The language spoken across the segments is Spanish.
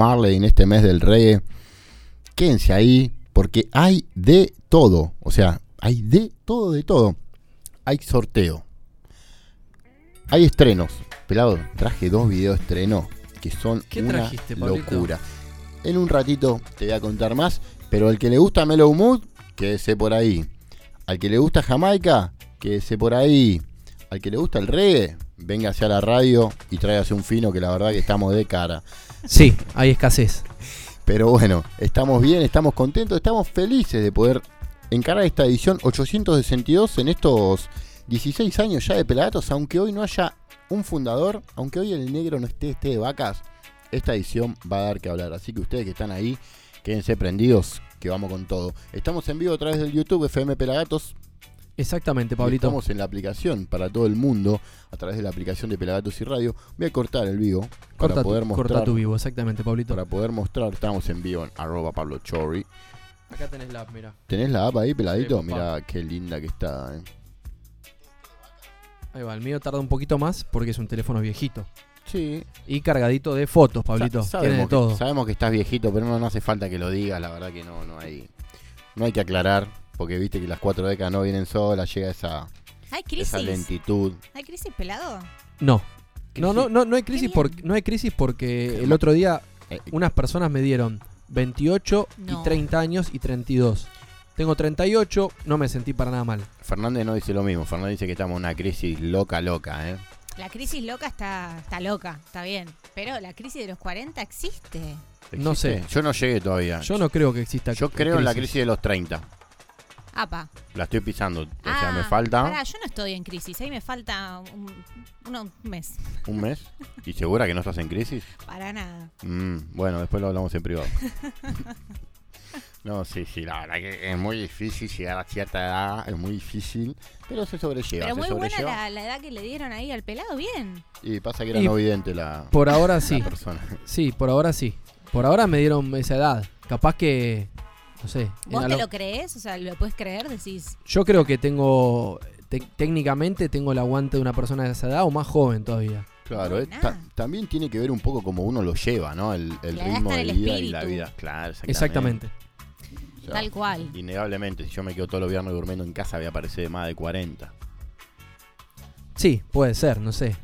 Marley en este mes del reggae. Quédense ahí porque hay de todo. O sea, hay de todo, de todo. Hay sorteo. Hay estrenos. Pelado, traje dos videos estreno que son ¿Qué una trajiste, locura. En un ratito te voy a contar más, pero al que le gusta Mellow Mood, quédese por ahí. Al que le gusta Jamaica, quédese por ahí. Al que le gusta el reggae, véngase a la radio y tráigase un fino que la verdad que estamos de cara. Sí, hay escasez. Pero bueno, estamos bien, estamos contentos, estamos felices de poder encarar esta edición 862 en estos 16 años ya de Pelagatos, aunque hoy no haya un fundador, aunque hoy el negro no esté, esté de vacas, esta edición va a dar que hablar. Así que ustedes que están ahí, quédense prendidos, que vamos con todo. Estamos en vivo a través del YouTube FM Pelagatos. Exactamente, Pablito. Estamos en la aplicación para todo el mundo, a través de la aplicación de Pelagatos y Radio. Voy a cortar el vivo para poder tu, mostrar. corta tu vivo, exactamente, Pablito. Para poder mostrar, estamos en vivo en arroba Pablo Chorri. Acá tenés la app, mira. ¿Tenés la app ahí, peladito? Sí. Mirá qué linda que está. eh. Ahí va, el mío tarda un poquito más porque es un teléfono viejito. Sí, Y cargadito de fotos, Pablito. Sa- sabemos, todo. que, sabemos que estás viejito, pero no, no hace falta que lo digas. La verdad que no, no hay, no hay que aclarar, porque viste que las cuatro décadas no vienen solas, llega esa, Hay esa crisis. lentitud. Hay crisis pelado. No. No, Crisis. no, no, no hay crisis porque no hay crisis porque el otro día Eh, unas personas me dieron 28 No. y 30 años y 32. Tengo 38, no me sentí para nada mal. Fernández no dice lo mismo. Fernández dice que estamos en una crisis loca, loca, ¿eh? La crisis loca está, está loca, está bien. Pero la crisis de los 40 existe. No sé. Yo no llegué todavía. Yo no creo que exista Yo creo en la crisis de los 30. Apa. La estoy pisando. O sea, Ah, me falta Pará, yo no estoy en crisis. Ahí me falta un, mes. un mes. ¿Y segura que no estás en crisis? Para nada. Mm, bueno, después lo hablamos en privado. no, sí, sí, la verdad que es muy difícil llegar a cierta edad, es muy difícil, pero se sobrelleva, Pero se muy buena la, la edad que le dieron ahí al pelado, bien. Y pasa que era Y no vidente la, Por ahora la sí. persona. Sí, por ahora sí. Por ahora me dieron esa edad. Capaz que. No sé. ¿Vos te lo- lo crees? O sea, ¿lo puedes creer? Decís, Yo creo que tengo. te- técnicamente tengo el aguante de una persona de esa edad o más joven todavía. Claro, Buena. ta- también tiene que ver un poco como uno lo lleva, ¿no? El, ritmo de el vida y la vida. Claro, Exactamente. O sea, tal cual. Innegablemente, si yo me quedo todos los viernes durmiendo en casa, voy a aparecer de más de 40. Sí, puede ser, no sé.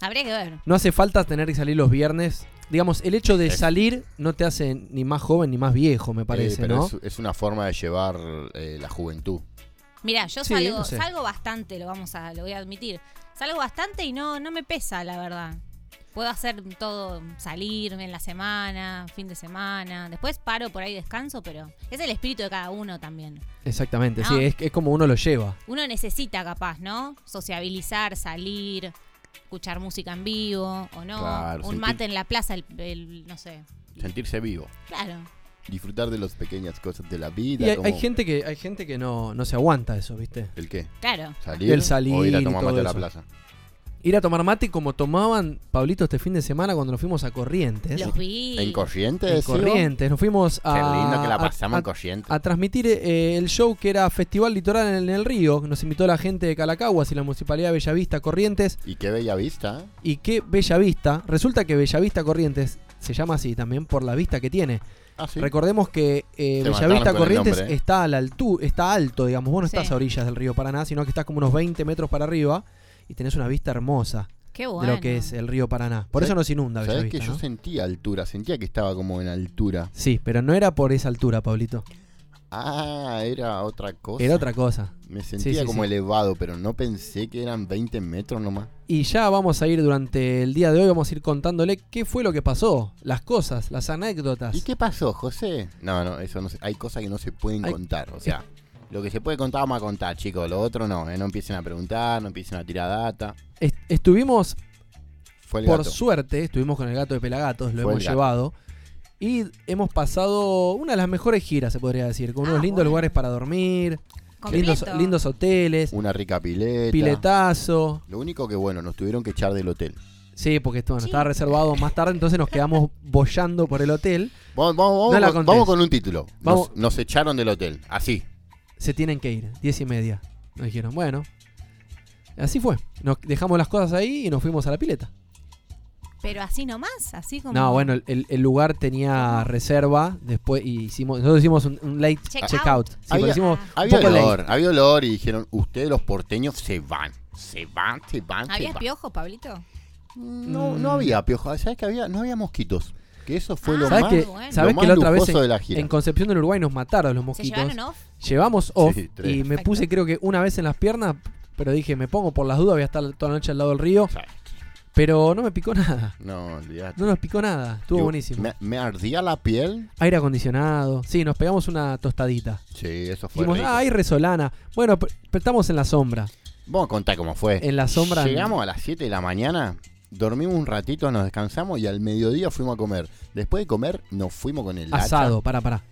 Habría que ver. No hace falta tener que salir los viernes. Digamos, el hecho de Es- salir no te hace ni más joven ni más viejo, me Eh, parece, pero ¿no? es, es una forma de llevar eh, la juventud. Mira, yo Sí, salgo, no sé. salgo bastante, lo vamos a, lo voy a admitir. Salgo bastante y no, no me pesa, la verdad. Puedo hacer todo, salir en la semana, fin de semana. Después paro por ahí descanso, pero es el espíritu de cada uno también. Exactamente, No. sí, es, es como uno lo lleva. Uno necesita capaz, ¿no? Sociabilizar, salir, escuchar música en vivo o no. Claro, un sentir- mate en la plaza, el, el- no sé. Sentirse vivo. Claro. Disfrutar de las pequeñas cosas de la Y vida. hay, como- hay gente que hay gente que no, no se aguanta eso, ¿viste? ¿El qué? Claro. ¿Salir? El salir o ir a y tomar mate a la plaza. Ir a tomar mate como tomaban Pablito este fin de semana cuando nos fuimos a Corrientes. Los vi. ¿En Corrientes? En Corrientes, nos fuimos a, Qué lindo que la pasamos a- en Corrientes. a transmitir eh, el show que era Festival Litoral en el, en el Río. Nos invitó la gente de Calacaguas y la Municipalidad de Bellavista Corrientes. Y qué bella vista. ¿eh? Y qué Bellavista. Resulta que Bellavista Corrientes se llama así también por la vista que tiene. Ah, sí. Recordemos que eh, Bellavista Corrientes nombre, ¿eh? está a la altura, está alto, digamos. Vos no Sí. estás a orillas del río Paraná, sino que estás como unos 20 metros para arriba y tenés una vista hermosa Qué bueno. de lo que es el río Paraná. Por ¿Sabés- eso nos inunda ¿Sabes que yo ¿no? sentía altura? Sentía que estaba como en altura. Sí, pero no era por esa altura, Pablito. Ah, era otra cosa. Era otra cosa. Me sentía sí, como sí. elevado, pero no pensé que eran 20 metros nomás. Y ya vamos a ir durante el día de hoy, vamos a ir contándole qué fue lo que pasó, las cosas, las anécdotas. ¿Y qué pasó, José? No, no, eso no se- hay cosas que no se pueden Hay- contar. O sea, lo que se puede contar vamos a contar, chicos. Lo otro no, eh, no empiecen a preguntar, no empiecen a tirar data. Est- estuvimos, Fue el por gato. suerte, estuvimos con el gato de Pelagatos, lo Fue hemos llevado. Y hemos pasado una de las mejores giras, se podría decir, con Ah, unos lindos bueno. lugares para dormir, lindos, lindos hoteles, Una rica pileta. piletazo. Lo único que bueno, nos tuvieron que echar del hotel. Sí, porque bueno, Sí. estaba reservado más tarde, entonces nos quedamos bollando por el hotel. Vamos, No con, contés. vamos con un título. Nos echaron del hotel. Así. Se tienen que ir, diez y media. Nos dijeron, bueno. Así fue. Nos dejamos las cosas ahí y nos fuimos a la pileta. Pero así nomás, así como. No, bueno, el- lugar tenía reserva. Después y hicimos, nosotros hicimos un, un late Check checkout. Sí, Había- hicimos un Había poco late. olor, había olor y dijeron, ustedes los porteños se van, se van, se van, se ¿Habías van. piojo, Pablito? No, no había piojo, ¿sabes que había? No había mosquitos. Que eso fue lo ¿Sabes más, que, bueno. ¿sabes lo que la otra vez en, de la gira. en Concepción del Uruguay nos mataron los ¿Se mosquitos? llevaron off? Llevamos off Sí, y me puse creo que una vez en las piernas, pero dije, me pongo por las dudas, voy a estar toda la noche al lado del río. Pero no me picó nada. no, olvidate. No nos picó nada. Estuvo Yo- buenísimo. Me, me ardía la piel. Aire acondicionado. Sí, nos pegamos una tostadita. Sí, eso fue Dijimos, rico. ah, hay resolana. Bueno, pero estamos en la sombra. Vamos a contar cómo fue. En la sombra. Llegamos a las 7 de la mañana, dormimos un ratito, nos descansamos y al mediodía fuimos a comer. Después de comer, nos fuimos con el hacha. Asado, para, para.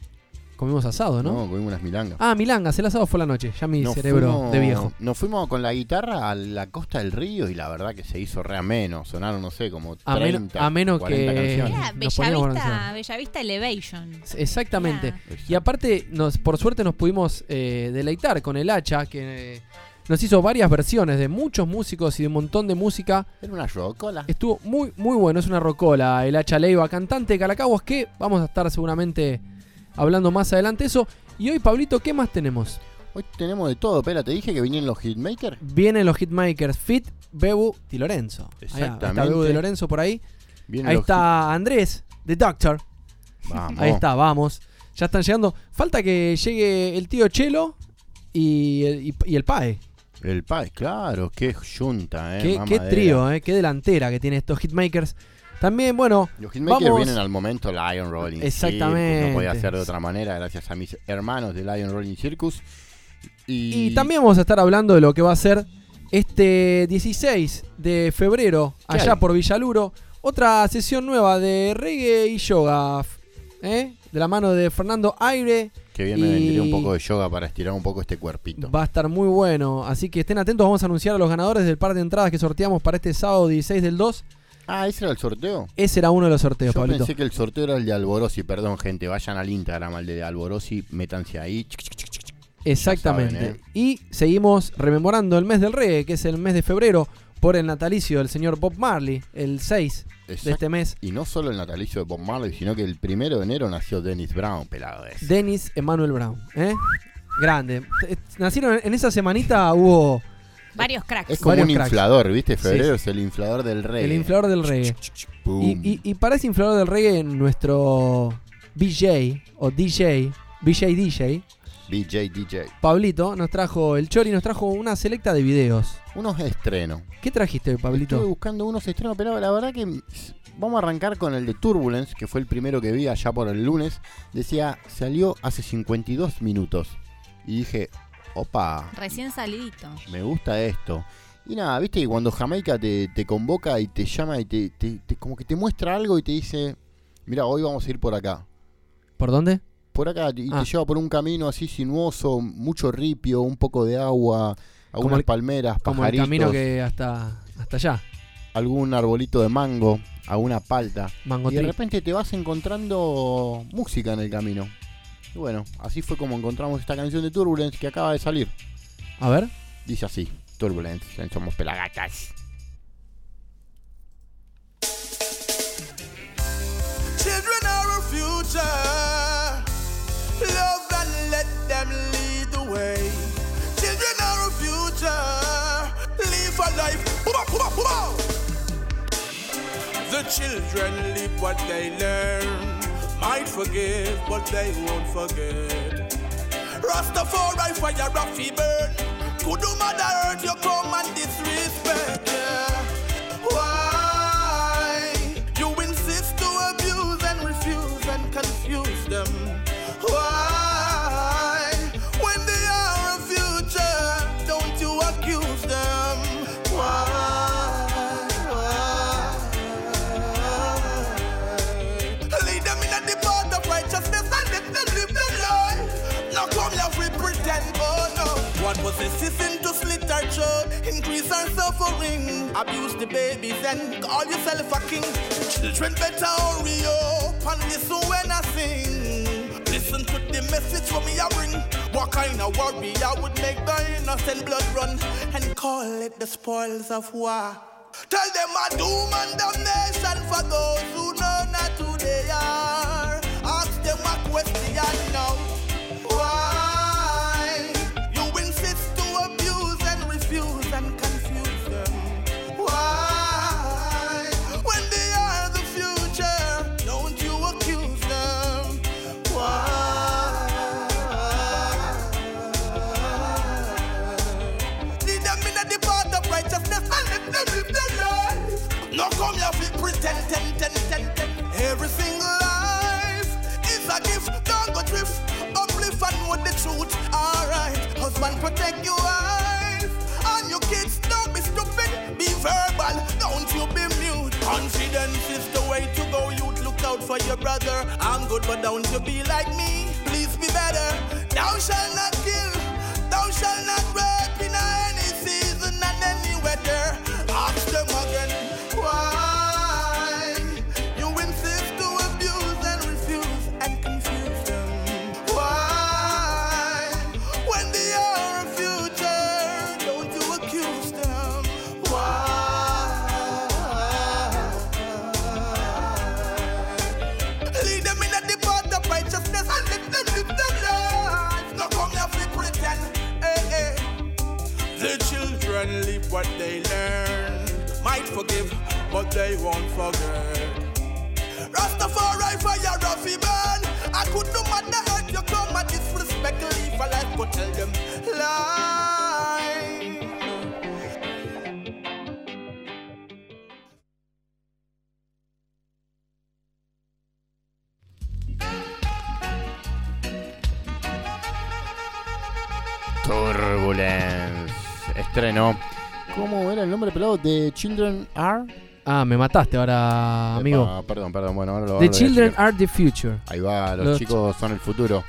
Comimos asado, ¿no? No, comimos unas milangas. Ah, milangas, el asado fue la noche. Ya mi Nos cerebro fuimos- de viejo. Nos fuimos con la guitarra a la costa del río y la verdad que se hizo re ameno. Sonaron, no sé, como 30, A menos- a menos 40 que- canciones. Era Nos poníamos Bellavista. Bellavista Elevation. Exactamente. Y aparte, nos, por suerte nos pudimos eh, deleitar con el hacha, que eh, nos hizo varias versiones de muchos músicos y de un montón de música. Era una rocola. Estuvo muy, muy bueno. Es una rocola, el hacha Leiva, cantante de Calacaguas, que vamos a estar seguramente hablando más adelante eso. Y hoy, Pablito, ¿qué más tenemos? Hoy tenemos de todo, Pela. Te dije que vinieron los hitmakers. Vienen los hitmakers Fit, Bebu y Lorenzo. Ahí está, Exactamente. está Bebu de Lorenzo por ahí. Vienen Ahí está Andrés, The Doctor. Vamos. Ahí está, vamos. Ya están llegando. Falta que llegue el tío Chelo y el, y- y el PAE. El Pais, claro. Qué junta, eh. qué, trío, eh, qué delantera que tiene estos hitmakers. También, bueno, Los hitmakers Vamos- vienen al momento Lion Rolling Exactamente. Circus. No podía ser de otra manera, gracias a mis hermanos de Lion Rolling Circus. Y, y también vamos a estar hablando de lo que va a ser este 16 de febrero, ¿Qué allá hay? por Villaluro. Otra sesión nueva de reggae y yoga. ¿eh? De la mano de Fernando Aire. Que bien me vendría un poco de yoga para estirar un poco este cuerpito. Va a estar muy bueno. Así que estén atentos. Vamos a anunciar a los ganadores del par de entradas que sorteamos para este sábado 16 del 2. Ah, ¿ese era el sorteo? Ese era uno de los sorteos, Yo Pablito. pensé que el sorteo era el de Alborosi. Perdón, gente, vayan al Instagram, al de Alborosi, métanse ahí. Exactamente. Saben, ¿eh? Y seguimos rememorando el mes del reggae, que es el mes de febrero, por el natalicio del señor Bob Marley, el 6 de este mes. Y no solo el natalicio de Bob Marley, sino que el primero de enero nació Dennis Brown, pelado ese. Dennis Emmanuel Brown. ¿eh? Grande. Eh, Nacieron en esa semanita, hubo Varios cracks. Es como Varios un cracks. inflador, ¿viste? Sí, Febrero es el inflador del rey. el inflador del reggae. Y- y para ese inflador del reggae, nuestro BJ o DJ, BJ DJ, BJ DJ. Pablito, nos trajo, el Chori nos trajo una selecta de videos. Unos estrenos. ¿Qué trajiste, Estuve Pablito? buscando unos estrenos, pero la verdad que vamos a arrancar con el de Turbulence, que fue el primero que vi allá por el lunes. Decía, salió hace 52 minutos. Y dije, opa, Recién salidito. me gusta esto. Y nada, viste que cuando Jamaica te, te convoca y te llama y te, te- te- como que te muestra algo y te dice, mira, hoy vamos a ir por acá. ¿Por dónde? Por acá, y Ah. te lleva por un camino así sinuoso, mucho ripio, un poco de agua, algunas el- palmeras, Como el camino que hasta, hasta allá. algún arbolito de mango, alguna palta. Mango y de repente te vas encontrando música en el camino. Y bueno, así fue como encontramos esta canción de Turbulence que acaba de salir. A ver. Dice así, Turbulence, en Somos Pelagatas. Children are our future. Love and let them lead the way. Children are our future. Live a life. Boom, boom, boom. The children live what they learn. Might forgive, but they won't forget. Rastafari fire a burn. Could do mother earth you come and disrespect? Was to slit our throat, increase our suffering, abuse the babies and call yourself a king. Children better hurry up and listen when I sing. Listen to the message what me a bring. What kind of I would make the innocent blood run and call it the spoils of war. Tell them a doom and damnation for those who know not who they are. Ask them a question Every single life is a gift. Don't go drift, uplift and know the truth. Alright, husband protect your wife and your kids. Don't be stupid, be verbal. Don't you be mute. Confidence is the way to go. Youth, look out for your brother. I'm good, but don't you be like me. Please be better. Thou shalt not kill. Thou shalt not rape in any season and any weather. Ask them again. Why children live what they learn. Might forgive, but they won't forget. Rastafari fire Rafi man. I could no matter hurt you come and disrespect leave a life, but tell them lie. Estreno. ¿Cómo era el nombre pelado? The Children Are. Ah, me mataste ahora, amigo. Epa, perdón, perdón. Bueno, ahora lo The Children are the future. Ahí va, los, Los chicos son el futuro.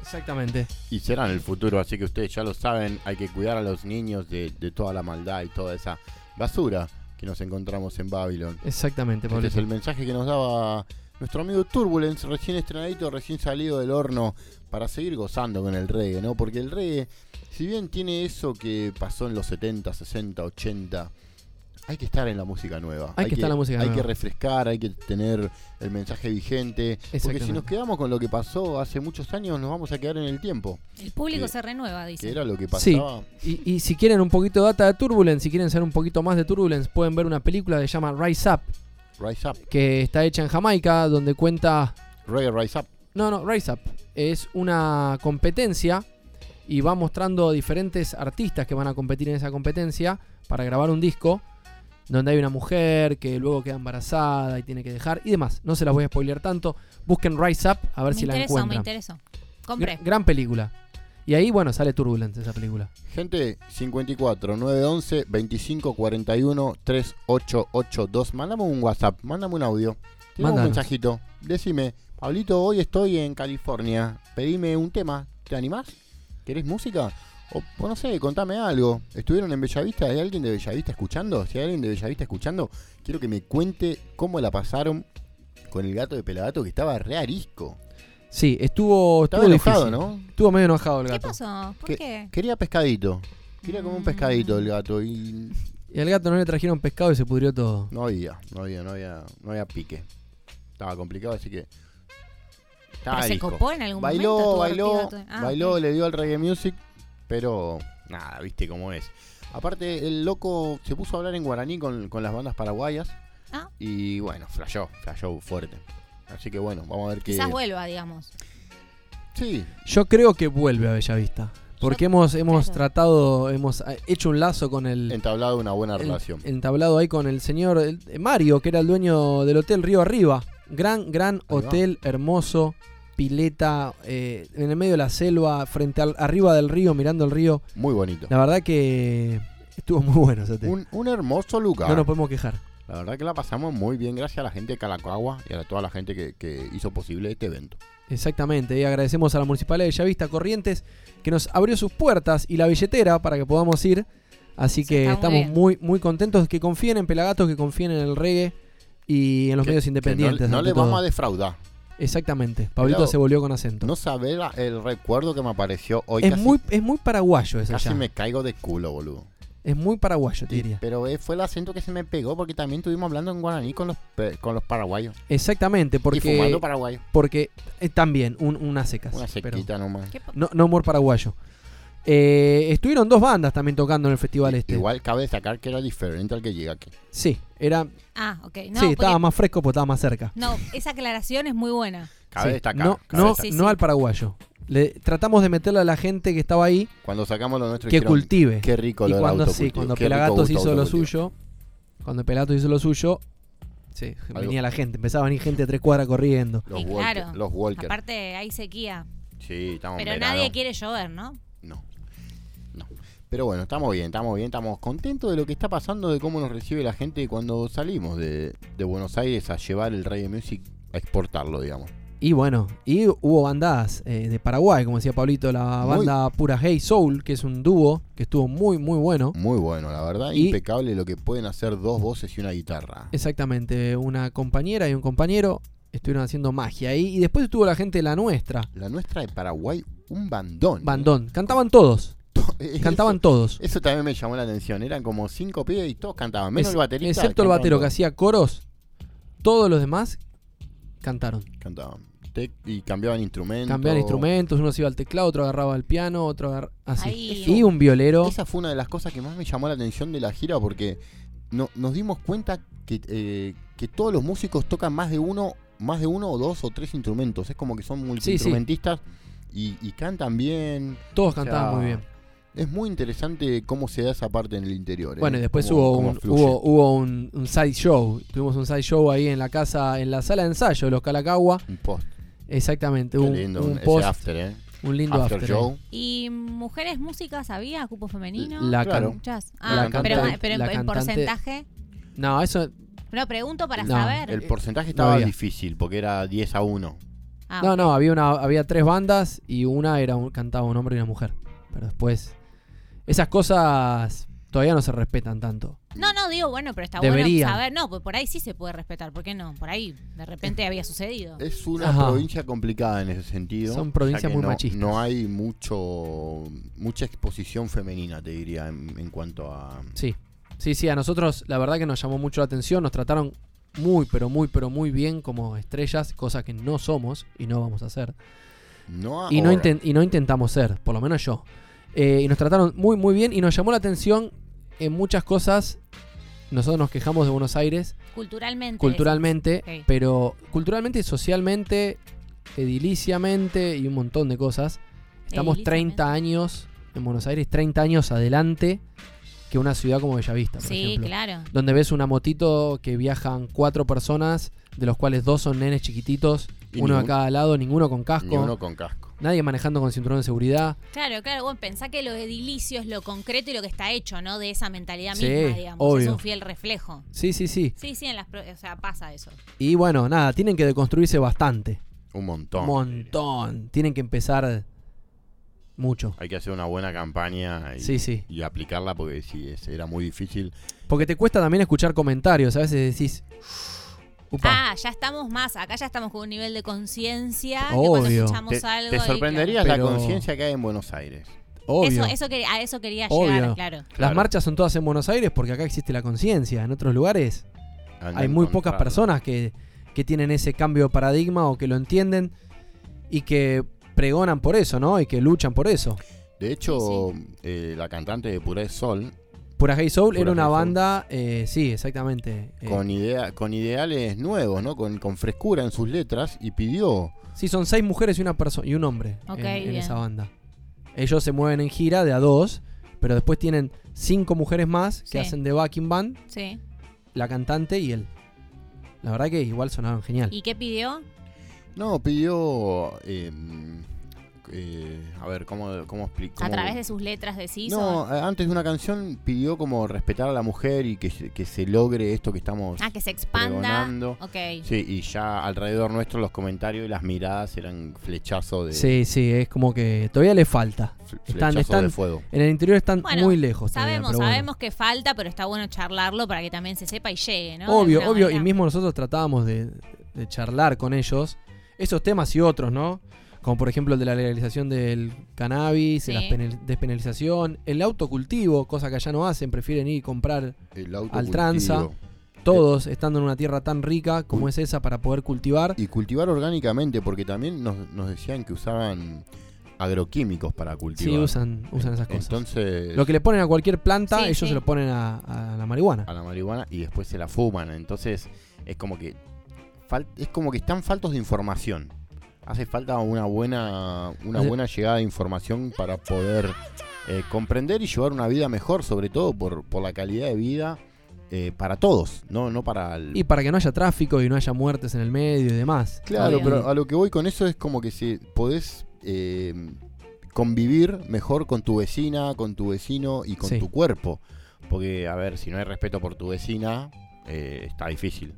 Exactamente. Y serán el futuro, así que ustedes ya lo saben. Hay que cuidar a los niños de, de toda la maldad y toda esa basura que nos encontramos en Babylon. Exactamente, Este es el mensaje que nos daba nuestro amigo Turbulence, recién estrenadito, recién salido del horno, para seguir gozando con el reggae, ¿no? Porque el reggae, si bien tiene eso que pasó en los 70, 60, 80, hay que estar en la música nueva. Hay que estar en la música Hay nueva. que refrescar, hay que tener el mensaje vigente. Porque si nos quedamos con lo que pasó hace muchos años, nos vamos a quedar en el tiempo. El público Que- se renueva, dice. Que era lo que Sí. pasaba. Y, y si quieren un poquito de data de Turbulence, si quieren saber un poquito más de Turbulence, pueden ver una película que se llama Rise Up, Rise Up. que está hecha en Jamaica, donde cuenta... Reggae Rise Up. No, no, Rise Up. Es una competencia y va mostrando diferentes artistas que van a competir en esa competencia para grabar un disco donde hay una mujer que luego queda embarazada y tiene que dejar y demás. No se las voy a spoilear tanto. Busquen Rise Up a ver me si la interesó, me encuentran. interesó. Compré. Gra- gran película. Y ahí, bueno, sale Turbulence esa película. Gente, 54 911 25 41 3882. Mándame un WhatsApp, mándame un audio. Tira un mensajito. Decime, Pablito, hoy estoy en California. Pedime un tema. ¿Te animás? ¿Querés música? O o no sé, contame algo. ¿Estuvieron en Bellavista? ¿Hay alguien de Bellavista escuchando? Si hay alguien de Bellavista escuchando, quiero que me cuente cómo la pasaron con el gato de Pelagato que estaba re arisco. Sí, estuvo, Estaba estuvo enojado, difícil. ¿no? Estuvo medio enojado el ¿Qué gato. pasó? ¿Por ¿Qué? qué? Quería pescadito. Quería como un Mm. pescadito el gato y Y al gato no le trajeron pescado y se pudrió todo. No había, no había, no había, no había pique. Estaba complicado, así que. Estaba ¿Pero se arisco. copó en algún Bailó, bailó? Ah, bailó, ok. le dio al reggae music, pero nada, viste cómo es. Aparte, el loco se puso a hablar en guaraní con, con las bandas paraguayas Ah. y bueno, flashó, flashó fuerte. Así que bueno, vamos a ver qué. Quizás vuelva, digamos. Sí, Yo creo que vuelve a Bellavista. Porque hemos, hemos claro. tratado, hemos eh, hecho un lazo con el, entablado una buena el- relación. entablado ahí con el señor el- eh, Mario, que era el dueño del hotel Río Arriba. Gran, gran Ahí va. hotel, hermoso, pileta, eh, en el medio de la selva, frente al, arriba del río, mirando el río. Muy bonito. La verdad que estuvo muy bueno ese hotel. Un, un hermoso lugar. No nos podemos quejar. La verdad que la pasamos muy bien gracias a la gente de Calacagua y a toda la gente que, que hizo posible este evento. Exactamente, y agradecemos a la Municipalidad de Bellavista Corrientes que nos abrió sus puertas y la billetera para que podamos ir. Así Sí, que estamos bien. muy, muy contentos que confíen en Pelagatos, que confíen en el reggae y en los Que- medios que independientes. no, no le vamos a defraudar. Exactamente, Pablito Pero se volvió con acento. No sabe la- el recuerdo que me apareció hoy. es, casi muy, es muy paraguayo eso casi ya. me caigo de culo, boludo. Es muy paraguayo, te Y- diría. Pero eh, fue el acento que se me pegó porque también estuvimos hablando en guaraní con los, pe- con los paraguayos. Exactamente, y porque, fumando paraguayo. porque eh, también un- unas secas. Una pero sequita nomás. ¿Qué pa- no, no humor paraguayo. Eh, estuvieron dos bandas también tocando en el festival este. Igual cabe destacar que era diferente al que llega aquí. Sí, era, Ah, ok. No, sí, porque- estaba más fresco porque estaba más cerca. no, esa aclaración es muy buena. Cabe Sí, destacar. No, cabe no, destacar. Sí, no sí. al paraguayo. Le, tratamos de meterle a la gente que estaba ahí Cuando sacamos lo nuestro que dijeron, cultive. Qué rico y lo del cuando sí, cuando Pelagatos hizo lo suyo, cuando Pelagatos hizo lo suyo, sí, Algo- venía la gente, empezaba a venir gente de tres cuadras corriendo. Los Y Walker. claro, Los Walker. Aparte hay sequía. Sí, estamos Pero verano. nadie quiere llover, ¿no? No. No. Pero bueno, estamos bien, estamos bien, estamos contentos de lo que está pasando, de cómo nos recibe la gente cuando salimos de, de Buenos Aires a llevar el reggae music, a exportarlo, digamos. Y bueno, y hubo bandas eh, de Paraguay, como decía Pablito, la Muy- banda Pura Hey Soul, que es un dúo que estuvo muy, muy bueno. Muy bueno, la verdad, Y- impecable lo que pueden hacer dos voces y una guitarra. Exactamente, una compañera y un compañero estuvieron haciendo magia ahí. Y después estuvo la gente de la nuestra, La nuestra de Paraguay, un bandón. ¿eh? Bandón. Cantaban todos, Eso- cantaban todos. Eso también me llamó la atención. Eran como cinco pibes y todos cantaban. Menos Es- el baterista. excepto el batero que hacía coros, todos los demás cantaron. Cantaban. Tec- y cambiaban instrumentos. Cambiaban instrumentos, uno se iba al teclado, otro agarraba el piano, otro agarraba así. Ahí- Y un violero. Esa fue una de las cosas que más me llamó la atención de la gira porque no- nos dimos cuenta que, eh, que todos los músicos tocan más de uno, más de uno o dos o tres instrumentos. Es como que son multiinstrumentistas y, y cantan bien. Todos O sea, cantaban muy bien. Es muy interesante cómo se da esa parte en el interior. ¿eh? Bueno, y después Cómo- hubo, cómo un, hubo, hubo un, un side show. Tuvimos un side show ahí en la casa, en la sala de ensayo de los Calacagua. un post. Exactamente, Qué un, lindo, un ese post, after, ¿eh? un lindo After, show. ¿Y mujeres músicas había? ¿Cupo femenino? La Claro. Muchas. Ah, pero, cantante- pero en, la en cantante- porcentaje. No, eso. No, pregunto para No, saber. El porcentaje estaba había. difícil porque era 10 a 1. Ah, No, no, había una, había tres bandas y una era un, cantaba un hombre y una mujer. Pero después. Esas cosas todavía no se respetan tanto. No, no, digo, bueno, pero está bueno saber. No, pues por ahí sí se puede respetar. ¿Por qué no? Por ahí de repente había sucedido. Es una Ajá. provincia complicada en ese sentido. Son provincias muy no, machistas. No hay mucho mucha exposición femenina, te diría, en, en cuanto a... Sí, sí, sí, a nosotros la verdad que nos llamó mucho la atención, nos trataron muy, pero muy, pero muy bien como estrellas, cosa que no somos y no vamos a hacer. No Y no, y no intentamos ser, por lo menos yo. Eh, y nos trataron muy, muy bien y nos llamó la atención en muchas cosas. Nosotros nos quejamos de Buenos Aires Culturalmente. culturalmente, pero culturalmente, socialmente, ediliciamente y un montón de cosas. Estamos Ediliciamente. 30 años en Buenos Aires, 30 años adelante que una ciudad como Bellavista, por Sí, ejemplo. claro. Donde ves una motito que viajan cuatro personas, de los cuales dos son nenes chiquititos, uno a ningún- cada lado, ninguno con casco, Ni uno con casco. Nadie manejando con cinturón de seguridad. Claro, claro. Bueno, pensá que lo edilicio es lo concreto y lo que está hecho, ¿no? De esa mentalidad Sí, misma, digamos. Es obvio. un fiel reflejo. Sí, sí, sí. Sí, sí, en las o sea, pasa eso. Y bueno, nada, tienen que deconstruirse bastante. Un montón. Un montón. Tienen que empezar mucho. Hay que hacer una buena campaña y, Sí, sí. y aplicarla porque sí, es- era muy difícil. Porque te cuesta también escuchar comentarios. A veces decís. Upa. Ah, ya estamos más. Acá ya estamos con un nivel de conciencia. Obvio. escuchamos Te, algo. te y, sorprenderías Pero- la conciencia que hay en Buenos Aires. obvio. Eso, eso quería, a eso quería Obvio. llegar, claro. Las Claro. marchas son todas en Buenos Aires porque acá existe la conciencia. En otros lugares hay muy pocas personas que, que tienen ese cambio de paradigma o que lo entienden y que pregonan por eso, ¿no? Y que luchan por eso. De hecho, eh, la cantante de Pura de Sol, Pura Hey Soul Pura era una Hey Soul. banda, eh, sí, exactamente. eh, con, idea, con ideales nuevos, ¿no? Con, con frescura en sus letras, y pidió Sí, son seis mujeres y una persona y un hombre Ok, en, en bien. esa banda. Ellos se mueven en gira de a dos, pero después tienen cinco mujeres más que Sí. hacen de backing band, Sí. la cantante y él. La verdad que igual sonaban genial. ¿Y qué pidió? No, pidió. eh, eh, a ver, ¿cómo, cómo explico? A través de sus letras decís. No, eh, antes de una canción pidió como respetar a la mujer y que, se- que se logre esto que estamos. Ah, que se expanda. pregonando. Ok. Sí, y ya alrededor nuestro los comentarios y las miradas eran flechazos de, Sí, sí, es como que todavía le falta. están- están- de fuego. En el interior están Bueno, muy lejos. todavía, Sabemos, bueno. sabemos que falta, pero está bueno charlarlo para que también se sepa y llegue, ¿no? Obvio, obvio. Y mismo nosotros tratábamos de, de charlar con ellos esos temas y otros, ¿no? Como por ejemplo el de la legalización del cannabis, Sí. la penal- despenalización, el autocultivo, cosa que allá no hacen, prefieren ir y comprar El Al tranza. todos estando en una tierra tan rica como es esa para poder cultivar. Y cultivar orgánicamente, porque también nos, nos decían que usaban agroquímicos para Sí, cultivar. usan, usan esas cosas. Entonces, Lo que le ponen a cualquier planta, Sí, ellos sí. se lo ponen a, a la marihuana. a la marihuana y después se la fuman. Entonces, es como que es como que están faltos de información. Hace falta una buena una Hace- buena llegada de información para poder eh, comprender y llevar una vida mejor, sobre todo por, por la calidad de vida eh, para todos, no no para el, Y para que no haya tráfico y no haya muertes en el medio y demás. Claro, pero a lo que voy con eso es como que si podés eh, convivir mejor con tu vecina, con tu vecino y con Sí. tu cuerpo. Porque, a ver, si no hay respeto por tu vecina, eh, está difícil.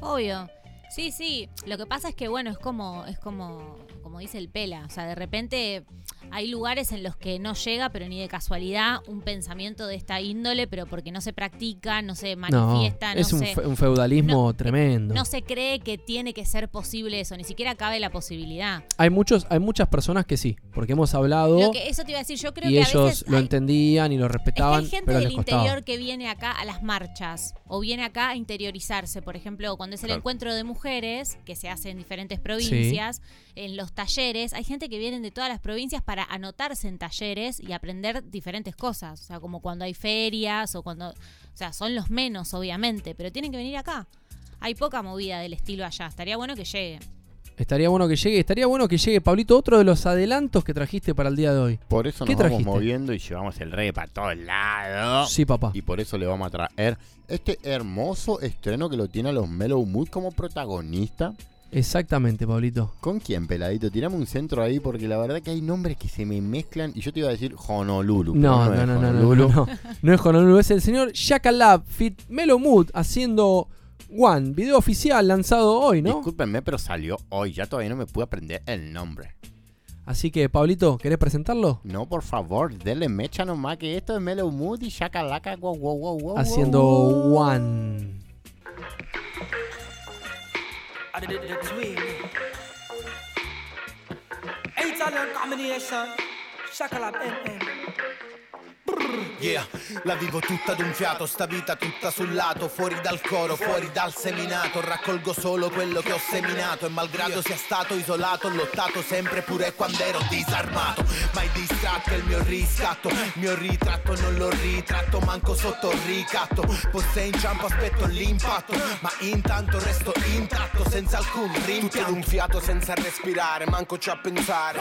Obvio. Sí, sí. Lo que pasa es que, bueno, es como, es como, como dice el Pela. O sea, de repente hay lugares en los que no llega, pero ni de casualidad, un pensamiento de esta índole, pero porque no se practica, no se No, manifiesta, no, es un, se, fe- un feudalismo no, tremendo. no se cree que tiene que ser posible eso, ni siquiera cabe la posibilidad. Hay muchos, hay muchas personas que sí, porque hemos hablado Lo que, eso te iba a decir, yo creo y que a ellos veces lo hay- entendían y lo Es que respetaban, hay gente pero del interior que viene acá a las marchas o viene acá a interiorizarse. Por ejemplo, cuando es el Claro. encuentro de mujeres, que se hace en diferentes provincias, en los talleres, hay gente que viene de todas las provincias para anotarse en talleres y aprender diferentes cosas. O sea, como cuando hay ferias o cuando. O sea, son los menos, obviamente, pero tienen que venir acá. Hay poca movida del estilo allá. Estaría bueno que llegue. Estaría bueno que llegue, estaría bueno que llegue, Pablito, otro de los adelantos que trajiste para el día de hoy. Por eso ¿Qué nos vamos trajiste? moviendo y llevamos el reggae para todos lados. Sí, papá. Y por eso le vamos a traer este hermoso estreno que lo tiene a los Mellow Mood como protagonista. Exactamente, Pablito. ¿Con quién, peladito? Tirame un centro ahí porque la verdad que hay nombres que se me mezclan y yo te iba a decir Honolulu. No, no, no, no, no, no, es Honolulu, es el señor Shaka Lab Fit Melo Mood haciendo One, video oficial lanzado hoy, ¿no? Discúlpenme, pero salió hoy. Ya todavía no me pude aprender el nombre. Así que, Pablito, ¿querés presentarlo? No, por favor, denle mecha nomás que esto es Mellow Mood y Shakalaka, wow, wow, wow, wow. Haciendo. One. I did the twin. Italian combination. Shakalab MM. Yeah, la vivo tutta d'un fiato, sta vita tutta sul lato, fuori dal coro, fuori dal seminato, raccolgo solo quello che ho seminato e malgrado sia stato isolato, ho lottato sempre pure quando ero disarmato, mai distratto è il mio riscatto, il mio ritratto non lo ritratto, manco sotto il ricatto, poi se inciampo aspetto l'impatto, ma intanto resto intatto senza alcun rimpianto. un fiato senza respirare, manco ci a pensare,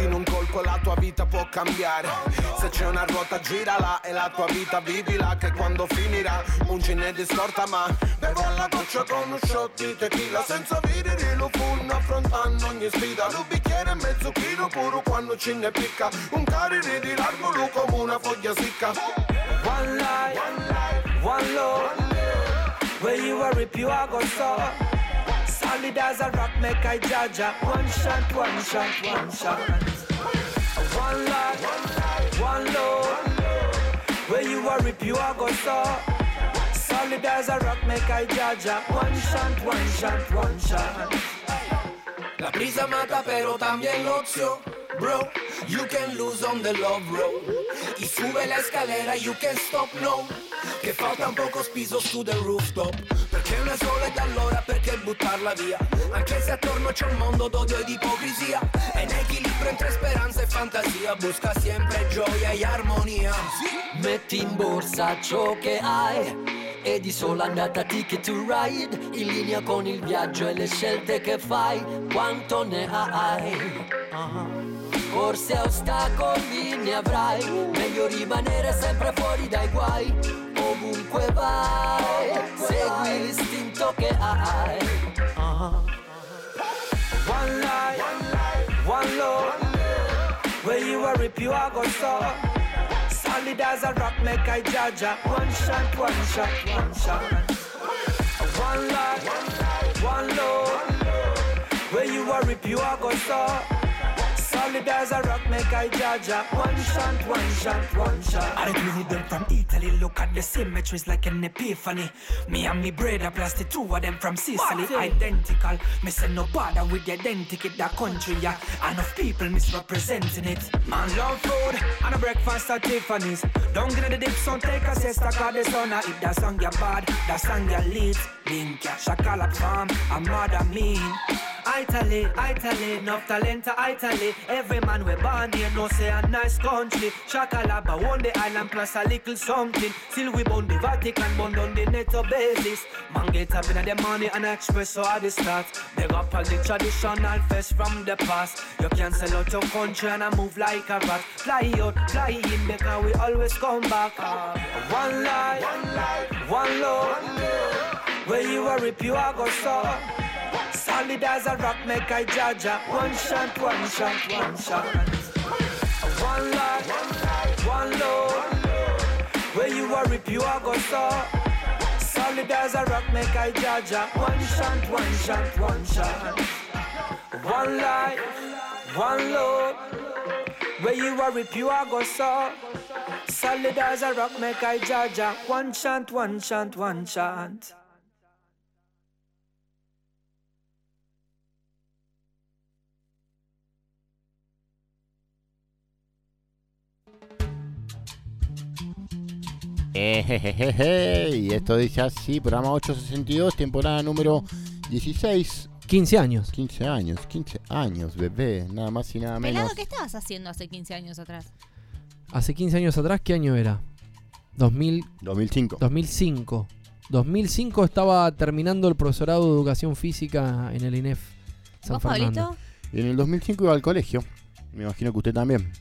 in un colpo la tua vita può cambiare, se c'è una ruota girala e la tua vita vivila che quando finirà un ce n'è distorta ma bevo alla goccia con uno shot di tequila senza videre lo funno affrontando ogni sfida lo bicchiere mezzo chilo puro quando ce ne picca un carine di largo lu come una foglia secca One life, one love. Where you are rip, you are. Solid as a rock, make I judge. One shot, one shot, one shot. One life, one love. Where you are rip, you are go so. Solid as a rock, make I judge. One shot, one shot, one shot. La prisa mata pero también lo ocio Bro, you can lose on the love road Y sube la escalera, you can stop, no. Che falta un poco spiso su del rooftop. Perché una sola ed allora perché buttarla via? Anche se attorno c'è un mondo d'odio ed ipocrisia. E in equilibrio entre speranza e fantasia. Busca sempre gioia e armonia. Metti in borsa ciò che hai. E di sola andata ticket to ride. In linea con il viaggio e le scelte che fai. Quanto ne hai? Ah. Forse ostacoli ne avrai meglio rimanere sempre fuori dai guai ovunque vai segui l'istinto che hai Ah. One life, one love. Where you are rip, you are go so. Solid as a rock, make I judge. One shot, one shot, one shot. One life, one love. Where you are rip, you are go so. Solid as a rock, make I jaja. One shot, one shot, one shot. I bring them from Italy. Look at the symmetries like an epiphany. Me and me brother, plus the two of them from Sicily. Identical. Me say no bother with the identity that country. Yeah, enough people misrepresenting it. Man love food and a breakfast at Tiffany's. Don't get the dip, so take a siesta, cause the sun. If that song you bad, that song you lead. Link ya, shakala farm, I'm mad at me. Italy, Italy, enough talent to Italy. Every man we born here know say a nice country. Shakalaba, one the island plus a little something. Still we bound the Vatican, bound on the netto basis. Man get up in the money and express so at the start. Big up all the traditional fest from the past. You can sell out your country and I move like a rat. Fly out, fly in, because we always come back. Ah, one life, one love. Where you are rip, you are go so. Solid as a rock, make I jaja. One shot, one shot, one shot. One life, one love. Where you are rip, you are go so. Solid as a rock, make I jaja. One shot, one shot, one shot. One life, one love. Where you are rip, you are go so. Solid as a rock, make I jaja. One shot, one shot, one shot. Ejejeje, Y esto dice así, programa 862, temporada número 16. 15 años. 15 años, 15 años, bebé, nada más y nada menos. Pelado, ¿qué estabas haciendo hace 15 años atrás? Hace 15 años atrás, ¿qué año era? 2000, 2005. 2005. 2005 estaba terminando el profesorado de educación física en el INEF San ¿Vos, Fernando. Pablito? En el 2005 iba al colegio. Me imagino que usted también.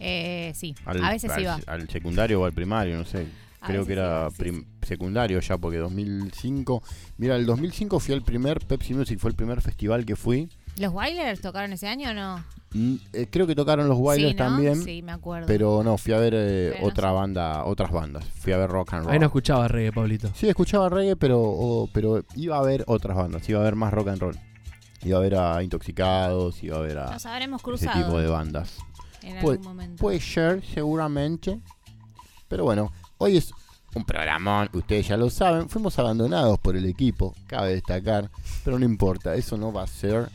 Eh, sí, Al, a veces al- iba. Al secundario o al primario, no sé. A Creo que era sí, secundario ya, porque 2005. Mira, el 2005 fui al primer Pepsi Music, fue el primer festival que fui. ¿Los Wailers tocaron ese año o no? Mm, eh, creo que tocaron los Wailers sí, ¿no? también. Sí, me acuerdo. Pero no, fui a ver eh, no otra banda, otras bandas. Fui a ver rock and roll. Ahí no escuchaba reggae, Pablito. Sí, escuchaba reggae, pero, o- pero iba a ver otras bandas, iba a ver más rock and roll. Iba a ver a Intoxicados, iba a ver a Nos habremos ese cruzado tipo de bandas. En Puede- algún momento. Puede ser, seguramente. Pero bueno, hoy es un programón, ustedes ya lo saben. Fuimos abandonados por el equipo, cabe destacar. Pero no importa, eso no va a ser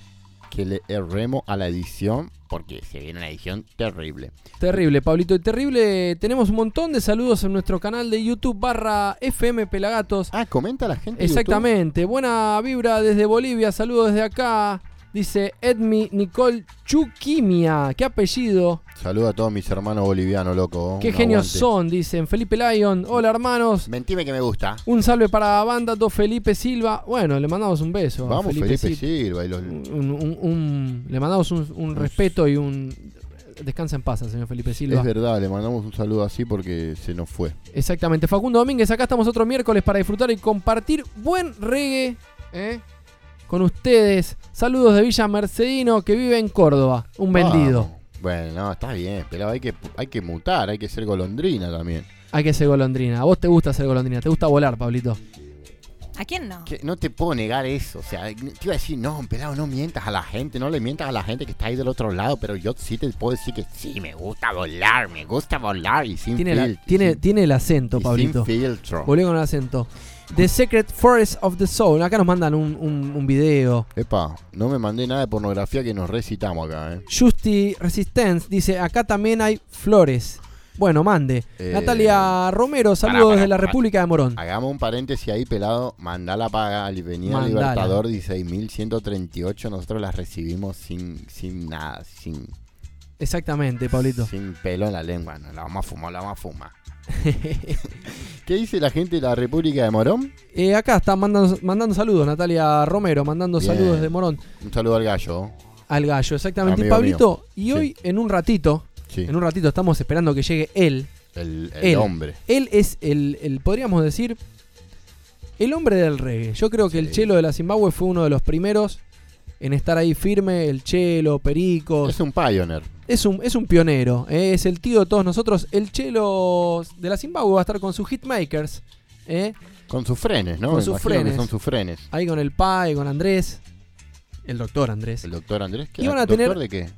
que le erremos a la edición, porque se viene una edición terrible. Terrible, Pablito. Y terrible, tenemos un montón de saludos en nuestro canal de YouTube barra FM Pelagatos. Ah, comenta la gente. Exactamente. Buena vibra desde Bolivia. Saludos desde acá. Dice Edmi Nicole Chuquimia. ¿Qué apellido? Saludo a todos mis hermanos bolivianos, loco. ¿Qué genios aguante. son? Dicen Felipe Lyon. Hola, hermanos. Mentime que me gusta. Un salve para banda do Felipe Silva. Bueno, le mandamos un beso. a Vamos, Felipe, Sil- Silva. Y los, un- un- un- le mandamos un, respeto y un. Descansa en paz, señor Felipe Silva. es verdad, le mandamos un saludo así porque se nos fue. Exactamente. Facundo Domínguez, acá estamos otro miércoles para disfrutar y compartir buen reggae ¿eh? Con ustedes. Saludos de Villa Mercedino que vive en Córdoba. Un vendido. Vamos. Bueno, no, está bien, pero hay que, hay que mutar, hay que ser golondrina también. Hay que ser golondrina. A vos te gusta ser golondrina. Te gusta volar, Pablito. ¿A quién no? Que no te puedo negar eso. O sea, te iba a decir, no, pelado, no mientas a la gente, no le mientas a la gente que está ahí del otro lado, pero yo sí te puedo decir que sí, me gusta volar, me gusta volar y sin Tiene, la- filtro. tiene, sin- tiene el acento, y Pablito. Sin filtro. Volvió con el acento. The Secret Forest of the Soul. Acá nos mandan un, un- un video. Epa, no me mandé nada de pornografía que nos recitamos acá, eh. Justy Resistance dice: Acá también hay flores. Bueno, mande. Eh, Natalia Romero, saludos pará, desde la. República de Morón. Hagamos un paréntesis ahí, pelado. Mandala paga. Venía Mandala. Libertador 16.138. Nosotros las recibimos sin, sin nada, sin, Exactamente, Pablito. sin pelo en la lengua. No, la vamos a fumar, la vamos a fumar. ¿Qué dice la gente de la República de Morón? Eh, acá está mandando, mandando saludos, Natalia Romero, mandando Bien. saludos desde Morón Un saludo al gallo. al gallo, exactamente. y Amigo Pablito, y Sí. hoy en un ratito, Sí, en un ratito estamos esperando que llegue él. el, el él. hombre. Él es el, el, podríamos decir, el hombre del reggae. Yo creo que el chelo de la Zimbabue fue uno de los primeros en estar ahí firme, el chelo, Pericos. Es un pioneer. Es un, es un pionero, eh, es el tío de todos nosotros. El chelo de la Zimbabue va a estar con sus hitmakers. eh, Con sus frenes, ¿no? Con sus frenes. son sus frenes. ahí con el Pai, con Andrés. El doctor Andrés. El doctor Andrés. ¿qué? Y van a ¿Doctor tener- de qué?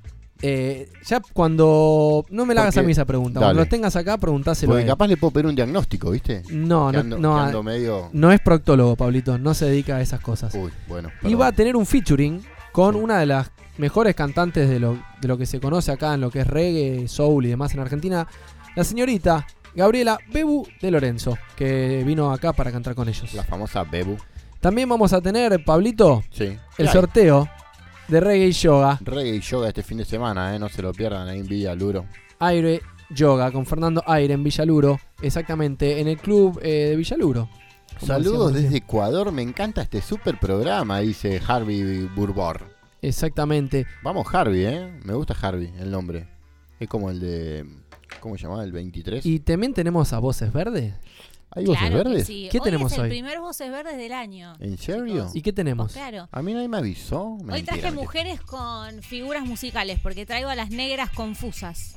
Eh, ya cuando. No me la hagas a mí esa pregunta. Dale. Cuando los tengas acá, preguntáselo. a Porque él. capaz le puedo pedir un diagnóstico, ¿viste? No, Que no, ando- no, que ando medio... no es proctólogo, Pablito. No se dedica a esas cosas. Uy, bueno. Y perdón. va a tener un featuring con una de las mejores cantantes de lo, de lo que se conoce acá en lo que es reggae, soul y demás en Argentina, la señorita Gabriela Bebu de Lorenzo, que vino acá para cantar con ellos. La famosa Bebu. También vamos a tener, Pablito, Sí. el sorteo de reggae y yoga, Reggae y yoga este fin de semana, ¿eh? No se lo pierdan ahí en Villa Luro. Aire Yoga, con Fernando Aire en Villaluro, exactamente en el club eh, de Villaluro. Saludos decíamos desde. Ecuador, me encanta este super programa, dice Harvey Burbor. Exactamente. Vamos Harvey, ¿eh? Me gusta Harvey, el nombre. Es como el de... ¿Cómo se llamaba? El 23. Y también tenemos a Voces Verdes. ¿Hay voces Claro que verdes? sí. ¿Qué hoy tenemos es el hoy? primer Voces Verdes del año. ¿En serio? ¿Y qué tenemos? Claro. A mí nadie me avisó. Hoy Mentira, traje mentira. mujeres con figuras musicales porque traigo a las negras confusas.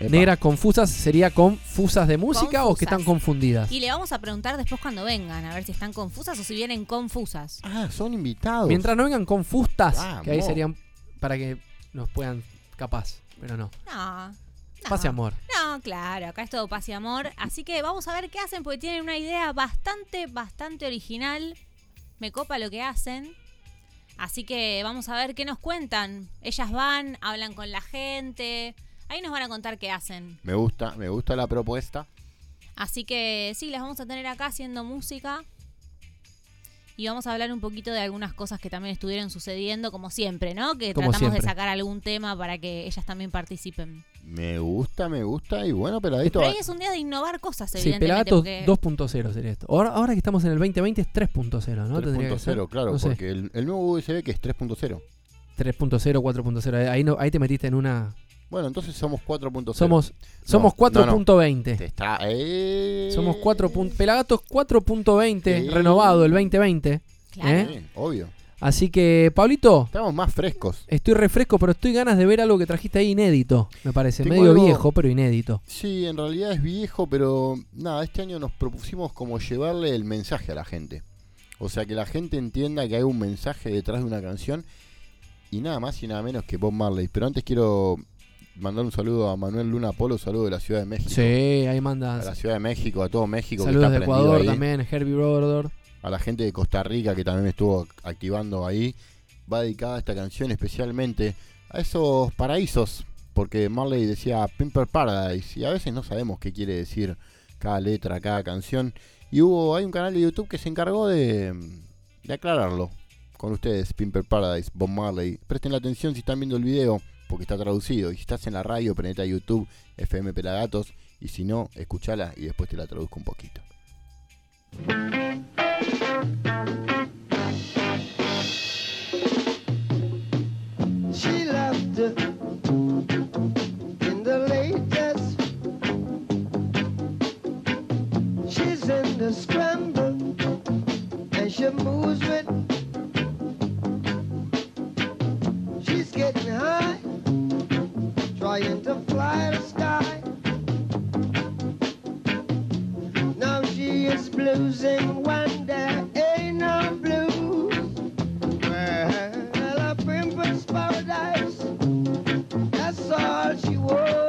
Epa. Negras confusas sería confusas de música o que están confundidas. Y le vamos a preguntar después cuando vengan, a ver si están confusas o si vienen confusas. Ah, son invitados. Mientras no vengan confustas, que ahí serían para que nos puedan capaz, pero no. No. no. Pase amor. No, claro, acá es todo paz y amor. Así que vamos a ver qué hacen porque tienen una idea bastante, bastante original. Me copa lo que hacen. Así que vamos a ver qué nos cuentan. Ellas van, hablan con la gente. Ahí nos van a contar qué hacen. Me gusta, me gusta la propuesta. Así que sí, las vamos a tener acá haciendo música. Y vamos a hablar un poquito de algunas cosas que también estuvieron sucediendo, como siempre, ¿no? Que Como tratamos de sacar algún tema para que ellas también participen. Me gusta, me gusta. Y bueno, peladito. Pero hoy es un día de innovar cosas, Sí, evidentemente. Pelagatos porque- 2.0 sería esto. Ahora, ahora que estamos en el 2020 es 3.0, ¿no? Tendría que ser. 3.0, claro, No sé, porque el, el nuevo USB que es 3.0. 3.0, 4.0. Ahí, no, ahí te metiste en una. Bueno, entonces somos 4.0. Somos, somos no, no. 4.20. Te está, eh. Somos 4. pun- Pelagatos 4.20, Sí. renovado el 2020. Claro. ¿eh? Sí, obvio. Así que, Pablito, Estamos más frescos. estoy refresco, pero estoy ganas de ver algo que trajiste ahí inédito, me parece. Tengo Medio algo- viejo, pero inédito. Sí, en realidad es viejo, pero nada, este año nos propusimos como llevarle el mensaje a la gente. O sea, que la gente entienda que hay un mensaje detrás de una canción y nada más y nada menos que Bob Marley. Pero antes quiero mandar un saludo a Manuel Luna Polo, saludo de la Ciudad de México. Sí, ahí A mandas. la Ciudad de México, a todo México Saludos que de está Ecuador ahí. también, Herbie Brodor. A la gente de Costa Rica que también estuvo activando ahí. Va dedicada esta canción especialmente a esos paraísos. Porque Marley decía Pimper Paradise. Y a veces no sabemos qué quiere decir cada letra, cada canción. Y hubo, hay un canal de YouTube que se encargó de, de aclararlo. Con ustedes, Pimper Paradise, Bob Marley. Presten la atención si están viendo el video, porque está traducido. Y si estás en la radio, prendete a YouTube, FM Pelagatos. Y si no, escúchala y después te la traduzco un poquito. She moves with. Trying to fly the sky. Now she is bluesing when there ain't no blues. Well, a princess paradise. That's all she was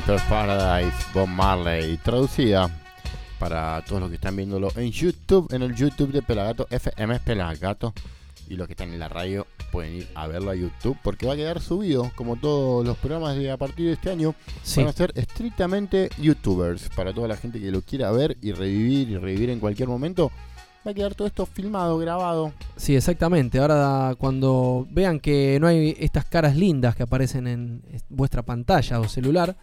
Gangster's Paradise, Bob Marley, traducida para todos los que están viéndolo en YouTube, en el YouTube de Pelagato, FM Pelagato, y los que están en la radio pueden ir a verlo a YouTube porque va a quedar subido, como todos los programas de a partir de este año, Sí. van a ser estrictamente YouTubers, para toda la gente que lo quiera ver y revivir y revivir en cualquier momento. Va a quedar todo esto filmado, grabado. Sí, exactamente. Ahora cuando vean que no hay estas caras lindas que aparecen en es- vuestra pantalla o celular,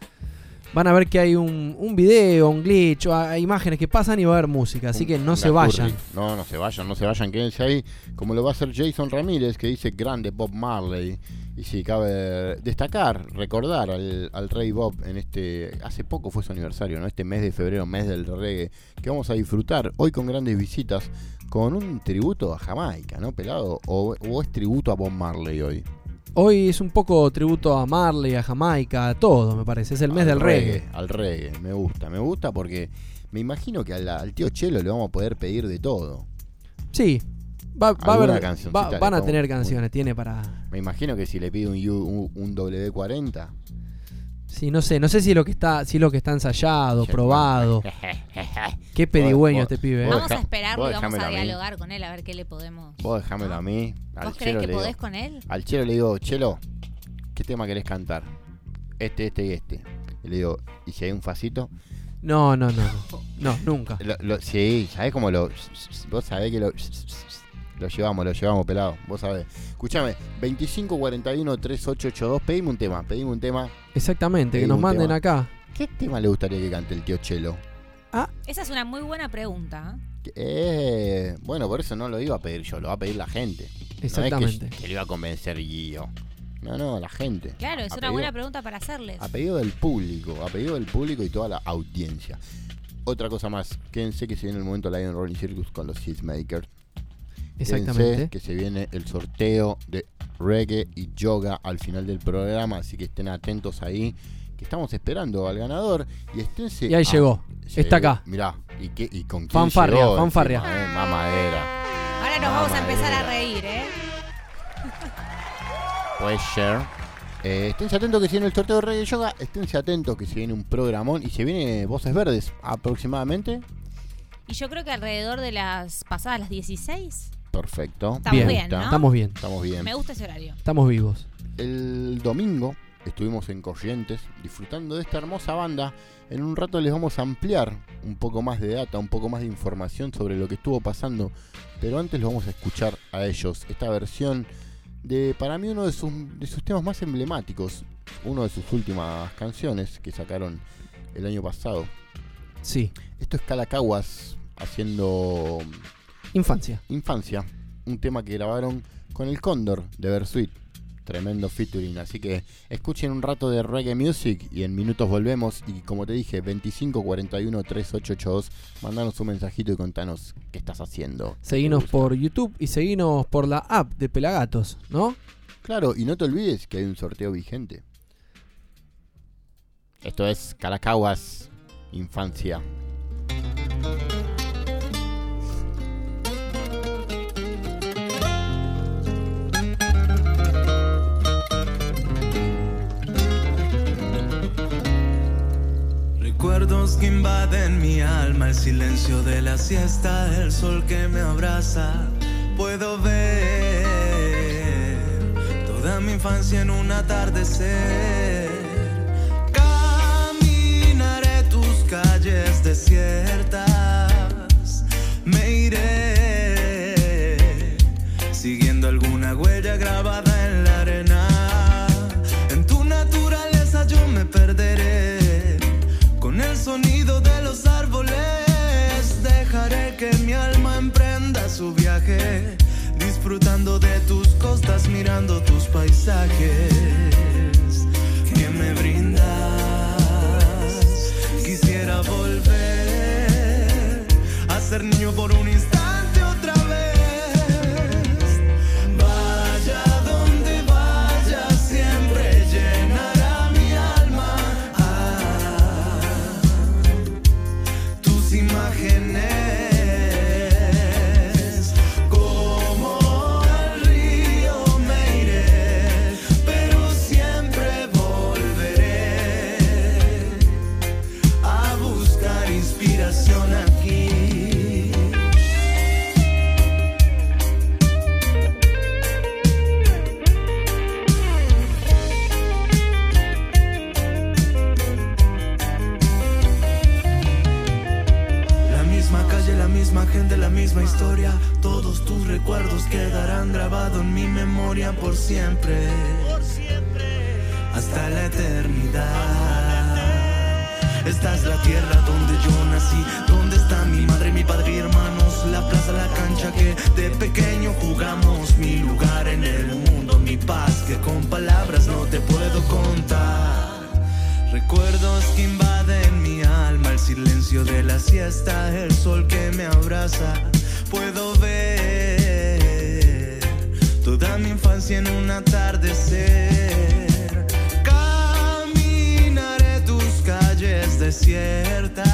van a ver que hay un, un video, un glitch, o hay imágenes que pasan y va a haber música. Así que no se vayan. No, no se vayan, no se vayan, quédense ahí. Como lo va a hacer Jason Ramírez, que dice grande Bob Marley. Y sí, cabe destacar, recordar al, al rey Bob en este. Hace poco fue su aniversario, ¿no? Este mes de febrero, mes del reggae, que vamos a disfrutar hoy con grandes visitas, con un tributo a Jamaica, ¿no? Pelado. O, o es tributo a Bob Marley hoy. Hoy es un poco tributo a Marley, a Jamaica, a todo, me parece. Es el mes Al del reggae. Al reggae, me gusta, me gusta porque me imagino que al, al tío Chelo le vamos a poder pedir de todo. Sí, va, va a haber, va- van a tener canciones, tiene para... Me imagino que si le pide un, un, un W40. Sí, no sé, no sé si es lo que está, si es lo que está ensayado, Ya, probado. Qué pedigüeño este pibe. ¿eh? Vamos a esperarlo y vamos a dialogar con él a ver qué le podemos. Vos dejámelo a mí. Al ¿Vos crees Chelo que le podés digo, con él? Al Chelo le digo, Chelo, ¿qué tema querés cantar? Este, este y este. Y le digo, ¿y si hay un facito? No, no, no, no, no, nunca. Lo- lo- sí, ¿sabés cómo lo. Vos sabés que lo. Lo llevamos, lo llevamos, pelado. Vos sabés. Escuchame, 2541 3882. Pedime un tema, pedime un tema. Exactamente, que nos manden tema. acá. ¿Qué tema le gustaría que cante el tío Chelo? Esa es una muy buena pregunta. ¿eh? Eh, bueno, por eso no lo iba a pedir yo, lo va a pedir la gente. Exactamente. No es que, que lo iba a convencer Guío. No, no, la gente. Claro, es A una pedido- buena pregunta para hacerles. A pedido del público, a pedido del público y toda la audiencia. Otra cosa más, quédense que se viene el momento Lion Rolling Circus con los Hitmakers. Quédense Exactamente. que se viene el sorteo de reggae y yoga al final del programa, así que estén atentos ahí, que estamos esperando al ganador y esténse. Y ahí ah, llegó. Está acá. Mirá, ¿y, qué, y con quién Fanfarria, llegó fanfarria. encima, eh? Mamadera. Ahora nos vamos a empezar a reír, ¿eh? Puede ser. Eh, esténse atentos que se viene el sorteo de reggae y yoga, esténse atentos que se viene un programón y se viene Voces Verdes aproximadamente. Y yo creo que alrededor de las pasadas las 16. Perfecto. Estamos bien. Estamos bien, Estamos bien. Me gusta ese horario. estamos vivos. El domingo estuvimos en Corrientes disfrutando de esta hermosa banda. En un rato les vamos a ampliar un poco más de data, un poco más de información sobre lo que estuvo pasando. Pero antes los vamos a escuchar a ellos. Esta versión de, para mí, uno de sus, de sus temas más emblemáticos. Una de sus últimas canciones que sacaron el año pasado. Sí, Esto es Calacaguas haciendo infancia. Infancia, un tema que grabaron con el Cóndor de Versuit. Tremendo featuring, así que escuchen un rato de reggae music y en minutos volvemos. Y como te dije, 2541 3882, mandanos un mensajito y contanos qué estás haciendo. Seguinos por YouTube y seguinos por la app de Pelagatos, ¿no? Claro, y no te olvides que hay un sorteo vigente. Esto es Calacaguas Infancia. Recuerdos que invaden mi alma, el silencio de la siesta, el sol que me abraza. Puedo ver toda mi infancia en un atardecer. Caminaré tus calles desiertas, me iré siguiendo alguna huella grabada disfrutando de tus costas, mirando tus paisajes que me brindas. Quisiera volver a ser niño por un instante quedarán grabados en mi memoria por siempre. Hasta la eternidad. Esta es la tierra donde yo nací, donde está mi madre, mi padre y hermanos, la plaza, la cancha que de pequeño jugamos, mi lugar en el mundo, mi paz que con palabras no te puedo contar. Recuerdos que invaden mi alma, el silencio de la siesta, el sol que me abraza. Puedo ver toda mi infancia en un atardecer. Caminaré tus calles desiertas,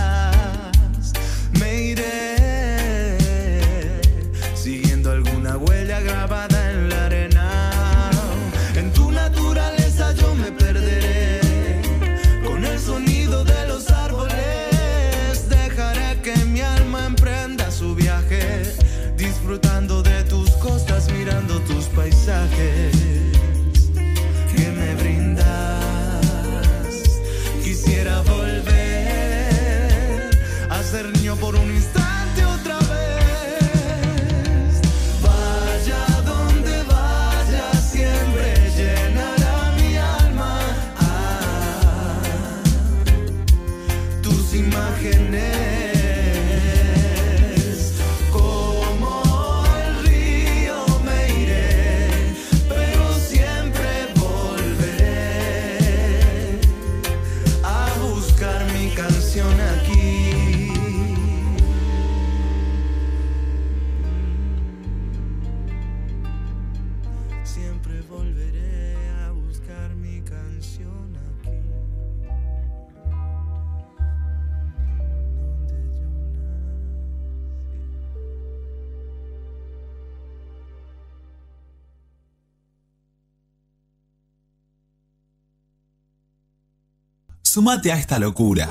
Sumate a esta locura.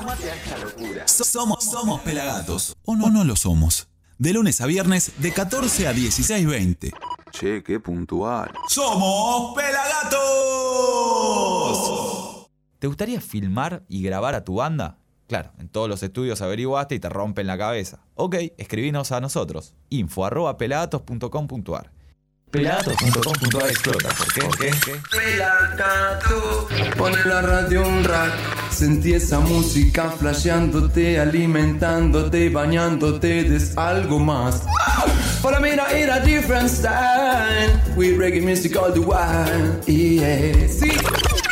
So- Somos, somos Pelagatos. ¿O no, no lo somos? De lunes a viernes, de 14 a 16.20. Che, qué puntual. ¡Somos Pelagatos! ¿Te gustaría filmar y grabar a tu banda? Claro, en todos los estudios averiguaste y te rompen la cabeza. Ok, escribinos a nosotros. info arroba pelagatos.com.ar Pelagatos.com.ar explota. ¿Por qué? ¿Por qué? Pelagato, pone la radio un rato. Sentí esa música flasheándote, alimentándote, bañándote de algo más. Follow me now in a different style. We reggae music all the while. Yeah. Sí.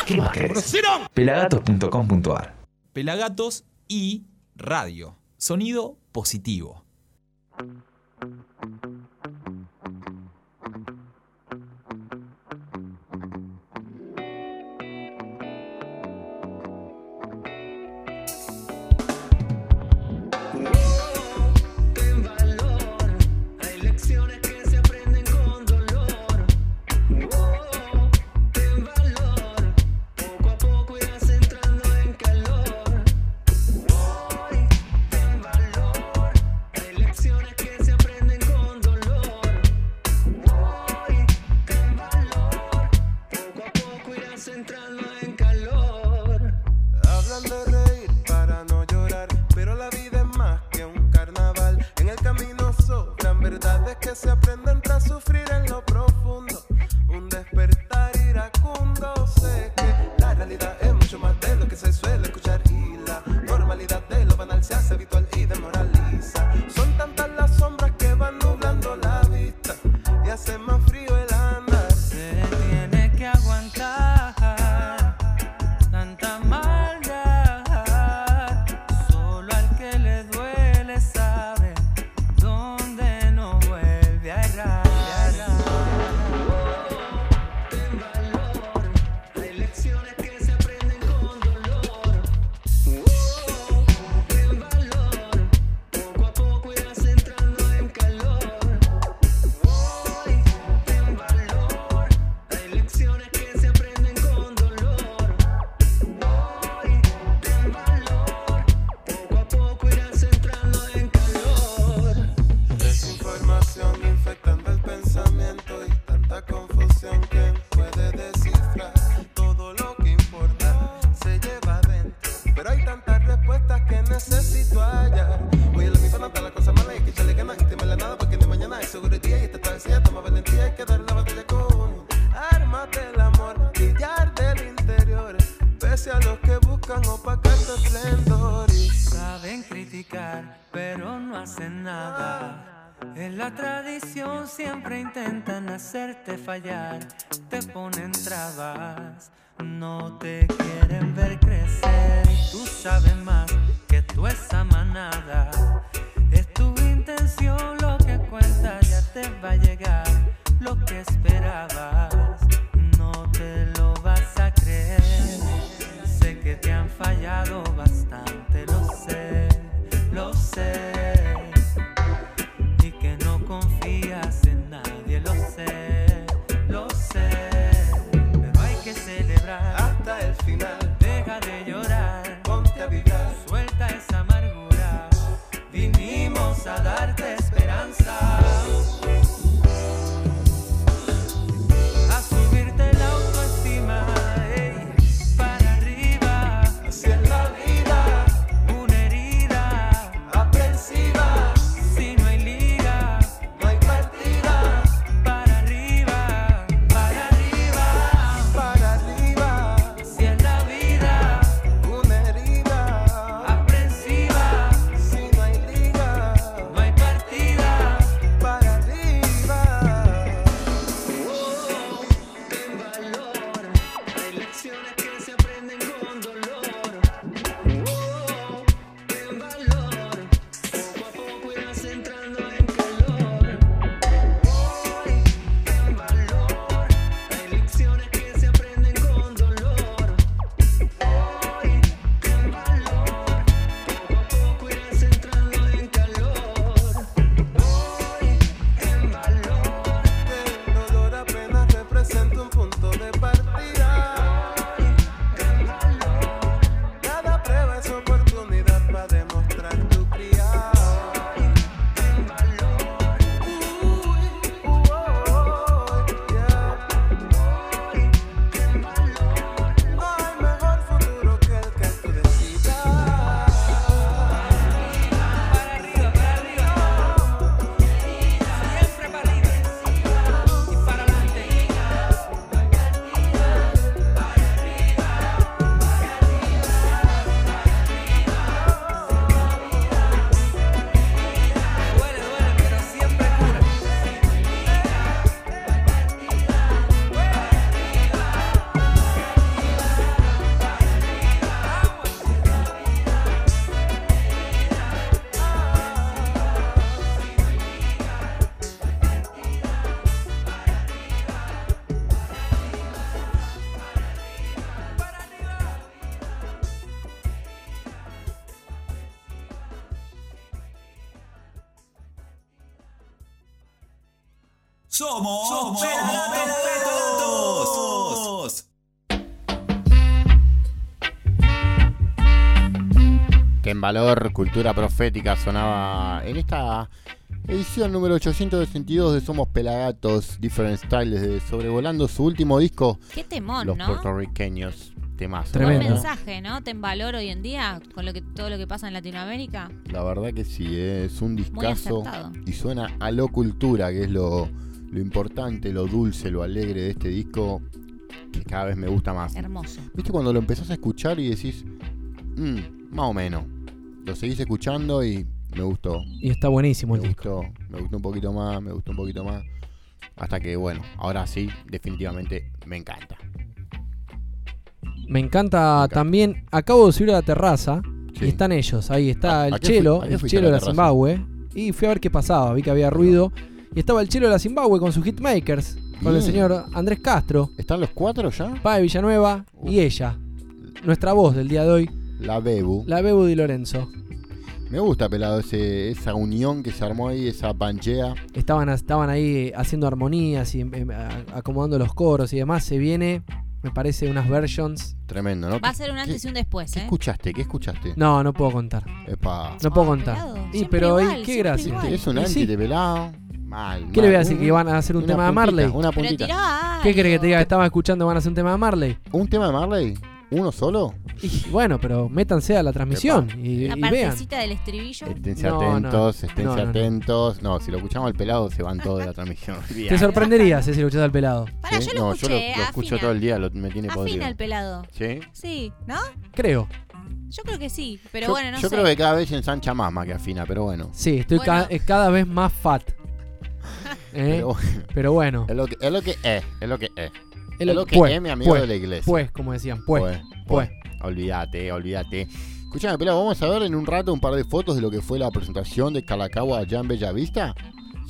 ¿Qué más querés? Pelagatos.com.ar Pelagatos y radio. Sonido positivo. Siempre intentan hacerte fallar, te ponen trabas, no te valor, cultura profética sonaba en esta edición número 862 de Somos Pelagatos, Different Styles, de sobrevolando su último disco, Qué temón, Los ¿no? puertorriqueños. Temas. Buen mensaje, ¿no? Te en valor hoy en día con lo que todo lo que pasa en Latinoamérica. La verdad que sí, eh, es un discazo y suena a lo cultura, que es lo, lo importante, lo dulce, lo alegre de este disco, que cada vez me gusta más. Hermoso. ¿Viste cuando lo empezás a escuchar y decís, "Mm, más o menos? Lo seguís escuchando y me gustó. Y está buenísimo el me disco. Gustó, me gustó un poquito más, me gustó un poquito más. Hasta que, bueno, ahora sí, definitivamente me encanta. Me encanta también. Acabo de subir a la terraza Sí. y están ellos. Ahí está ¿A- el chelo, el chelo de la? Zimbabue. Y fui a ver qué pasaba. Vi que había ruido. Y estaba el chelo de la Zimbabue con sus hitmakers. Con el señor Andrés Castro. ¿Están los cuatro ya? Páez Villanueva y ella. Nuestra voz del día de hoy. La Bebu. La Bebu Di Lorenzo. Me gusta, pelado, ese, esa unión que se armó ahí, esa panchea. Estaban, estaban ahí haciendo armonías y em, a- acomodando los coros y demás. Se viene, me parece, unas versions. Tremendo, ¿no? Va a ser un antes y un después, ¿Qué ¿eh? escuchaste? ¿Qué escuchaste? No, no puedo contar. Epa. No puedo Ah, contar. pelado, Y pero ¿y igual, qué gracia. igual. Es un sí. de pelado. Mal. ¿Qué le voy a decir? ¿Que van a hacer un tema de Marley? Una Pero puntita. tirá ¿Qué querés que te diga? Estaba escuchando, van a hacer un tema de Marley. ¿Un tema de Marley? ¿Uno solo? Y bueno, pero métanse a la transmisión y, La y vean. partecita del estribillo. Esténse No, no. atentos, esténse No, no, no. atentos. No, si lo escuchamos al pelado se van todos de la transmisión. Te sorprenderías eh, si lo escuchás al pelado. Pará, ¿Sí? yo lo no, escuché, yo lo, lo escucho afina. todo el día, lo, me tiene podrido. Afina el pelado. ¿Sí? Sí, ¿no? Creo. Yo creo que sí, pero yo bueno, no yo sé. creo que cada vez se ensancha más más que afina, pero bueno. Sí, estoy Bueno. cada, eh, cada vez más fat. ¿Eh? Pero, Pero, bueno, bueno. es lo que es, lo que es, es lo que es. Es lo que pues, es mi amigo pues, de la iglesia. Pues, como decían, pues. Pues, pues. Olvídate, olvídate. Escuchame, Pela, vamos a ver en un rato un par de fotos de lo que fue la presentación de Calacagua allá en Bellavista.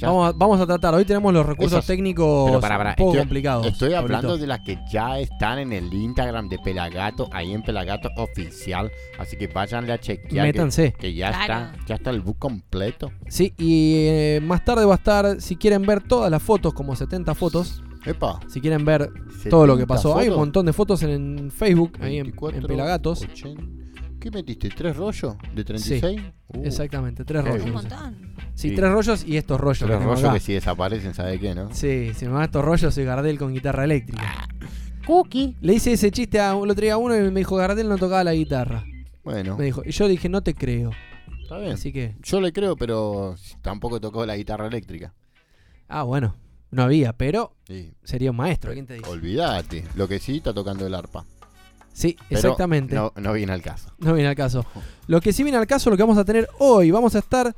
Ya- Vamos a, vamos a tratar. Hoy tenemos los recursos técnicos Pero para, para, un poco estoy, complicados. Estoy hablando Pablito. de las que ya están en el Instagram de Pelagato, ahí en Pelagato Oficial. Así que váyanle a chequear. que- Métanse. Que, ya Claro. está, ya está el book completo. Sí, y eh, más tarde va a estar, si quieren ver todas las fotos, como 70 fotos. Epa. Si quieren ver todo lo que 70 pasó. Hay un montón de fotos en Facebook, ahí en, 24, en Pelagatos. 80. ¿Qué metiste? ¿Tres rollos de 36? Uh, Exactamente, tres rollos. Un bien. montón. Sí, Sí. tres rollos y estos rollos. Tres rollos acá. que si desaparecen, ¿sabe qué, no? Sí, si me van estos rollos soy Gardel con guitarra eléctrica. Cookie. Le hice ese chiste a el otro día a uno y me dijo Gardel no tocaba la guitarra. Bueno, Me dijo, y yo dije, no te creo. está bien. Así que, Yo le creo, pero tampoco tocó la guitarra eléctrica. ah, bueno, no había, pero Sí. sería un maestro, ¿quién te dice? Olvídate. Lo que sí está tocando el arpa. Sí, Pero exactamente. No, no viene al caso. No viene al caso. Lo que sí viene al caso, lo que vamos a tener hoy, vamos a estar,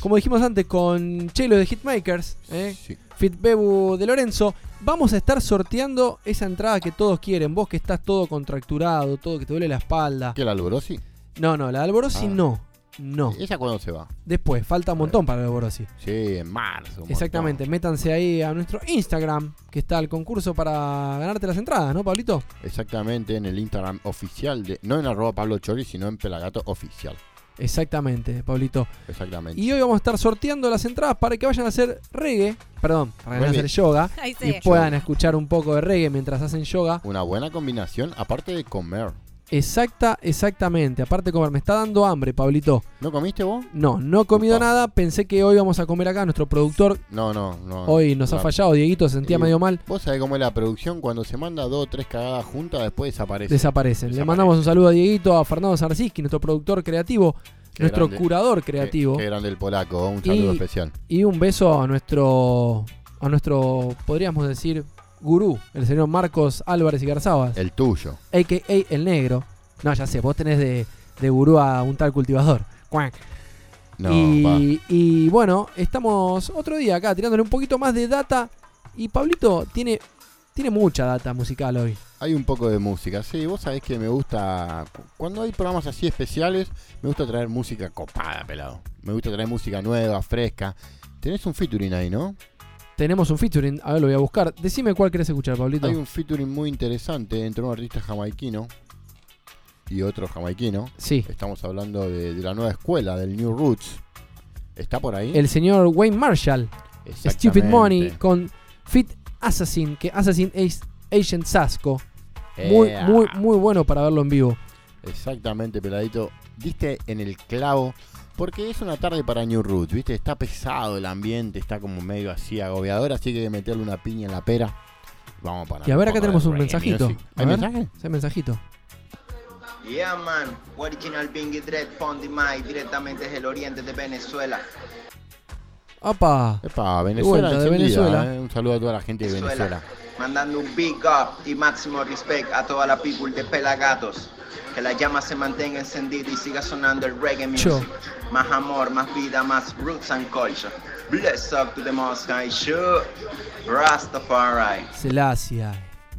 como dijimos antes, con Chelo de Hitmakers, ¿eh? Sí. Fitbebu de Lorenzo. Vamos a estar sorteando esa entrada que todos quieren. Vos que estás todo contracturado, todo que te duele la espalda. ¿Qué, la Alborosi? No, no, la de Alborosi Ah. no. No. ¿Esa cuándo se va? Después, falta un montón para la de Alborosi. Sí, en marzo. Exactamente, métanse ahí a nuestro Instagram, que está el concurso para ganarte las entradas, ¿no, Pablito? montón. Exactamente, en el Instagram oficial de. No en arroba Pablo Chori, sino en Pelagato Oficial. Exactamente, Pablito. Exactamente. Y hoy vamos a estar sorteando las entradas para que vayan a hacer reggae, perdón, para que vayan a hacer yoga y puedan escuchar un poco de reggae mientras hacen yoga. Una buena combinación, aparte de comer. Exacta, exactamente. Aparte de comer, me está dando hambre, Pablito. ¿No comiste vos? No, no he comido nada. Pensé que hoy vamos a comer acá. Nuestro productor No, no, no. hoy nos ha La- fallado. Dieguito se sentía Y medio mal. Vos sabés cómo es la producción cuando se manda dos o tres cagadas juntas, después desaparece. Desaparecen. Le mandamos un saludo a Dieguito, a Fernando Sarziski, nuestro productor creativo, Qué nuestro grande. curador Qué- creativo. Qué, grande el polaco, un saludo Y- especial. Y un beso a nuestro, a nuestro, podríamos decir, gurú, el señor Marcos Álvarez y Garzabas, El tuyo. a.k.a. el negro. No, ya sé, vos tenés de, de gurú a un tal cultivador. Cuac. No, y, y bueno, estamos otro día acá tirándole un poquito más de data. Y Pablito tiene, tiene mucha data musical hoy. Hay un poco de música, sí, vos sabés que me gusta, cu- cuando hay programas así especiales, me gusta traer música copada, pelado. Me gusta traer música nueva, fresca. Tenés un featuring ahí, ¿no? Tenemos un featuring, a ver, lo voy a buscar. Decime cuál querés escuchar, Pablito. Hay un featuring muy interesante entre un artista jamaiquino y otro jamaiquino. Sí, Estamos hablando de, de la nueva escuela, del New Roots. ¿Está por ahí? el señor Wayne Marshall. Stupid. Money con Fit Assassin, que Assassin es Agent Sasco. Muy, muy, muy bueno para verlo en vivo. Exactamente, peladito. Diste en el clavo. Porque es una tarde para New Roots, ¿viste? Está pesado el ambiente, está como medio así agobiador, así que hay que meterle una piña en la pera. Vamos para Y a ver, acá tenemos un mensajito. music. A ¿Hay ver, mensaje? ese mensajito. Yeah, man. Original Bingy Dread Fondi Mai, directamente desde el oriente de Venezuela. ¡Opa! Epa, Venezuela, de Venezuela. ¿eh? Un saludo a toda la gente de Venezuela. Mandando un big up y máximo respect a toda la people de Pelagatos. Que la llama se mantenga encendida y siga sonando el reggae music. Cho. Más amor, más vida, más roots and culture. Bless up to the most high show. Rastafari. Selassie.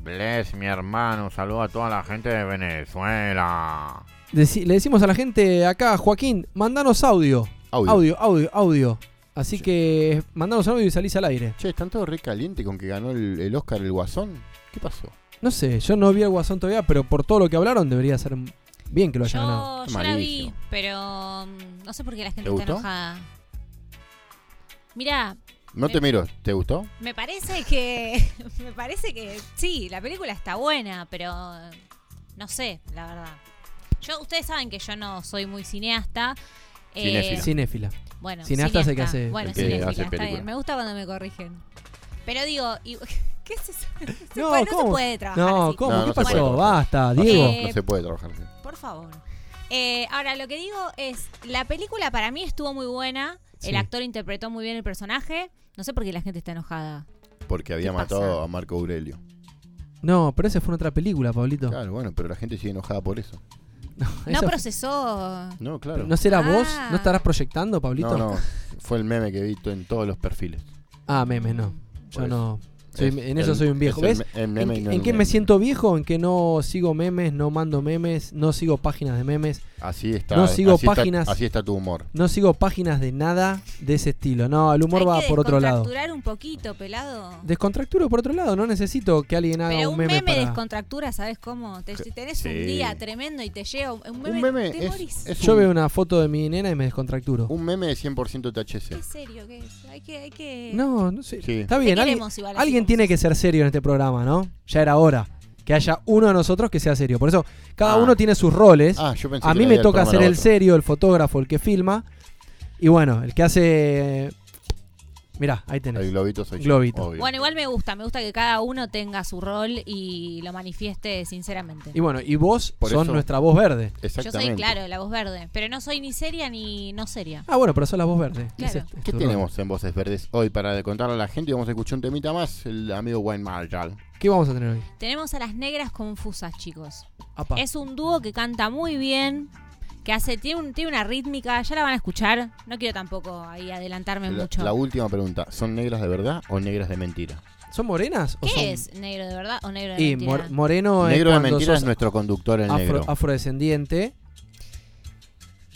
Bless, mi hermano. Saludo a toda la gente de Venezuela. Deci- le decimos a la gente acá, Joaquín, mandanos audio. Audio. Audio, audio, audio. Así que mandanos audio y salís al aire. Che, están todos re calientes con que ganó el, el Oscar el Guasón. ¿Qué pasó? No sé, yo no vi el Guasón todavía, pero por todo lo que hablaron debería ser bien que lo haya ganado. Yo, yo la vi, pero mm, no sé por qué la gente ¿Te está gustó? enojada. Mira, No te miro, ¿te gustó? me parece que. me parece que sí, la película está buena, pero. No sé, la verdad. Yo, ustedes saben que yo no soy muy cineasta. eh, Cinéfila. Cinéfila. Bueno, Cineasta es el que hace- Bueno, el que cinéfila, hace está película. bien. Me gusta cuando me corrigen. Pero digo, y- ¿qué es eso? No se, No, puede, no se ¿cómo? puede trabajar No, así. ¿cómo? No, ¿Qué no se puede pasó? trabajar. Basta, No, Diego. Eh, No se puede trabajar así. Por favor. Eh, ahora, lo que digo es, la película para mí estuvo muy buena. Sí. El actor interpretó muy bien el personaje. No sé por qué la gente está enojada. Porque había ¿Qué matado pasa? a Marco Aurelio. No, pero esa fue en otra película, Pablito. Claro, bueno, pero la gente sigue enojada por eso. No Esa- procesó. No, claro. ¿No será vos? Ah. ¿No estarás proyectando, Pablito? No, no. Fue el meme que vi to- en todos los perfiles. Ah, memes, no. Yo no. Soy- es en eso el- soy un viejo. es el ¿Ves? el ¿En, meme y qué- no en el qué me siento viejo? En que no sigo memes, no mando memes, no sigo páginas de memes, Así está. No sigo así está- páginas. así está tu humor. no sigo páginas de nada de ese estilo. No, el humor Hay va que por otro lado. descontracturar un poquito, pelado. Descontracturo por otro lado, no necesito que alguien haga Pero un un meme, meme, para... descontractura, ¿sabes cómo? Te, si tenés Sí. un día tremendo y te llega un un meme, Un meme te es, morís. es Yo un, veo una foto de mi nena y me descontracturo. un meme de 100% THC. ¿Qué serio que es? Hay que, hay que... No, no sé. Sí. Está bien, alguien, queremos igual, alguien tiene que ser serio en este programa, ¿no? Ya era hora que haya uno de nosotros que sea serio. Por eso, cada Ah. uno tiene sus roles. Ah, yo pensé A que mí me toca programa ser el otra. serio, el fotógrafo, el que filma. Y bueno, el que hace. Mirá, ahí tenés. El globito soy yo, Globito. obvio. Bueno, igual me gusta, me gusta que cada uno tenga su rol y lo manifieste sinceramente. Y bueno, y vos Por sos eso- nuestra voz verde. Yo Exactamente. soy, claro, la voz verde, pero no soy ni seria ni no seria. Ah, bueno, pero sos la voz verde. Claro. Ese es ¿Qué tu tenemos en Voces Verdes hoy para contarle a la gente? Y vamos a escuchar un temita más, el amigo Wayne Marshall. ¿Qué vamos a tener hoy? Tenemos a las negras confusas, chicos. Apa. Es un dúo que canta muy bien, que hace tiene, un- tiene una rítmica, ya la van a escuchar. No quiero tampoco ahí adelantarme La, mucho. la última pregunta, ¿son negras de verdad o negras de mentira? ¿Son morenas? o ¿Qué son- es negro de verdad o negro de Y mentira? mor- moreno negro es de mentira sos es nuestro conductor, el afro- negro. afrodescendiente.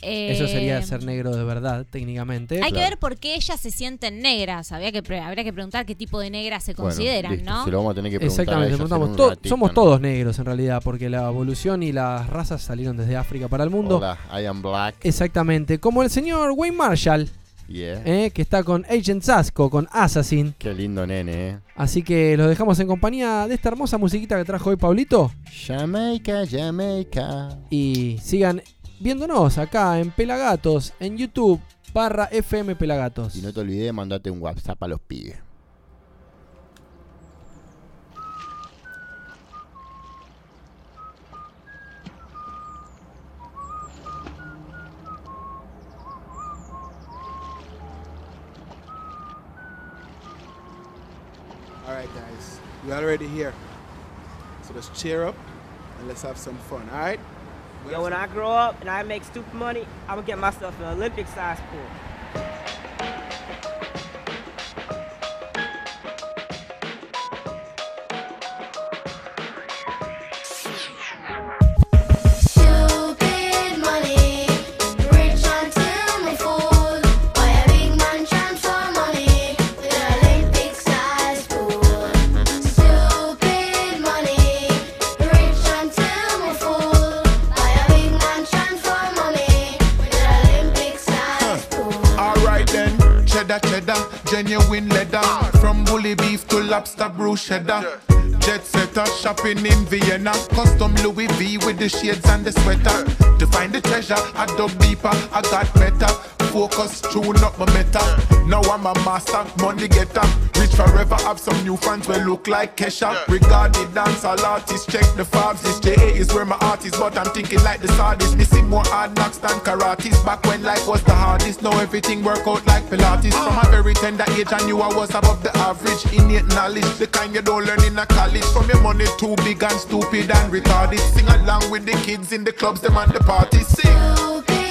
Eso sería Eh, ser negro de verdad, técnicamente. Hay que ver por qué ellas se sienten negras. Habría que, pre- habría que preguntar qué tipo de negras se Bueno, consideran, listo, ¿no? Se lo vamos a tener que preguntar Exactamente, a preguntamos. en un To- ratito, somos ¿no? todos negros en realidad, porque la evolución y las razas salieron desde África para el mundo. Hola, I am black. Exactamente, como el señor Wayne Marshall, Yeah. eh, que está con Agent Sasco, con Assassin. Qué lindo nene, eh. Así que los dejamos en compañía de esta hermosa musiquita que trajo hoy Pablito. Jamaica, Jamaica. Y sigan viéndonos acá en Pelagatos, en YouTube, barra FM Pelagatos. Y no te olvides de mandarte un WhatsApp a los pibes. All right, guys, we're already here. So let's cheer up and let's have some fun. All right? Yo, when I grow up and I make stupid money, I'm gonna get myself an Olympic size pool. Genuine leather. From bully beef to lobster bruschetta. Jet setter, shopping in Vienna. Custom Louis V with the shades and the sweater. To find the treasure, I dug deeper, I got better. Focus, tune up my meta. Now I'm a master, money getter. Rich forever, have some new fans will look like Kesha. Regard the dancehall artist, check the fabs. This JA is where my art is, but I'm thinking like the sardis. Missing more hard knocks than karates. Back when life was the hardest, now everything work out like Pilates. From a very tender age, I knew I was above the average. Innate knowledge, the kind you don't learn in a college. From your money too big and stupid and retarded. Sing along with the kids in the clubs, them and the parties. Sing.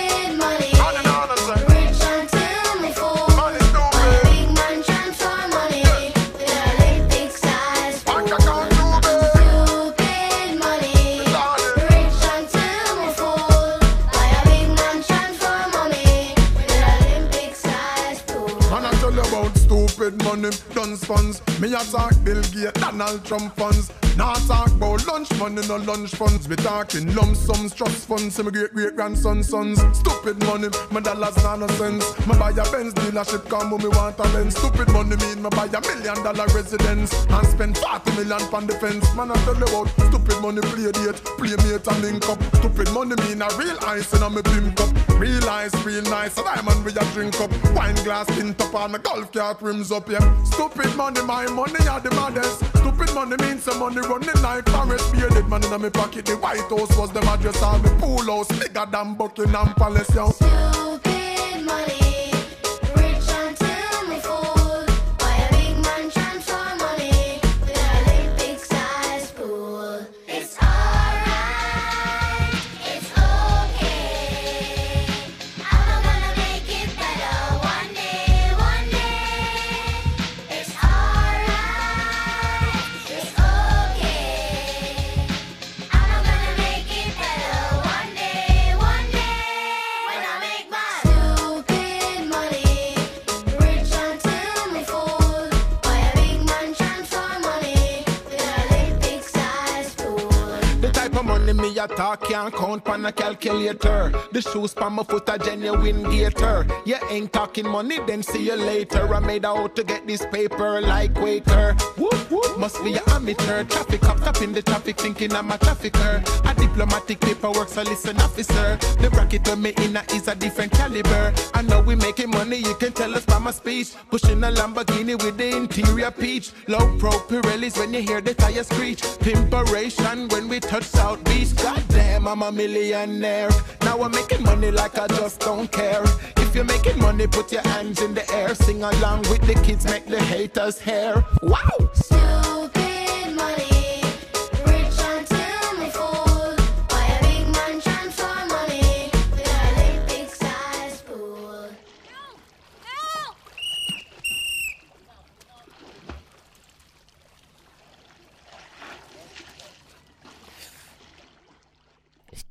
Money, guns funds. Me a talk Bill Gates, Donald Trump funds. Now talk about lunch money, no lunch funds. We talking lump sums, trust funds, my great great grandson sons. Stupid money, my dollars not no sense. Me buy a Benz dealership, come me want a Benz. Stupid money mean me buy a million dollar residence and spend 40 million on defense. Man, I tell you about stupid money, play date, play mate and link up. Stupid money mean a real ice in a me pimp cup. Real ice, real nice, a diamond we a drink up. Wine glass tint up and a golf cart rims up, yeah. Stupid money, my money are the maddest. Stupid money means some money running like forest. Bearded man in my pocket, the White House was the address. All me pool house bigger than Buckingham Palace, yo. Stupid money, a talk can't count on a calculator. The shoes on my foot a genuine gator. You ain't talking money, then see you later. I made out to get this paper like waiter. Whoop whoop, must be amateur. Traffic stop in the traffic thinking I'm a trafficker. A diplomatic paperwork, so listen officer. The bracket on me in is a different caliber. I know we making money, you can tell us by my speech. Pushing a Lamborghini with the interior peach. Low pro Pirellis when you hear the tire screech. Pimperation when we touch South Beach. Goddamn, I'm a millionaire. Now I'm making money like I just don't care. If you're making money, put your hands in the air. Sing along with the kids, make the haters hair. Wow!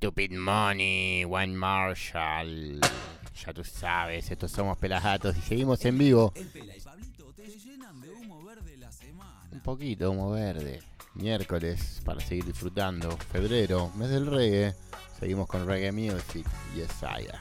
Stupid Money, One Marshall. Ya tú sabes, estos somos pelagatos y seguimos en vivo. Un poquito de humo verde. Miércoles para seguir disfrutando. Febrero, mes del reggae. Seguimos con reggae music y Esaya.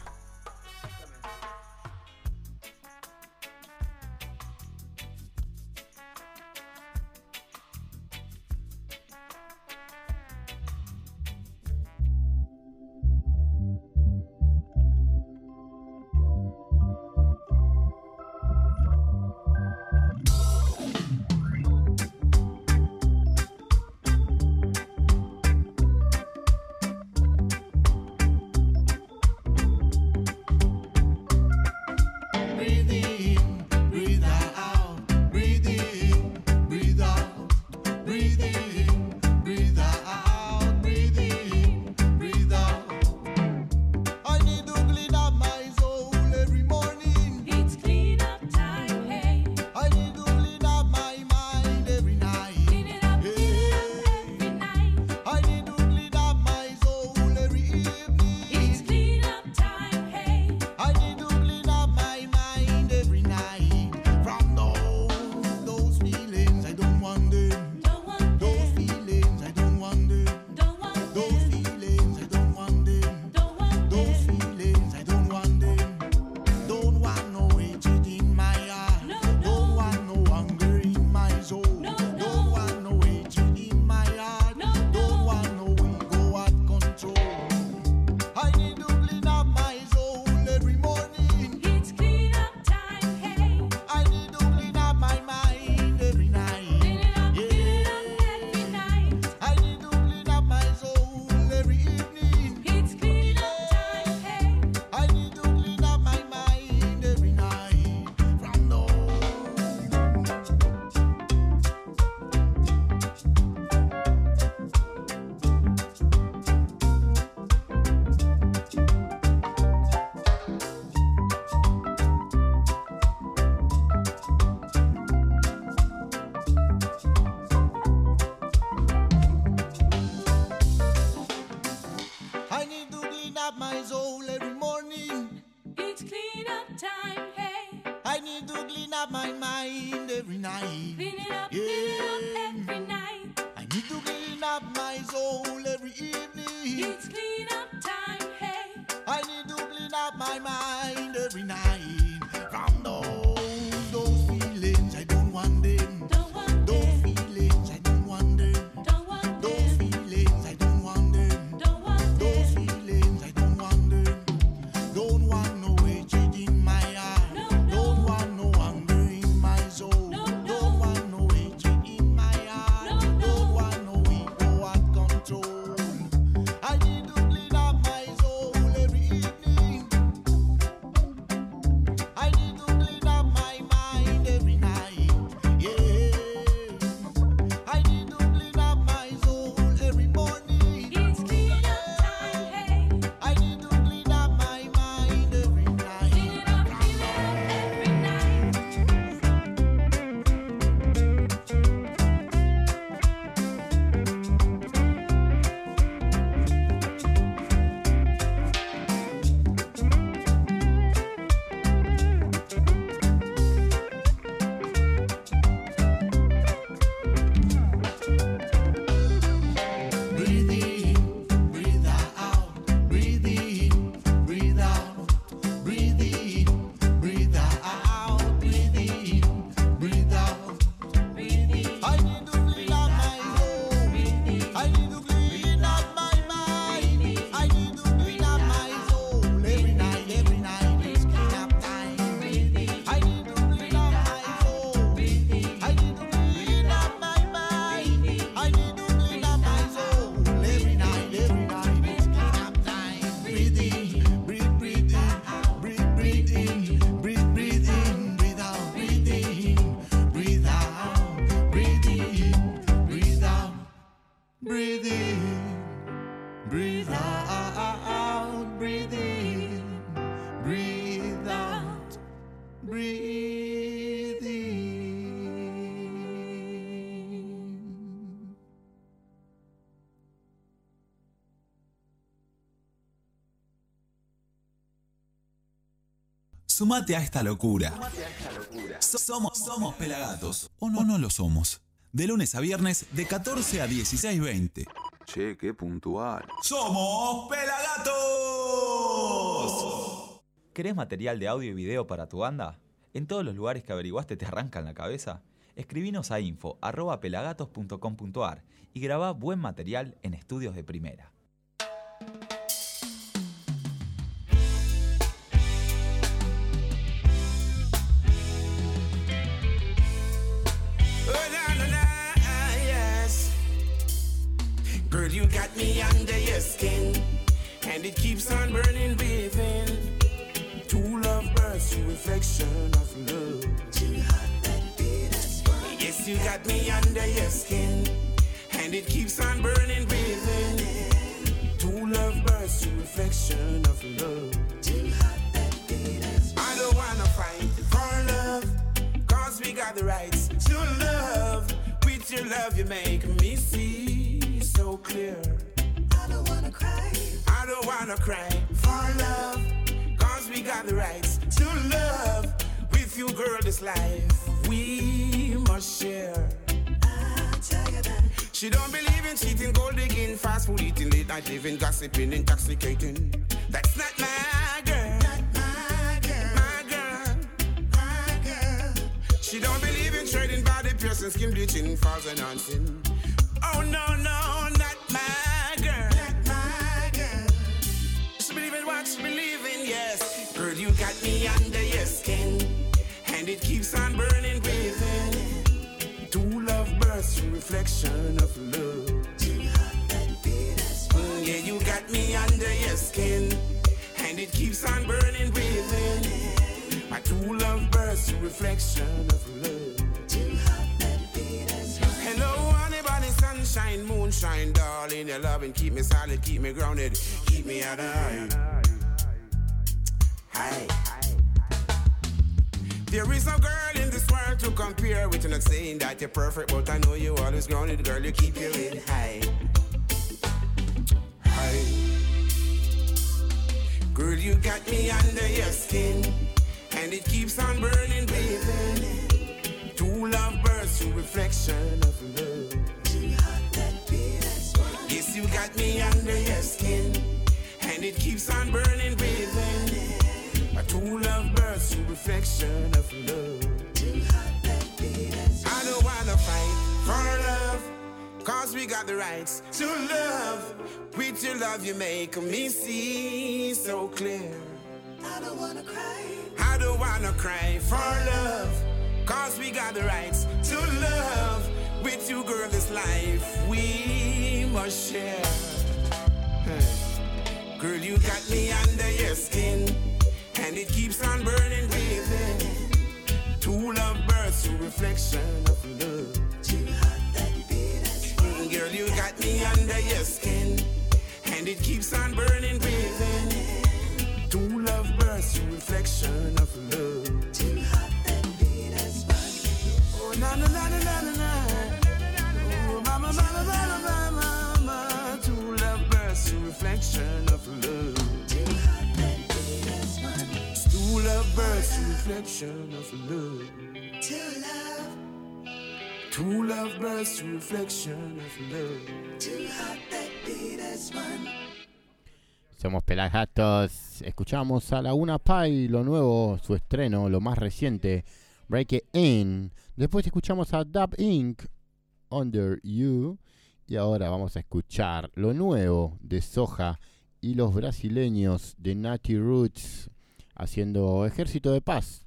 Sumate a esta locura. So- Somos, somos Pelagatos. O no, no lo somos. De lunes a viernes, de 14 a 16.20. Che, qué puntual. ¡Somos Pelagatos! ¿Querés material de audio y video para tu banda? ¿En todos los lugares que averiguaste te arrancan la cabeza? Escribinos a info arroba pelagatos.com.ar y grabá buen material en estudios de primera. Skin, and it keeps on burning within. True love bursts, you reflection of love. Yes, you got me under your skin, and it keeps on burning within. True love bursts, you reflection of love. I don't wanna fight for love, cause we got the rights to love. With your love, you make me see so clear. I don't wanna cry. I don't wanna cry for love, cause we got the rights to love. With you, girl, this life we must share. She don't believe in cheating, gold digging, fast food eating, late night living, gossiping, intoxicating. That's not my girl. my girl. My girl. My girl. She don't believe in trading body piercing, skin bleaching, falls and dancing. Oh no, no, not my Believe in, yes. Girl, you got me under your skin, and it keeps on burning within. True love bursts, reflection of love. Yeah, you got me under your skin, and it keeps on burning within. My true love bursts, reflection of love. Sunshine, moonshine, darling. Your loving keep me solid, keep me grounded, keep me at high. High. There is no girl in this world to compare with. I'm not saying that you're perfect, but I know you always grounded, girl. You keep your head high. High. Girl, you got me under your skin, and it keeps on burning within. True love bursts, you reflection of love. You got me under your skin, and it keeps on burning within. A true love bursts, you reflection of love. I don't wanna fight for love, cause we got the rights to love. With your love, you make me see so clear. I don't wanna cry. I don't wanna cry for love, cause we got the rights to love. With you, girl, this life we must share. Girl, you got me under your skin, and it keeps on burning within. True love bursts, a reflection of love. Girl, you got me under your skin, and it keeps on burning within. True love bursts, a reflection of love. Oh, na na na na na na na. Oh, mama, mama, mama, mama, reflection of love. True love bursts, a reflection of love. True love. True love bursts, a reflection of love. Too hot that beat us one. Somos Pelagatos. Escuchamos a Laguna Pai, lo nuevo, su estreno, lo más reciente, Break It In. Después escuchamos a Dub Inc. Under You. Y ahora vamos a escuchar lo nuevo de Soja y los brasileños de Natty Roots haciendo Ejército de Paz.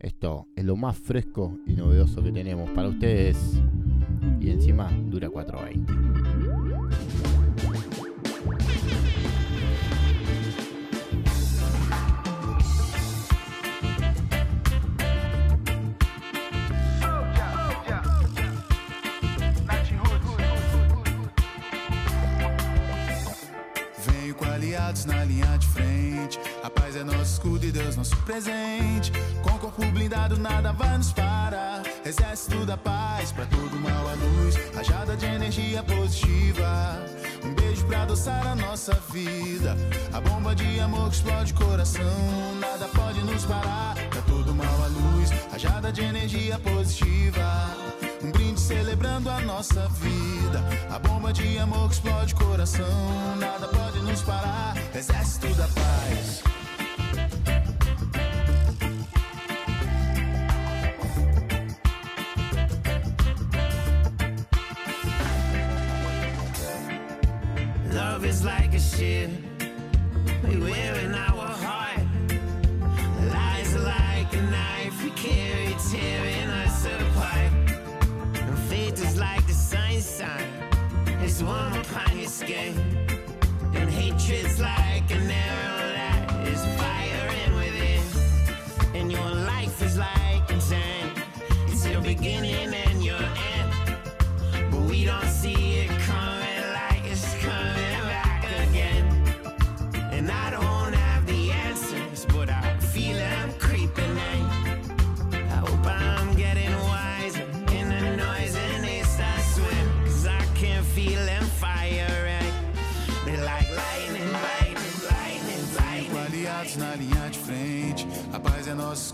Esto es lo más fresco y novedoso que tenemos para ustedes. Y encima dura 420. Na linha de frente. A paz é nosso escudo e Deus nosso presente. Com corpo blindado, nada vai nos parar. Exército da paz, pra todo mal a luz. Rajada de energia positiva. Um beijo pra adoçar a nossa vida. A bomba de amor que explode o coração. Nada pode nos parar. Pra todo mal a luz. Rajada de energia positiva. Celebrando a nossa vida. A bomba de amor que explode coração. Nada pode nos parar. Exército da paz. Love is like a ship we wear in our heart. Lies like a knife we carry, tearing warm upon your skin. And hatred's like an arrow that is firing within. And your life is like a tank, it's your beginning and your end. But we don't see it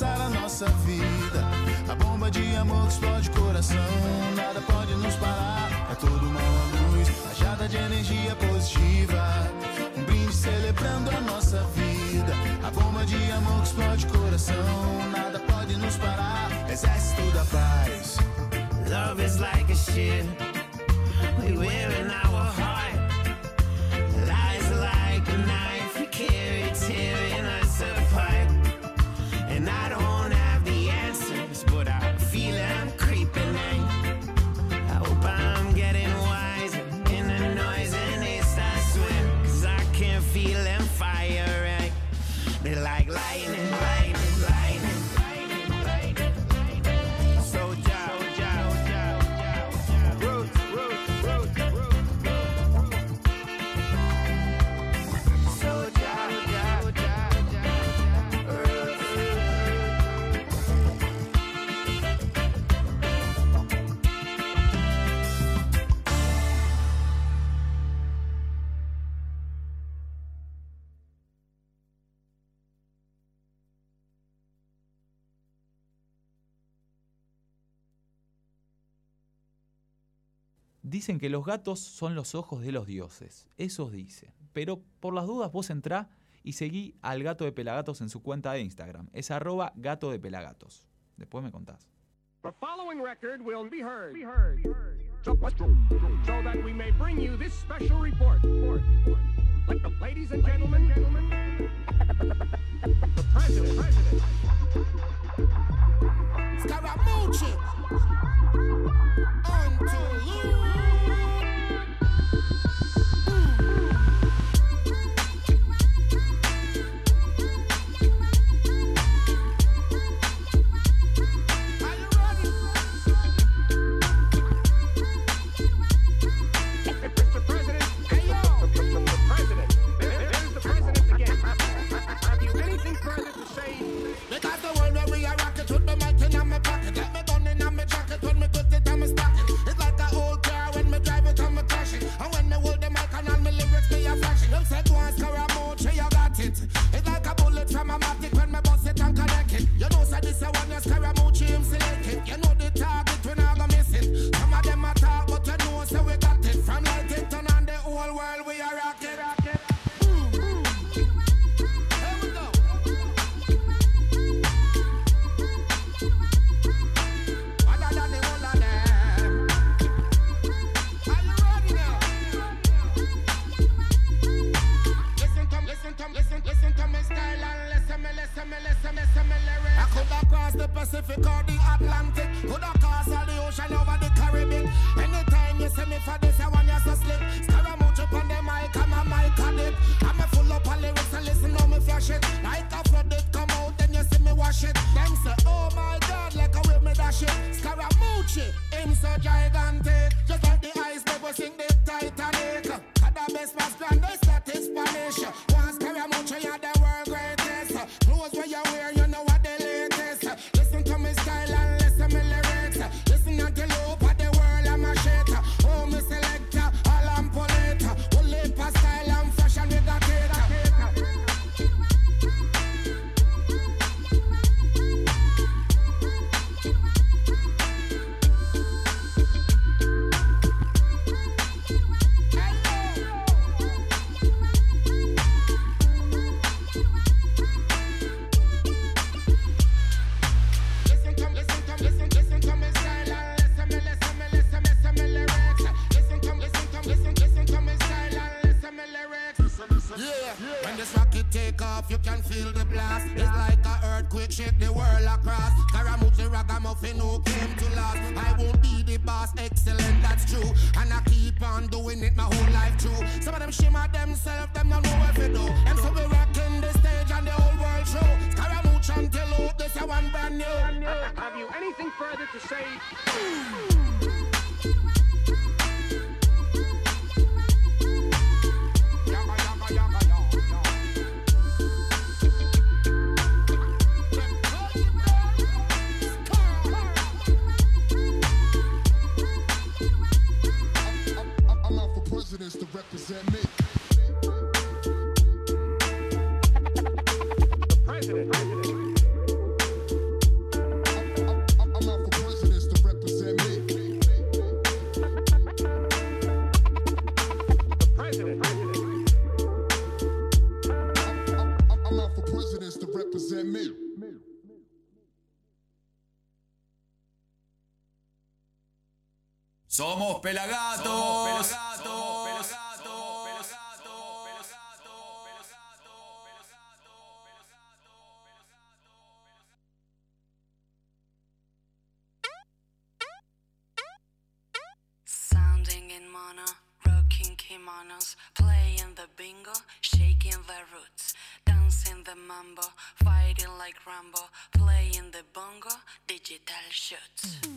a nossa vida. A bomba de amor que explode o coração. Nada pode nos parar. Pra todo mal a luz, rajada de energia positiva. Um brinde celebrando a nossa vida. A bomba de amor que explode o coração. Nada pode nos parar. Exército da paz. Love is like a ship we wear in our heart. Dicen que los gatos son los ojos de los dioses. Eso dicen. Pero por las dudas vos entrá y seguí al gato de Pelagatos en su cuenta de Instagram. Es arroba gato de Pelagatos. Después me contás. The following record will be heard. Be heard. So, so that we may bring you this special report. Like the ladies and gentlemen, gentlemen, the president, president. Scaramucci. Unto you. Pacific or the Atlantic. Could have cause all the ocean over the Caribbean. Anytime you see me for this, I want you to slip. Scaramouche up on the mic, I'm a mic on it. I'm a full up all the and listen how me flash it. Like a flood it come out, then you see me wash it. Them say, oh my God, like a whip me dash it. Scaramouche, him so gigantic. pelagatos. Somos pelagatos. Somos pelagatos. kimonos, playing the bingo, shaking the roots, dancing the mambo, fighting like Rambo, playing the bongo, digital shoots.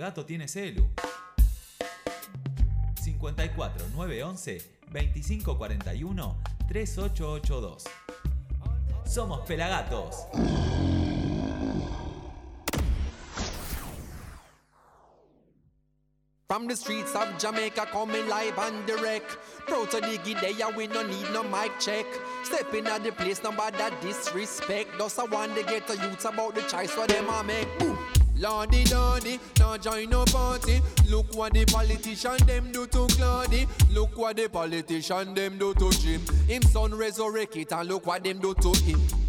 Gato tiene celu. 54 911 2541 3882. Somos Pelagatos. From the streets of Jamaica coming live and direct. Proud to dig it there, we no need no mic check. Stepping at the place, nobody disrespect. Just I want to get the youths about the choice for them I make. Boom. Lordy Lordy, now join no party. Look what the politician them do to Claudy. Look what the politician them do to Jim. Him son resurrect it and look what them do to him.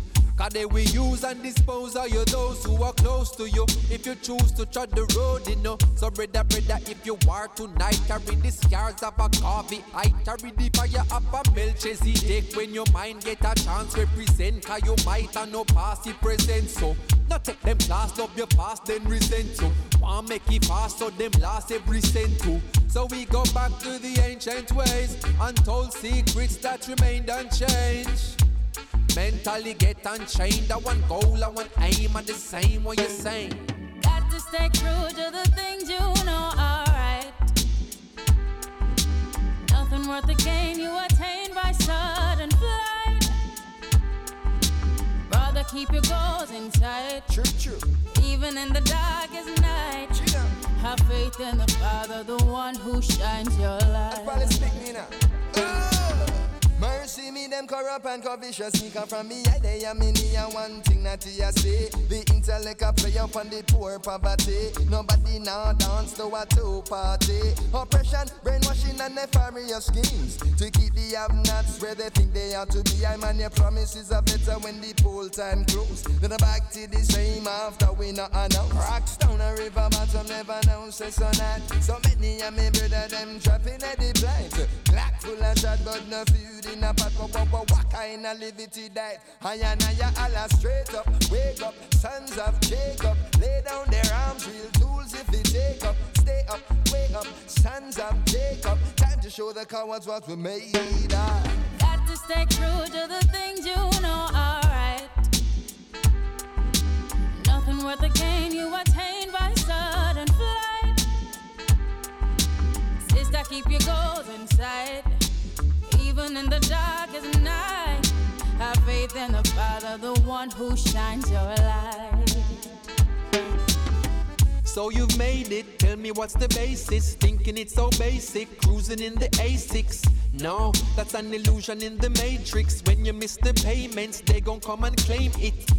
Cause they will use and dispose of you those who are close to you. If you choose to tread the road, you know. So brother, brother, if you are tonight, carry the scars of a coffee. I carry the fire of a Melchizedek. When your mind get a chance, represent. Cause you might have no past, it present. So, not take them class, love your past, then resent you. Want make it fast, so them last every cent too. So we go back to the ancient ways, untold secrets that remained unchanged. Mentally get unchained. I want goal, I want aim, and the same what you're saying. Got to stay true to the things you know are right. Nothing worth the gain you attain by sudden flight. Brother, keep your goals in sight. True, true. Even in the darkest night. Have faith in the Father, the one who shines your light. Mercy me, them corrupt and covetous sneak up from me. I they am in here one thing that you say. The intellect a play up on the poor poverty. Nobody now dance to a two party. Oppression, brainwashing and nefarious schemes to keep the have-nots where they think they ought to be. I man, your promises are better when the poll time close. Then back to the same after we not announce. Rocks down a river bottom, never know say so not. So many of me brother them trapping at the blind. Black full of shot, but no food in a pot. What, what, what kind of liberty diet? I and I Allah straight up, wake up, sons of Jacob. Lay down their arms, real tools if they take up. Stay up, wake up, sons of Jacob. Time to show the cowards what we made of. Got to stay true to the things you know are right. Nothing worth the gain you attain by sudden flight. Sister, keep your goals in sight. Even in the darkest night, have faith in the Father, the one who shines your light. So you've made it. Tell me what's the basis? Thinking it's so basic. Cruising in the A6. No, that's an illusion in the matrix. When you miss the payments, they gon' come and claim it.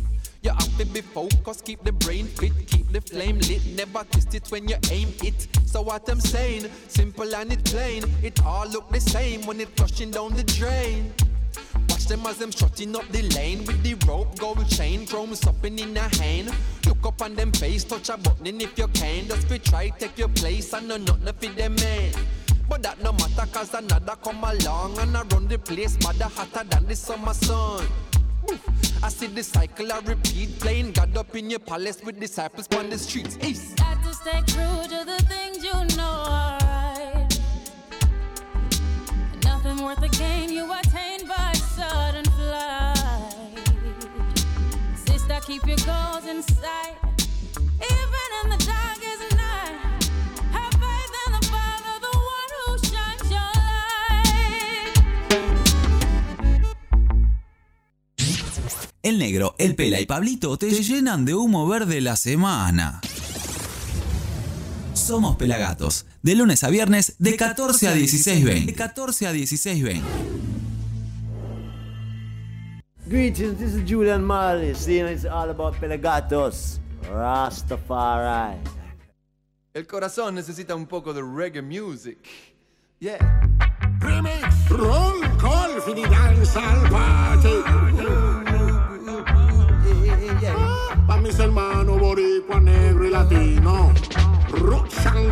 You have to be focused, keep the brain fit, keep the flame lit. Never twist it when you aim it. So what I'm saying, simple and it plain. It all look the same when it flushing down the drain. Watch them as them strutting up the lane with the rope, gold chain, chrome supping in a hand. Look up on them face, touch a button if you can. Just fi try take your place and no nothing for them man. But that no matter cause another come along and I run the place, mother hotter than the summer sun. I see the cycle I repeat, playing God up in your palace with disciples on the streets. East. Got to stay true to the things you know are right. Nothing worth the gain you attain by sudden flight. Sister, keep your goals in sight. Even in the darkest El negro, el pela y Pablito te llenan de humo verde la semana. Somos Pelagatos, de lunes a viernes de 14 a 16.20. De 14 a 16.20. Greetings, this is Julian Marley, seeing it's all about Pelagatos, Rastafari. El corazón necesita un poco de reggae music. Yeah. Remix, roll call for the dancehall party. Pa' mis hermanos boricua, negro y latino. Roots and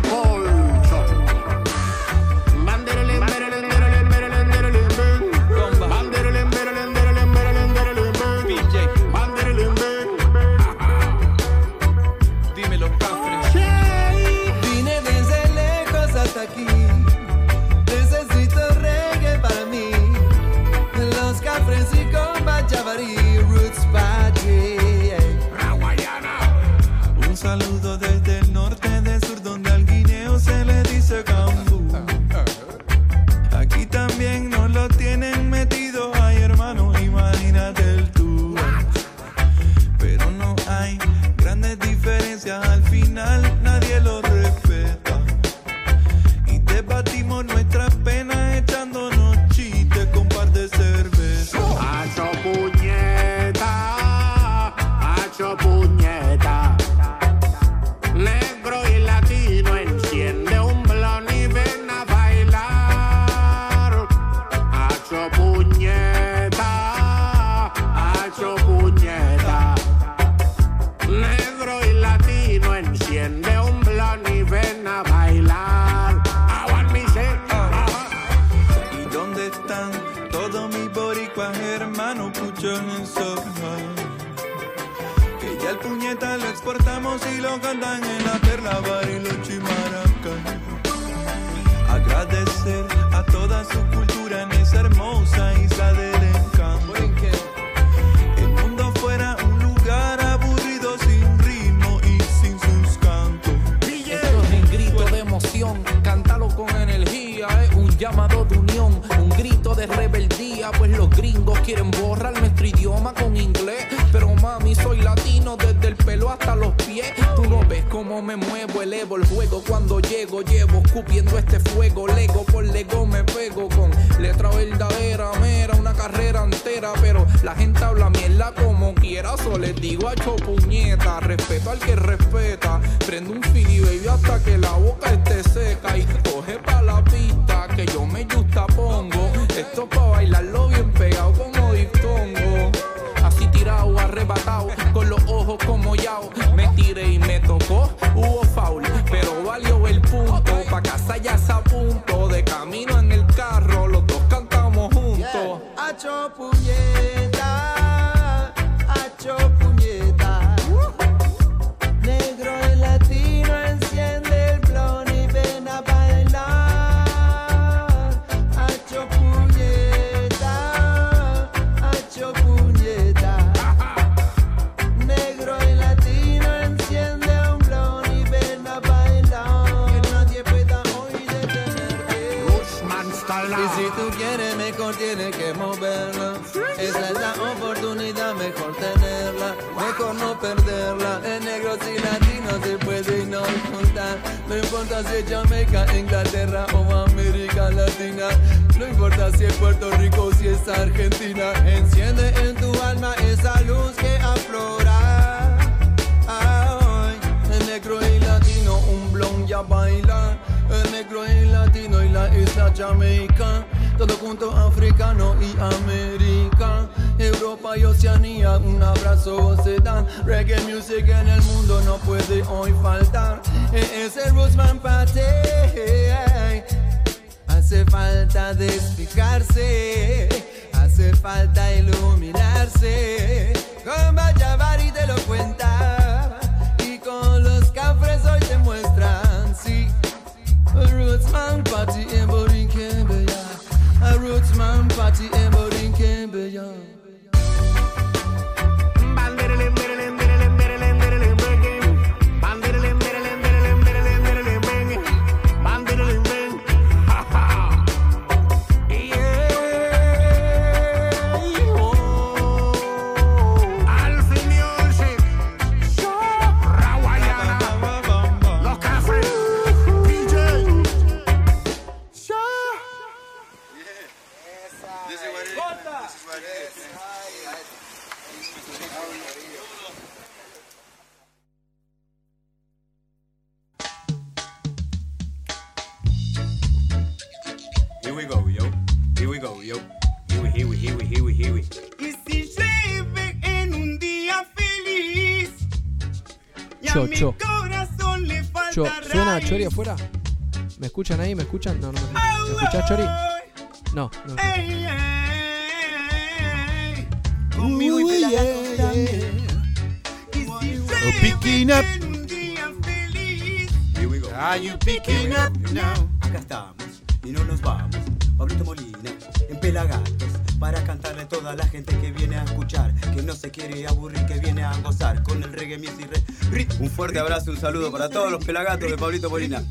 fuerte abrazo, un saludo para todos los pelagatos de Pablito Molina.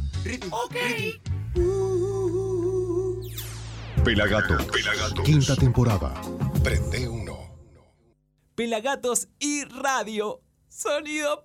Ok. Pelagatos. Pelagatos. Quinta temporada. Prende uno. Pelagatos y radio. Sonido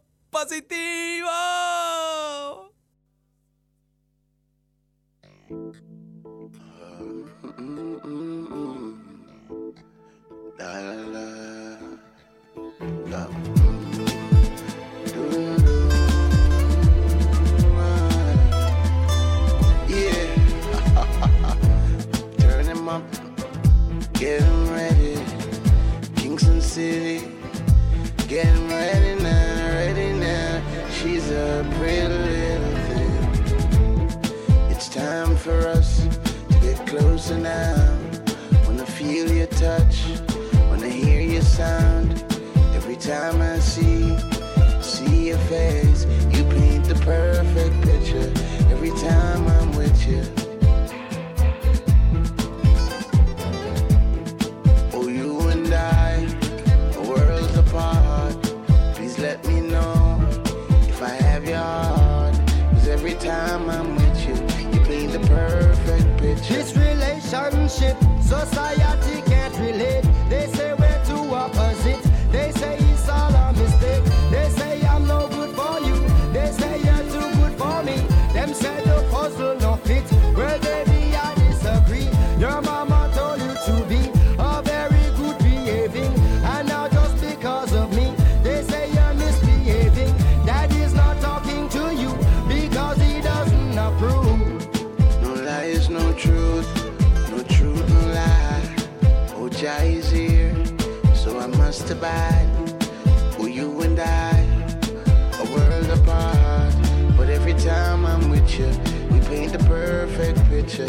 picture.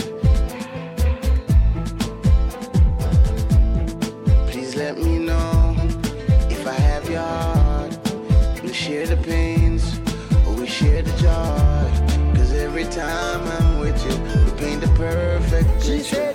Please let me know if I have your heart. We share the pains, or we share the joy. Cause every time I'm with you, we paint the perfect picture.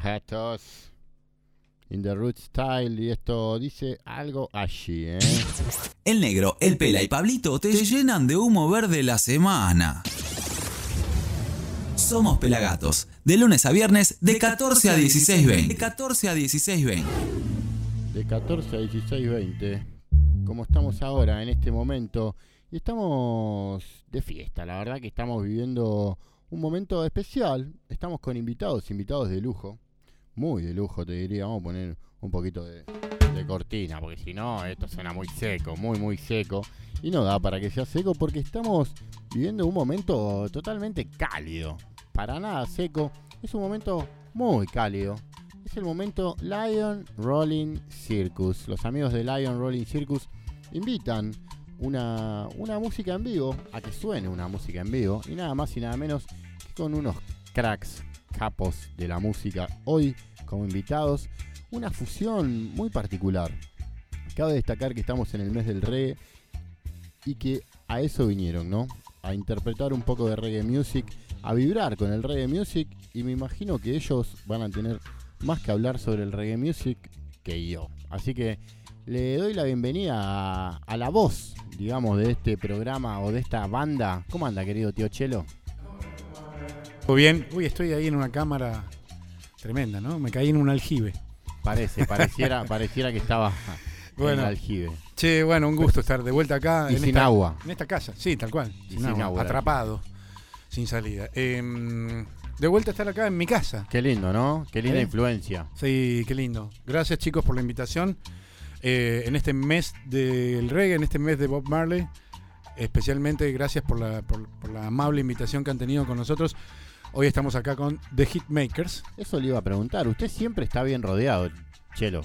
Pelagatos. In the root style. Y esto dice algo allí, ¿eh? El negro, el pela y Pablito te llenan de humo verde la semana. Somos Pelagatos, de lunes a viernes de 14 a 16.20. De 14 a 16.20. De 14 a 16, 20. Como estamos ahora, en este momento. Y estamos de fiesta. La verdad que estamos viviendo un momento especial. Estamos con invitados, invitados de lujo. Muy de lujo, te diría. Vamos a poner un poquito de, cortina, porque si no, esto suena muy seco, muy, muy seco. Y no da para que sea seco, porque estamos viviendo un momento totalmente cálido. Para nada seco. Es un momento muy cálido. Es el momento Lion Rolling Circus. Los amigos de Lion Rolling Circus invitan una, una música en vivo, a que suene una música en vivo, y nada más y nada menos que con unos cracks capos de la música hoy como invitados, una fusión muy particular. Cabe destacar que estamos en el mes del reggae y que a eso vinieron, ¿no? A interpretar un poco de reggae music, a vibrar con el reggae music y me imagino que ellos van a tener más que hablar sobre el reggae music que yo. Así que le doy la bienvenida a, a la voz, digamos, de este programa o de esta banda. ¿Cómo anda, querido tío Chelo? Muy bien. Uy, estoy ahí en una cámara tremenda, ¿no? Me caí en un aljibe. Parece, pareciera, pareciera que estaba en el aljibe. Che, bueno, un gusto estar de vuelta acá. Y en sin esta, agua. En esta casa, sí, tal cual. Y Sin, sin agua, agua, atrapado, sin salida. Em, de vuelta a estar acá en mi casa. Qué lindo, ¿no? Qué linda ¿Eh? influencia. Sí, qué lindo. Gracias chicos por la invitación. Eh, en este mes del reggae, en este mes de Bob Marley, especialmente gracias por la, por, por la amable invitación que han tenido con nosotros. Hoy estamos acá con The Hitmakers. Eso le iba a preguntar. Usted siempre está bien rodeado, Chelo.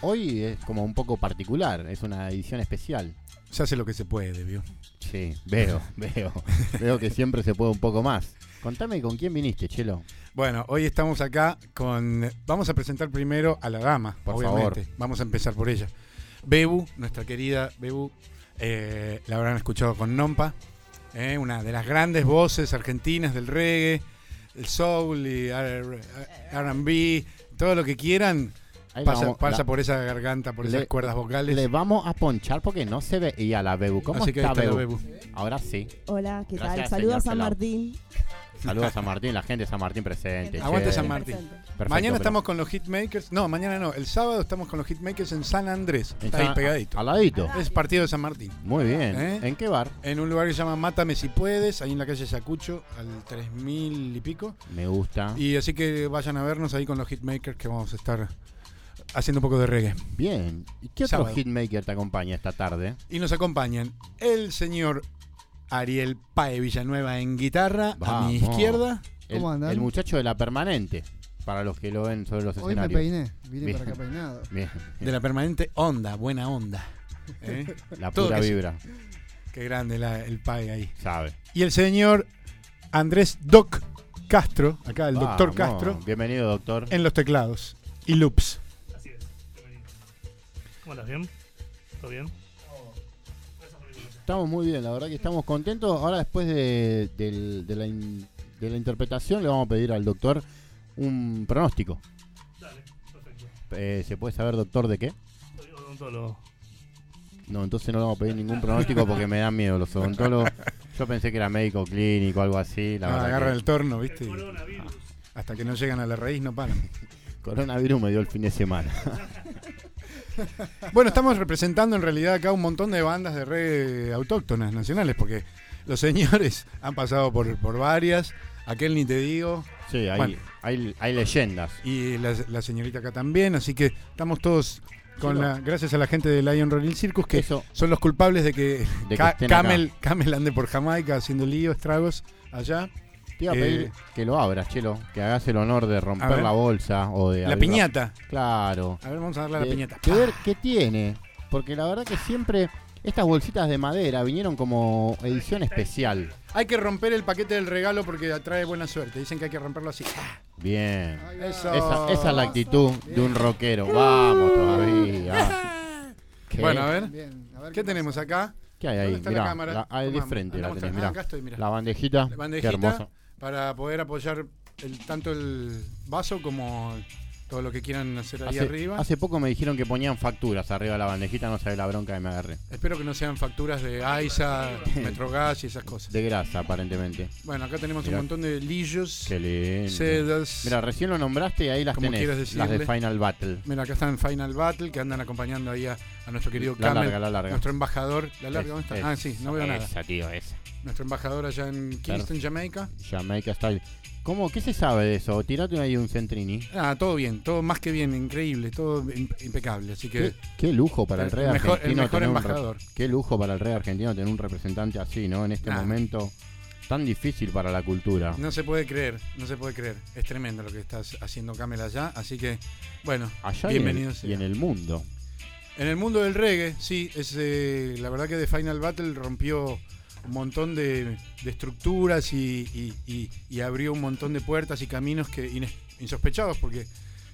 Hoy es como un poco particular, es una edición especial. Se hace lo que se puede, ¿vio? Sí, veo, veo. veo que siempre se puede un poco más. Contame con quién viniste, Chelo. Bueno, hoy estamos acá con. Vamos a presentar primero a la dama, Por obviamente. favor. Vamos a empezar por ella. Bebu, nuestra querida Bebu, eh, la habrán escuchado con Nompa, eh, una de las grandes voces argentinas del reggae, el soul y R- RB, todo lo que quieran. Pasa, vamos- pasa la- por esa garganta, por esas Le- cuerdas vocales. Le vamos a ponchar porque no se veía la Bebu. ¿Cómo Así que está, la Bebu? Bebu. Ahora sí. Hola, ¿qué Gracias, tal? Saludos a San. Martín. Saludos a San Martín, la gente de San Martín presente. Aguante che. San Martín. Perfecto, mañana pero- estamos con los Hitmakers. No, mañana no. El sábado estamos con los Hitmakers en San Andrés. En Está ahí pegadito. al ladito. Es partido de San Martín. Muy bien. ¿Eh? ¿En qué bar? En un lugar que se llama Mátame si puedes, ahí en la calle Yacucho, al 3000 y pico. Me gusta. Y así que vayan a vernos ahí con los Hitmakers que vamos a estar haciendo un poco de reggae. Bien. ¿Y qué otro Sábado. hitmaker te acompaña esta tarde? Y nos acompañan el señor Ariel Pae Villanueva en guitarra, a mi izquierda. El, el muchacho de la permanente. Para los que lo ven sobre los Hoy me escenarios. peiné, vine Bien. para acá peinado. Bien. De la permanente onda, buena onda. ¿Eh? La pura sí. vibra. Qué grande la- el Pae ahí. Sabe. Y el señor Andrés Doc Castro, acá el doctor. Castro, Bienvenido, doctor. en los teclados y loops. ¿Cómo estás? ¿Bien? ¿Todo bien? Estamos muy bien, la verdad que estamos contentos. Ahora después de, de la, in- de la interpretación le vamos a pedir al doctor un pronóstico. Dale, perfecto. Eh, ¿Se puede saber, doctor, de qué? Soy odontólogo. No, entonces no le vamos a pedir ningún pronóstico porque me dan miedo los odontólogos. Yo pensé que era médico clínico, algo así. La Ah, agarran que- el torno, ¿viste? Y- Hasta que no llegan a la raíz no paran. Coronavirus me dio el fin de semana. Bueno, estamos representando en realidad acá un montón de bandas de reggae autóctonas nacionales, porque los señores han pasado por, por varias, aquel ni te digo. Sí, hay, Bueno, hay, hay leyendas. y la, la señorita acá también, así que estamos todos con Sí, no. la, gracias a la gente de Lion Rolling Circus que Eso. son los culpables de que, De Camel, Camel ande por Jamaica haciendo lío, estragos allá. Te iba a Eh, pedir que lo abras, Chelo. Que hagas el honor de romper ver. la bolsa o de. La abrir piñata. Claro. A ver, vamos a darle a la De- piñata. De ver qué tiene. Porque la verdad que siempre estas bolsitas de madera vinieron como edición especial. Hay que romper el paquete del regalo porque atrae buena suerte. Dicen que hay que romperlo así. Bien. Eso. Esa, esa es la actitud de un rockero. Vamos todavía. ¿Qué? Bueno, a ver. Bien, a ver ¿Qué tenemos acá? ¿Qué hay ahí? ¿Dónde está Mirá, la ahí de frente la tenés, acá. mirá. Ah, acá estoy, mirá. La bandejita. La bandejita Qué hermosa. Para poder apoyar el- tanto el vaso como todo lo que quieran hacer ahí Hace, arriba. hace poco me dijeron que ponían facturas arriba de la bandejita, no sabe la bronca que me agarré. Espero que no sean facturas de AISA, Metrogas y esas cosas. De grasa, aparentemente. Bueno, acá tenemos Mirá. un montón de lillos, Qué lindo. sedas. Mira, recién lo nombraste y ahí las tenés. Las de. Final Battle. Mira, acá están Final Battle que andan acompañando ahí a, a nuestro querido La Camel, larga, la larga. nuestro embajador. ¿La larga Es- dónde está? es- ah, sí, no veo nada. Esa, tío, esa. Nuestro embajador allá en Kingston, Jamaica. Jamaica Style. ¿Cómo? ¿Qué se sabe de eso? Tirate ahí un Centrini. Ah, todo bien, todo más que bien, increíble, todo im- impecable. Así que ¿Qué, qué lujo para el el rey mejor- el argentino mejor tener un re- embajador. qué lujo para el rey argentino tener un representante así, ¿no? En este Ah. momento tan difícil para la cultura. no se puede creer, no se puede creer. Es tremendo lo que está haciendo Camel allá. Así que, bueno, Allá y en el- bienvenidos. y en el mundo. En el mundo del reggae, sí, es eh, la verdad que The Final Battle rompió un montón de, de estructuras y, y- y- y abrió un montón de puertas y caminos que ines- insospechados, porque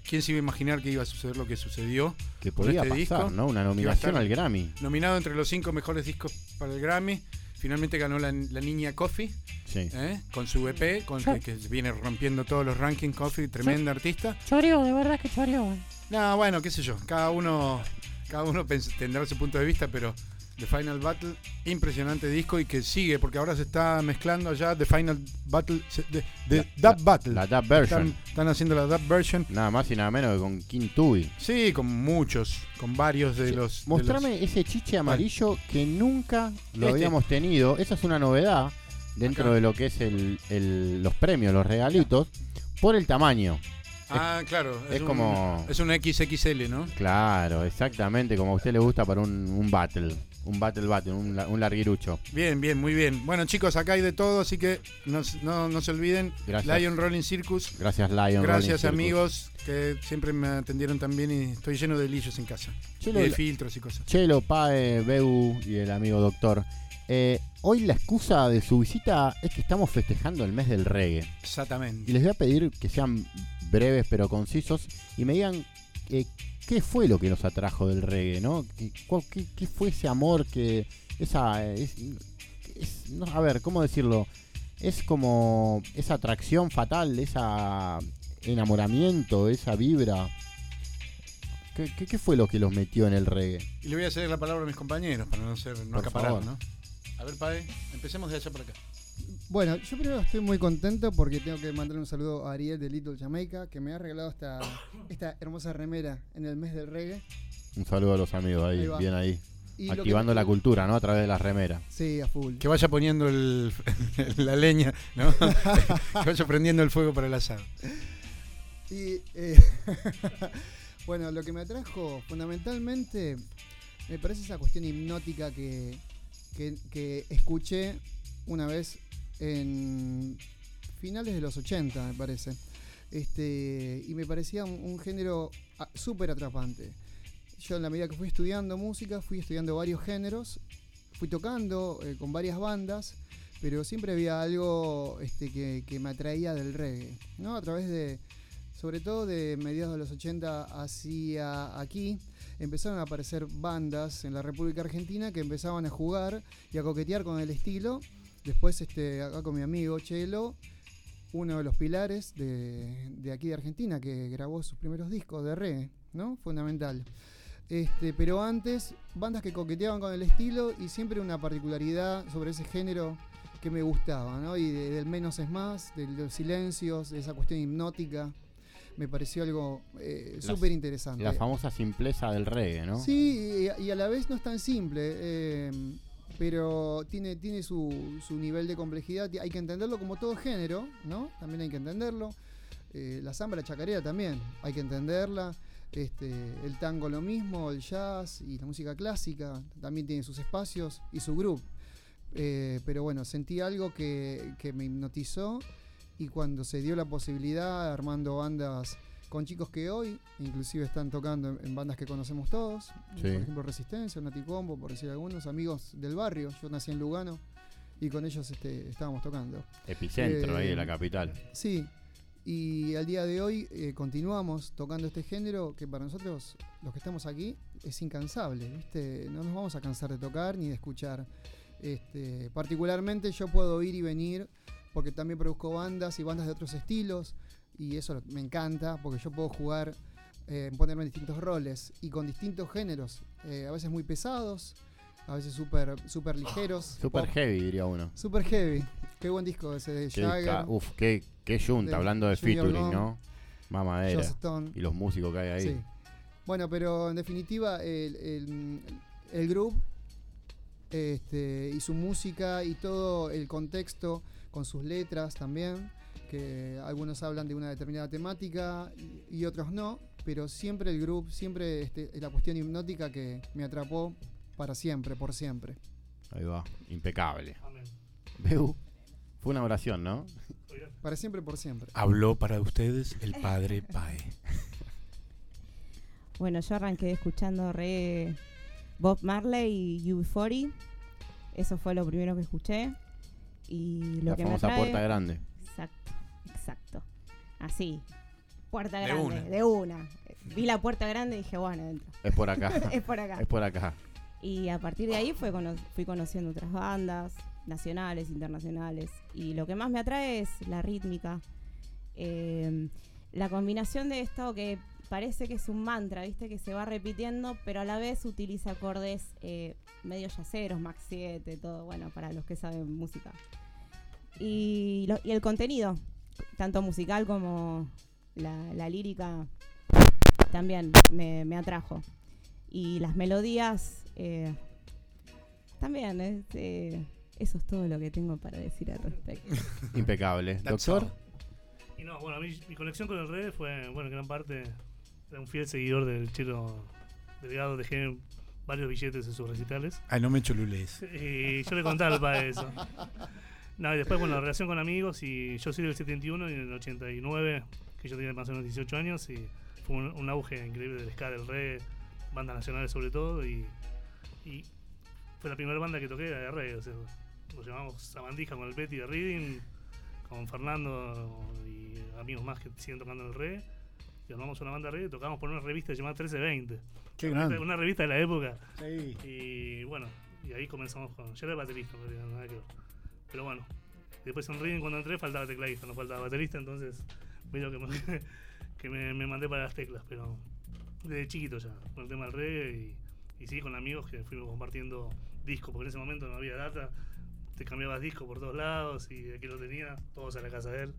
quién se iba a imaginar que iba a suceder lo que sucedió. Que podía este pasar, disco, ¿no? Una nominación al Grammy. Nominado entre los cinco mejores discos para el Grammy. finalmente ganó la, la niña Coffee. Sí. ¿eh? Con su EP, con que, que viene rompiendo todos los rankings Coffee, tremenda artista. Choreo, de verdad que choreo. No, bueno, qué sé yo. Cada uno, cada uno tendrá su punto de vista, pero The Final Battle, impresionante disco y que sigue, porque ahora se está mezclando ya The Final Battle, de, de Dub Battle. La dub version. Están, están haciendo la Dub version. Nada más y nada menos que con King Tui. Sí, con muchos, con varios de los. de Mostrame los- ese chiche amarillo que nunca lo Este. habíamos tenido. Esa es una novedad dentro Acá. de lo que es el, el- los premios, los regalitos, por el tamaño. Ah, claro. es un- como- Es un XXL, ¿no? Claro, exactamente como a usted le gusta para un, un battle. Un battle battle, un, un larguirucho. Bien, bien, muy bien. Bueno, chicos, acá hay de todo, así que no, no, no se olviden. Gracias. Lion Rolling Circus. Gracias, Lion Rolling Gracias, Circus. amigos, que siempre me atendieron tan bien y estoy lleno de lillos en casa. Chelo, y de filtros y cosas. Chelo, Pae, Beu y el amigo doctor. Eh, hoy la excusa de su visita es que estamos festejando el mes del reggae. Exactamente. Y les voy a pedir que sean breves pero concisos y me digan eh, qué fue lo que nos atrajo del reggae, ¿no? ¿Qué, cuál- qué- qué fue ese amor que... Esa... es- es- no, a ver, ¿cómo decirlo? Es como esa atracción fatal, esa enamoramiento, esa vibra. ¿Qué, qué, qué fue lo que los metió en el reggae? Y le voy a ceder la palabra a mis compañeros para no ser no Por acaparar, favor. ¿no? A ver, Pae, empecemos de allá para acá. Bueno, yo primero estoy muy contento porque tengo que mandar un saludo a Ariel de Little Jamaica que me ha regalado esta, esta hermosa remera en el mes del reggae. Un saludo a los amigos ahí, bien ahí. Y lo que- Activando la cultura, ¿no? A través de las remeras. Sí, a full. Que vaya poniendo el, la leña, ¿no? que vaya prendiendo el fuego para el asado. Y eh, bueno, lo que me atrajo fundamentalmente me parece esa cuestión hipnótica que, que, que escuché una vez en finales de los 80, me parece. Este, y me parecía un, género ah, súper atrapante. Yo en la medida que fui estudiando música, fui estudiando varios géneros, fui tocando eh, con varias bandas, pero siempre había algo este, que, que me atraía del reggae, ¿no? A través de, sobre todo de mediados de los 80 hacia aquí, empezaron a aparecer bandas en la República Argentina que empezaban a jugar y a coquetear con el estilo. Después, este, acá con mi amigo Chelo, uno de los pilares de, de aquí de Argentina, que grabó sus primeros discos de reggae, ¿no? Fundamental. Este, pero antes, bandas que coqueteaban con el estilo y siempre una particularidad sobre ese género que me gustaba, ¿no? Y de- del menos es más, de los silencios, de esa cuestión hipnótica. Me pareció algo eh, súper interesante. La famosa simpleza del reggae, ¿no? Sí, y, y a la vez no es tan simple, eh, pero tiene, tiene su, su nivel de complejidad. Hay que entenderlo como todo género, ¿no? También hay que entenderlo. Eh, la samba, la chacarera también, hay que entenderla. Este, el tango lo mismo, el jazz y la música clásica también tiene sus espacios y su grupo. Eh, pero bueno, sentí algo que, que me hipnotizó y cuando se dio la posibilidad armando bandas con chicos que hoy inclusive están tocando en, en bandas que conocemos todos, Sí. por ejemplo Resistencia, Naticombo, por decir algunos, amigos del barrio, yo nací en Lugano y con ellos este, estábamos tocando. Epicentro ahí de Eh, la capital. Sí, y al día de hoy eh, continuamos tocando este género que para nosotros, los que estamos aquí, es incansable, ¿viste? No nos vamos a cansar de tocar ni de escuchar. Este, particularmente yo puedo ir y venir porque también produzco bandas y bandas de otros estilos y eso me encanta porque yo puedo jugar, eh, ponerme en distintos roles y con distintos géneros, eh, a veces muy pesados, a veces súper super ligeros. Super pop, heavy, diría uno. Super heavy. Qué buen disco ese de Jagger. uf, qué, qué junta, de hablando de Junior featuring, ¿no? Mamadera. Stone. Y los músicos que hay ahí. Sí. Bueno, pero en definitiva, el, el, el grupo este, y su música y todo el contexto con sus letras también, que algunos hablan de una determinada temática y, y otros no, pero siempre el grupo, siempre este, es la cuestión hipnótica que me atrapó para siempre, por siempre. Ahí va, impecable. Beu, fue una oración, ¿no? Para siempre, por siempre. Habló para ustedes el padre Pae. Bueno, yo arranqué escuchando re Bob Marley y UB40. Eso fue lo primero que escuché. Y lo La que famosa me atrae- puerta grande. Exacto. Así. Puerta De grande, una. de una. Vi la puerta grande y dije, bueno, dentro. Es por acá. es por acá. Es por acá. Y a partir de ahí fue cono- fui conociendo otras bandas. nacionales, internacionales. Y lo que más me atrae es la rítmica. Eh, la combinación de esto que parece que es un mantra, ¿viste? Que se va repitiendo, pero a la vez utiliza acordes eh, medio yaceros, Max 7, todo, bueno, para los que saben música. Y, lo- y el contenido, tanto musical como la, la lírica, también me, me atrajo. Y las melodías, eh, también, es, eh, eso es todo lo que tengo para decir al respecto. Impecable. Doctor, Y no, bueno, mí, mi conexión con el reggae fue, bueno, en gran parte, era un fiel seguidor del Chelo Delgado, dejé varios billetes en sus recitales. Ay, no me chulules. Y yo le contaba al padre eso. No, y después, bueno, relación con amigos, y yo soy del 71 y en el 89, que yo tenía más o menos 18 años, y fue un, un auge increíble del ska, del reggae, bandas nacionales sobre todo, y, y fue la primera banda que toqué de reggae, o sea, nos llamamos Sabandija con el Betty de Reading, con Fernando y amigos más que siguen tocando en el reggae, y armamos una banda de reggae, tocamos por una revista llamada 1320. Qué grande. Una revista de la época. Sí. Y bueno, y ahí comenzamos con. Yo era baterista, en realidad, nada que ver. Pero bueno, después en Reading cuando entré faltaba tecladista, no faltaba baterista, entonces medio que, me, que me, me mandé para las teclas, pero desde chiquito ya, con el tema del reggae y, y sí, con amigos que fuimos compartiendo discos, porque en ese momento no había data, te cambiabas discos por todos lados y aquí lo tenía, todos a la casa de él.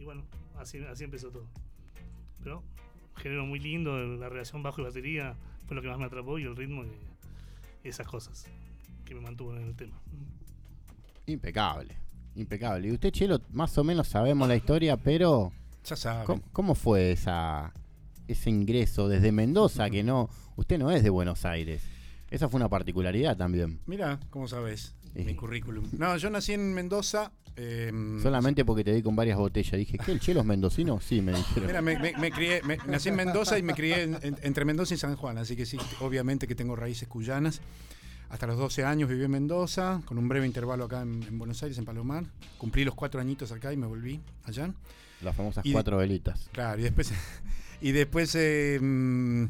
Y bueno, así, así empezó todo. Pero género muy lindo, la relación bajo y batería fue lo que más me atrapó y el ritmo y esas cosas que me mantuvo en el tema. Impecable. Impecable. Y usted, Chelo, más o menos sabemos la historia, pero. Ya sabe. ¿Cómo, cómo fue esa ese ingreso desde Mendoza? Que no. Usted no es de Buenos Aires. Esa fue una particularidad también. Mira, ¿cómo sabes? Sí. Mi currículum. No, yo nací en Mendoza. eh, Solamente porque te vi con varias botellas. Dije, ¿qué? ¿El Chelo es mendocino? Sí, me dijeron. Mira, me, me- me crié, me- nací en Mendoza y me crié en- en- entre Mendoza y San Juan, así que sí, obviamente que tengo raíces cuyanas. Hasta los 12 años viví en Mendoza, con un breve intervalo acá en, en Buenos Aires, en Palomar. Cumplí los cuatro añitos acá y me volví allá. Las famosas Y- cuatro velitas. Claro, y después, y después eh, mm,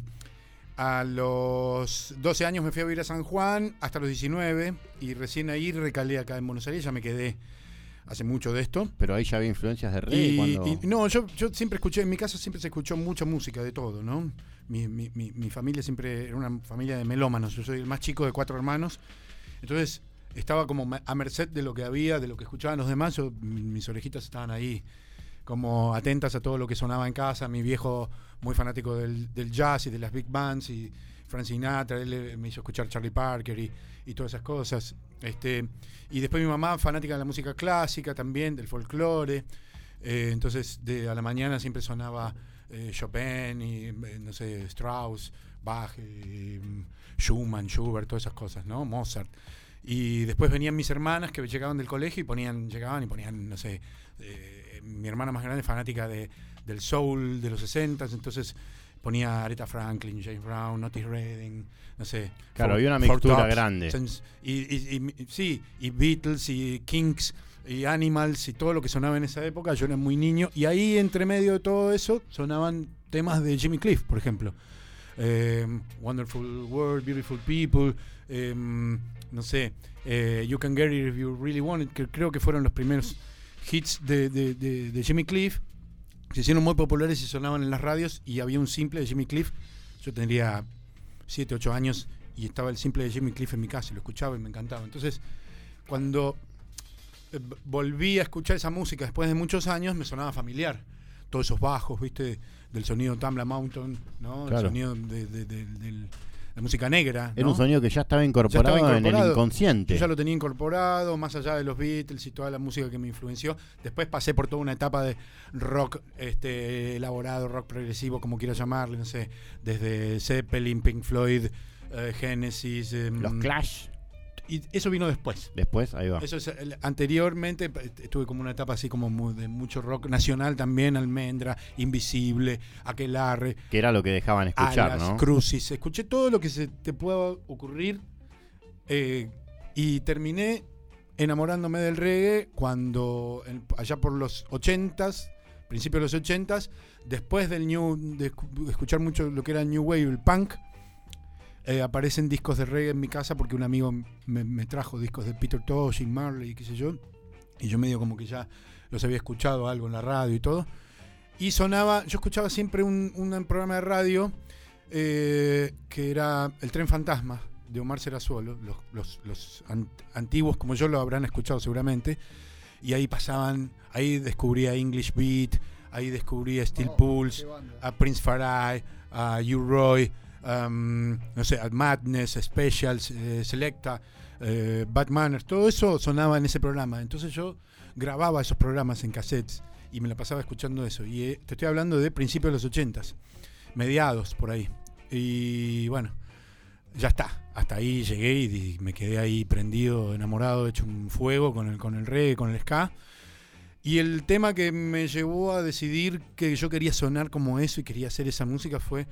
a los 12 años me fui a vivir a San Juan, hasta los 19, y recién ahí recalé acá en Buenos Aires, ya me quedé hace mucho de esto. Pero ahí ya había influencias de reggae. Y, cuando... y- no, yo, yo siempre escuché, en mi casa siempre se escuchó mucha música de todo, ¿no? Mi, mi- mi- mi familia siempre era una familia de melómanos, yo soy el más chico de cuatro hermanos, entonces estaba como a merced de lo que había, de lo que escuchaban los demás, yo- mis orejitas estaban ahí como atentas a todo lo que sonaba en casa, mi viejo muy fanático del, del jazz y de las big bands y Frank Sinatra, él eh, me hizo escuchar Charlie Parker y, y todas esas cosas. Este, y después mi mamá, fanática de la música clásica también, del folclore. Eh, entonces, de, a la mañana siempre sonaba eh, Chopin y, no sé, Strauss, Bach, Schumann, Schubert, todas esas cosas, ¿no? Mozart. Y después venían mis hermanas que llegaban del colegio y ponían, llegaban y ponían, no sé, mi hermana más grande fanática de, del soul de los 60 entonces ponía Aretha Franklin, James Brown, Otis Redding, no sé. Claro, había una mixtura Tops, grande. Y, y- y- sí, y Beatles y Kinks y Animals y todo lo que sonaba en esa época, yo era muy niño y ahí entre medio de todo eso sonaban temas de Jimmy Cliff, por ejemplo. Eh, Wonderful World, Beautiful People, eh, no sé, eh, You Can Get It If You Really Want It, que creo que fueron los primeros hits de, de- de- de Jimmy Cliff. Se hicieron muy populares y sonaban en las radios y había un simple de Jimmy Cliff. Yo tendría 7, 8 años y estaba el simple de Jimmy Cliff en mi casa y lo escuchaba y me encantaba. Entonces, cuando eh, volví a escuchar esa música después de muchos años, me sonaba familiar. Todos esos bajos, ¿viste? Del sonido Tamla Mountain, ¿no? Claro. El sonido de, de- de- del- la música negra. Era ¿no? un sonido que ya estaba Ya incorporado, en el inconsciente. Yo ya lo tenía incorporado, más allá de los Beatles y toda la música que me influenció. Después pasé por toda una etapa de rock este, elaborado, rock progresivo, como quiera llamarle, no sé, desde Zeppelin, Pink Floyd, eh, Genesis. em, Los Clash. Y eso vino después. Después, ahí va. Eso es, el- anteriormente p- estuve como una etapa así como mu- de mucho rock nacional también, Almendra, Invisible, Aquelarre, Que era lo que dejaban escuchar, Alas, ¿no? Crucis. Escuché todo lo que se te pueda ocurrir eh, y terminé enamorándome del reggae cuando, en- allá por los 80s, principios de los 80s, después del new, de, escu- de escuchar mucho lo que era New Wave, el punk, eh, aparecen discos de reggae en mi casa porque un amigo me, me trajo discos de Peter Tosh, Jim Marley, qué sé yo. Y yo medio como que ya los había escuchado algo en la radio y todo. Y sonaba, yo escuchaba siempre un, un programa de radio eh, que era El Tren Fantasma de Omar Serazuolo, los, los, los an- antiguos como yo lo habrán escuchado seguramente. Y ahí pasaban, ahí descubría English Beat, ahí descubría Steel Pulse, a Prince Farai, a U Roy, no sé, Madness, Specials, eh, Selecta, eh, Bad Manners, todo eso sonaba en ese programa. Entonces yo grababa esos programas en cassettes y me la pasaba escuchando eso. Y eh, te estoy hablando de principios de los 80 mediados por ahí. Y bueno, ya está. Hasta ahí llegué y me quedé ahí prendido, enamorado, hecho un fuego con el, con el reggae, con el ska. Y el tema que me llevó a decidir que yo quería sonar como eso y quería hacer esa música fue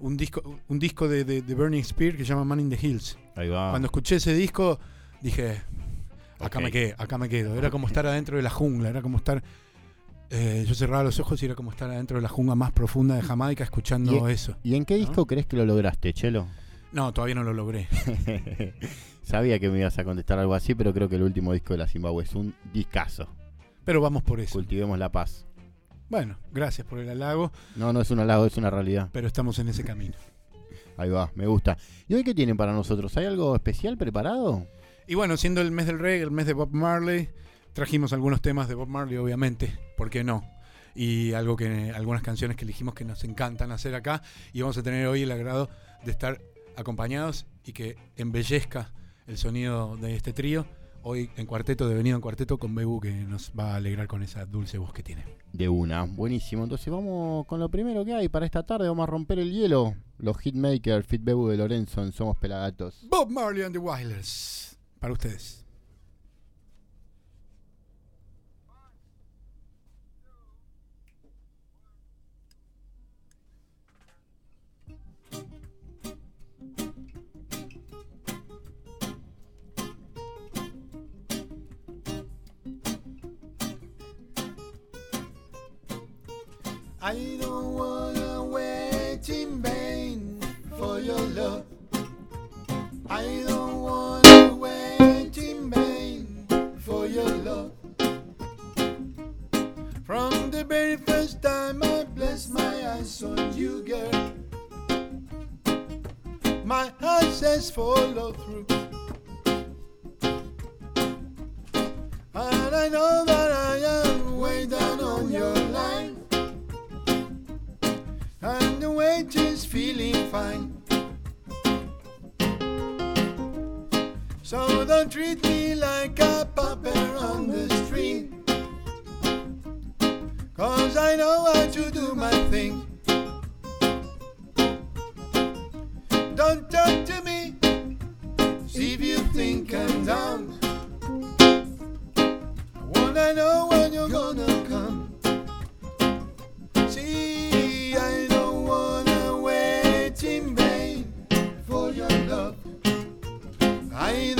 un disco, un disco de, de- de Burning Spear que se llama Man in the Hills. Ahí va. Cuando escuché ese disco, dije, acá me quedo, acá me quedo. Era como estar adentro de la jungla, era como estar... eh, yo cerraba los ojos y era como estar adentro de la jungla más profunda de Jamaica escuchando ¿Y, eso. ¿Y en qué disco crees que lo lograste, Chelo? No, todavía no lo logré. Sabía que me ibas a contestar algo así, pero creo que el último disco de la Zimbabue es un discazo. Pero vamos por eso. Cultivemos la paz. Bueno, gracias por el halago, No, no es un halago, es una realidad. pero estamos en ese camino. Ahí va, me gusta. ¿Y hoy qué tienen para nosotros? ¿Hay algo especial preparado? Y bueno, siendo el mes del reggae, el mes de Bob Marley, trajimos algunos temas de Bob Marley, obviamente, ¿por qué no? Y algo que algunas canciones que elegimos que nos encantan hacer acá y vamos a tener hoy el agrado de estar acompañados y que embellezca el sonido de este trío. Hoy en cuarteto, devenido en cuarteto con Bebu que nos va a alegrar con esa dulce voz que tiene. De una, buenísimo. Entonces vamos con lo primero que hay para esta tarde. Vamos a romper el hielo. Los hitmakers, Fit Bebu de Lorenzo en Somos Pelagatos. Bob Marley and the Wailers, para ustedes. I don't wanna wait in vain for your love. I don't wanna wait in vain for your love. From the very first time I blessed my eyes on you, girl, my heart says follow through. And I know that I am way down on your. And the wait is feeling fine. So don't treat me like a puppet on the string. Cause I know how to do my thing. Don't talk to me if you think I'm down. I wanna know when you're gonna come. I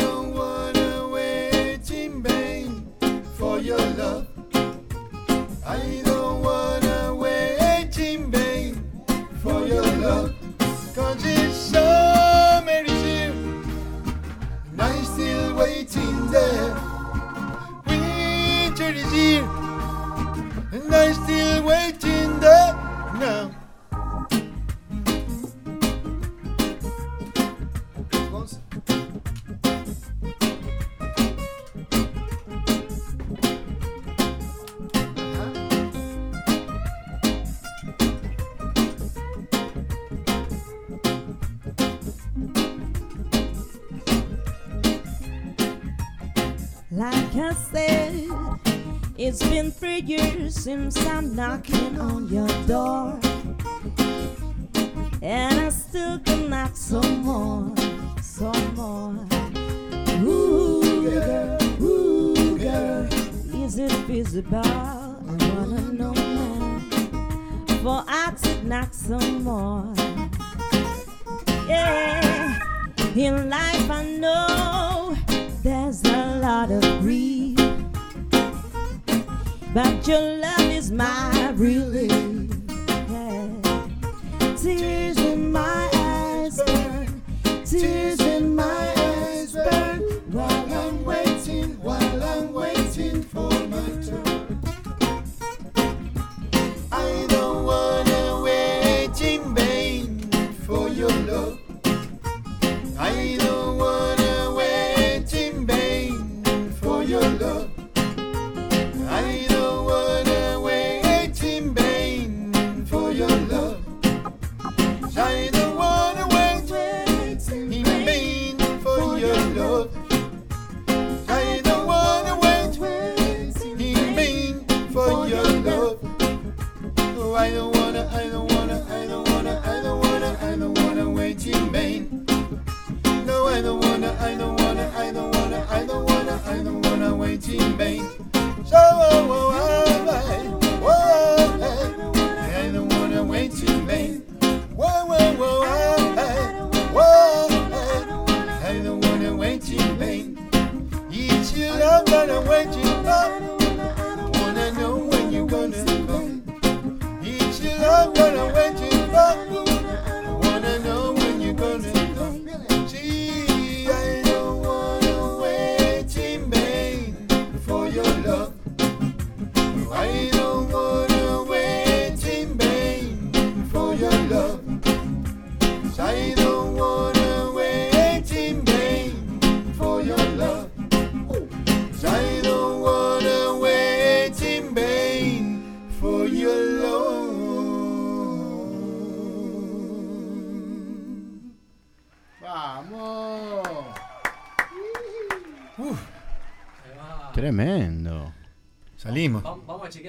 since I'm knocking on your door. And I still can knock some more, some more. Ooh, girl, ooh, girl, is it visible?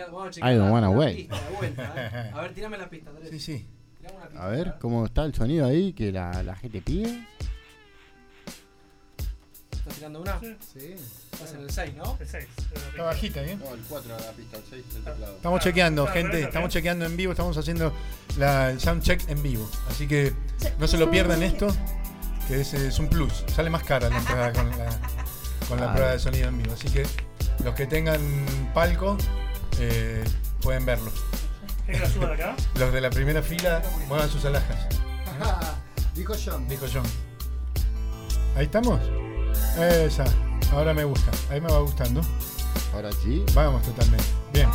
Vamos, vamos a chequear, vamos a chequear. I don't la- wanna la wait. pista de vuelta, ¿eh? A ver, tirame la pista, Andrés. Sí, sí. Tirame una pista. A ver cómo está el sonido ahí que la, la gente pide. ¿Estás tirando una? Sí. Estás en el 6, ¿no? El 6. Está bajita, ¿eh? No, el 4 de la pista, el 6 del teclado. Estamos chequeando, gente. Estamos chequeando en vivo. Estamos haciendo la, el sound check en vivo. Así que no se lo pierdan esto, que es, es un plus. Sale más cara la entrada con la, con la Claro. prueba de sonido en vivo. Así que los que tengan palco eh, pueden verlo. ¿Quieres que la suba de acá? Los de la primera fila muevan sus alhajas. Dijo John. Dijo John. ¿Ahí estamos? Esa. Ahora me gusta. Ahí me va gustando. Ahora sí. Vamos totalmente. Bien.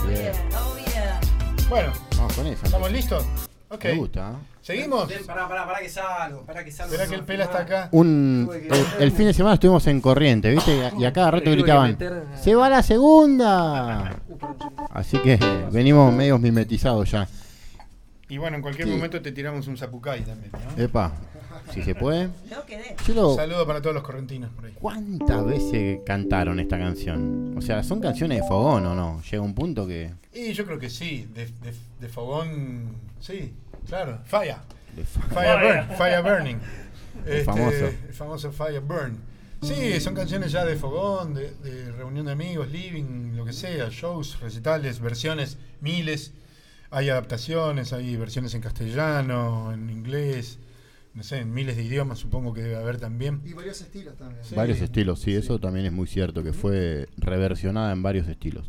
Bueno, Vamos con esa. ¿estamos listos? Ok. Me gusta. ¿eh? ¿Seguimos? Ven, pará, pará, pará que salgo. Pará que salgo. Esperá que el pela está acá. Un, el, el fin de semana estuvimos en corriente, ¿viste? Y a cada rato gritaban: ¡Se va la segunda! Así que venimos medios mimetizados ya. Y bueno, en cualquier Sí. momento te tiramos un zapucay también, ¿no? Epa, si se puede. Yo quedé. Lo- Un saludo para todos los correntinos por ahí. ¿Cuántas veces cantaron esta canción? O sea, son canciones de fogón o no? Llega un punto que. Y yo creo que sí, de, de, de fogón, sí, claro. Fire. Burn, Fire Burning. Este, famoso. El famoso Fire Burn. Sí, son canciones ya de fogón, de, de reunión de amigos, living, lo que sea, shows, recitales, versiones, miles. Hay adaptaciones, hay versiones en castellano, en inglés, no sé, en miles de idiomas supongo que debe haber también. Y varios estilos también. Sí. Varios estilos, sí, eso también es muy cierto, que fue reversionada en varios estilos.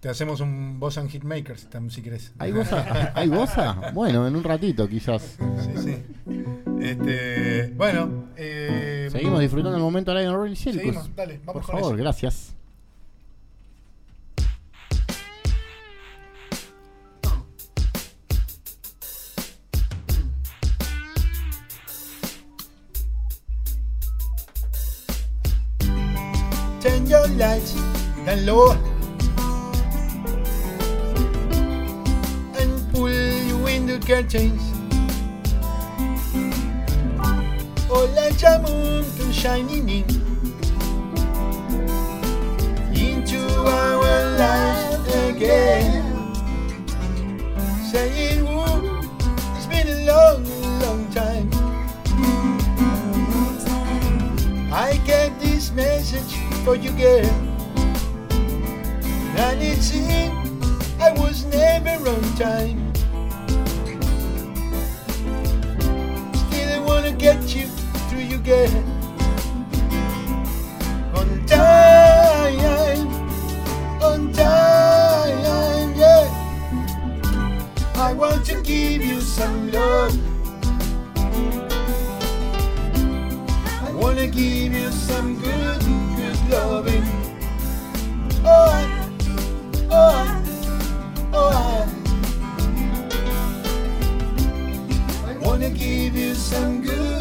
Te hacemos un Boss and Hitmakers, tam- si querés. ¿Hay bosa? ¿Hay bosa? Bueno, en un ratito quizás. Sí, sí. Este, bueno, eh, Seguimos disfrutando el momento al Iron Royal Circus. Seguimos, dale, vamos Por con favor, eso. gracias. Turn your lights down low your window curtains. Oh, let your moon come shining in into our lives again. Saying, "Ooh, it's been a long, long time." I get this message for you, girl. And it seemed I was never on time. On time, on time, yeah. I want to give you some love. I wanna give you some good, good loving. Oh, oh, I, oh, I, wanna give you some good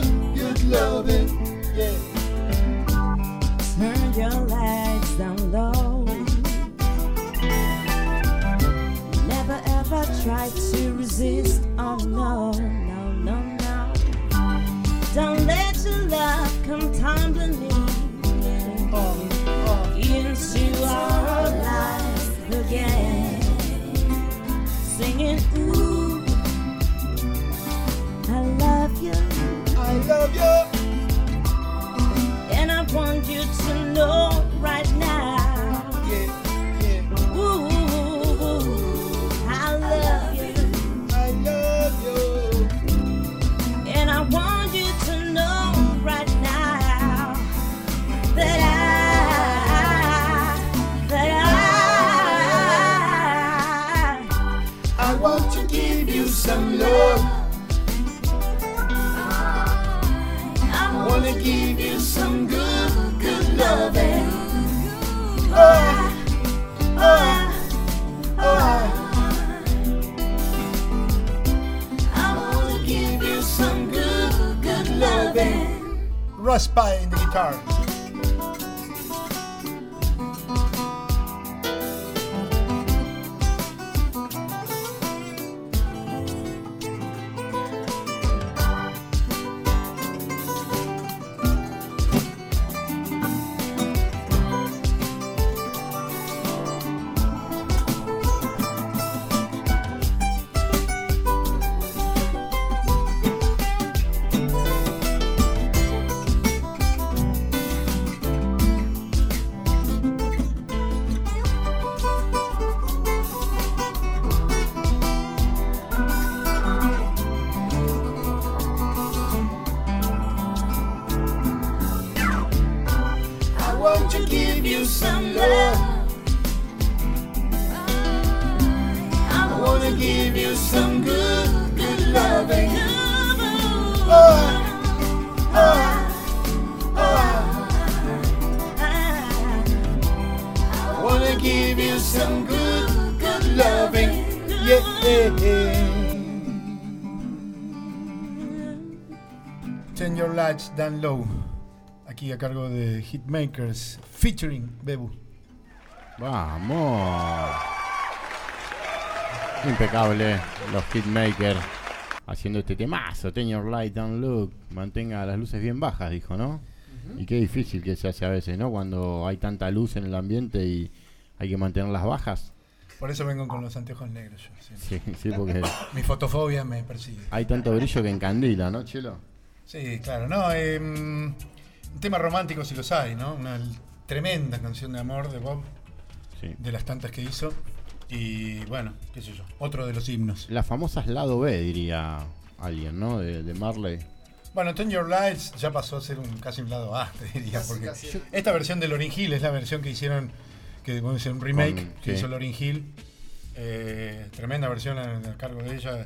Turn your legs down low. Never ever try to resist. To know Russ Pye in the guitar. Down low. Aquí a cargo de Hitmakers featuring Bebu. Vamos. Impecable los hitmakers haciendo este temazo. Turn your light down look. Mantenga las luces bien bajas, dijo, ¿no? Y qué difícil que se hace a veces, ¿no? Cuando hay tanta luz en el ambiente y hay que mantenerlas bajas. Por eso vengo con los anteojos negros yo. Sí, sí, porque Mi fotofobia me persigue. hay tanto brillo que encandila, ¿no, Chelo? Sí, claro, no, eh, un tema romántico si los hay, ¿no? Una tremenda canción de amor de Bob, de las tantas que hizo. Y bueno, qué sé yo, otro de los himnos. Las famosas lado B, diría alguien, ¿no? De, de Marley. Bueno, Turn Your Lights ya pasó a ser un casi un lado A, te diría, porque casi. esta versión de Lauryn Hill es la versión que hicieron, que bueno, es un remake Con- que sí. hizo Lauryn Hill. Eh, tremenda versión a, a cargo de ella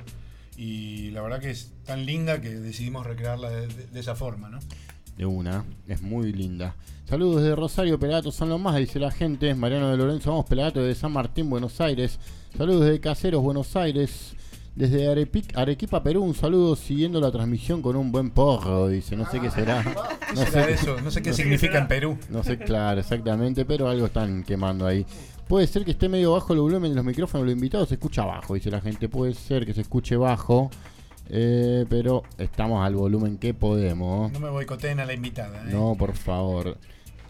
y la verdad que es tan linda que decidimos recrearla de, de- de esa forma, ¿no? De una, es muy linda. Saludos desde Rosario, Pelagatos son los más, dice la gente. Mariano de Lorenzo, vamos Pelagatos desde San Martín, Buenos Aires. Saludos desde Caseros, Buenos Aires. Desde Arepic- Arequipa, Perú, un saludo siguiendo la transmisión con un buen porro, dice. No sé qué será. ¿Qué será eso? No sé qué significa en Perú. No sé, claro, exactamente, pero algo están quemando ahí. Puede ser que esté medio bajo el volumen de los micrófonos, los invitados se escucha bajo, dice la gente. Puede ser que se escuche bajo, eh, pero estamos al volumen que podemos. No me boicoteen a la invitada. ¿eh? No, por favor.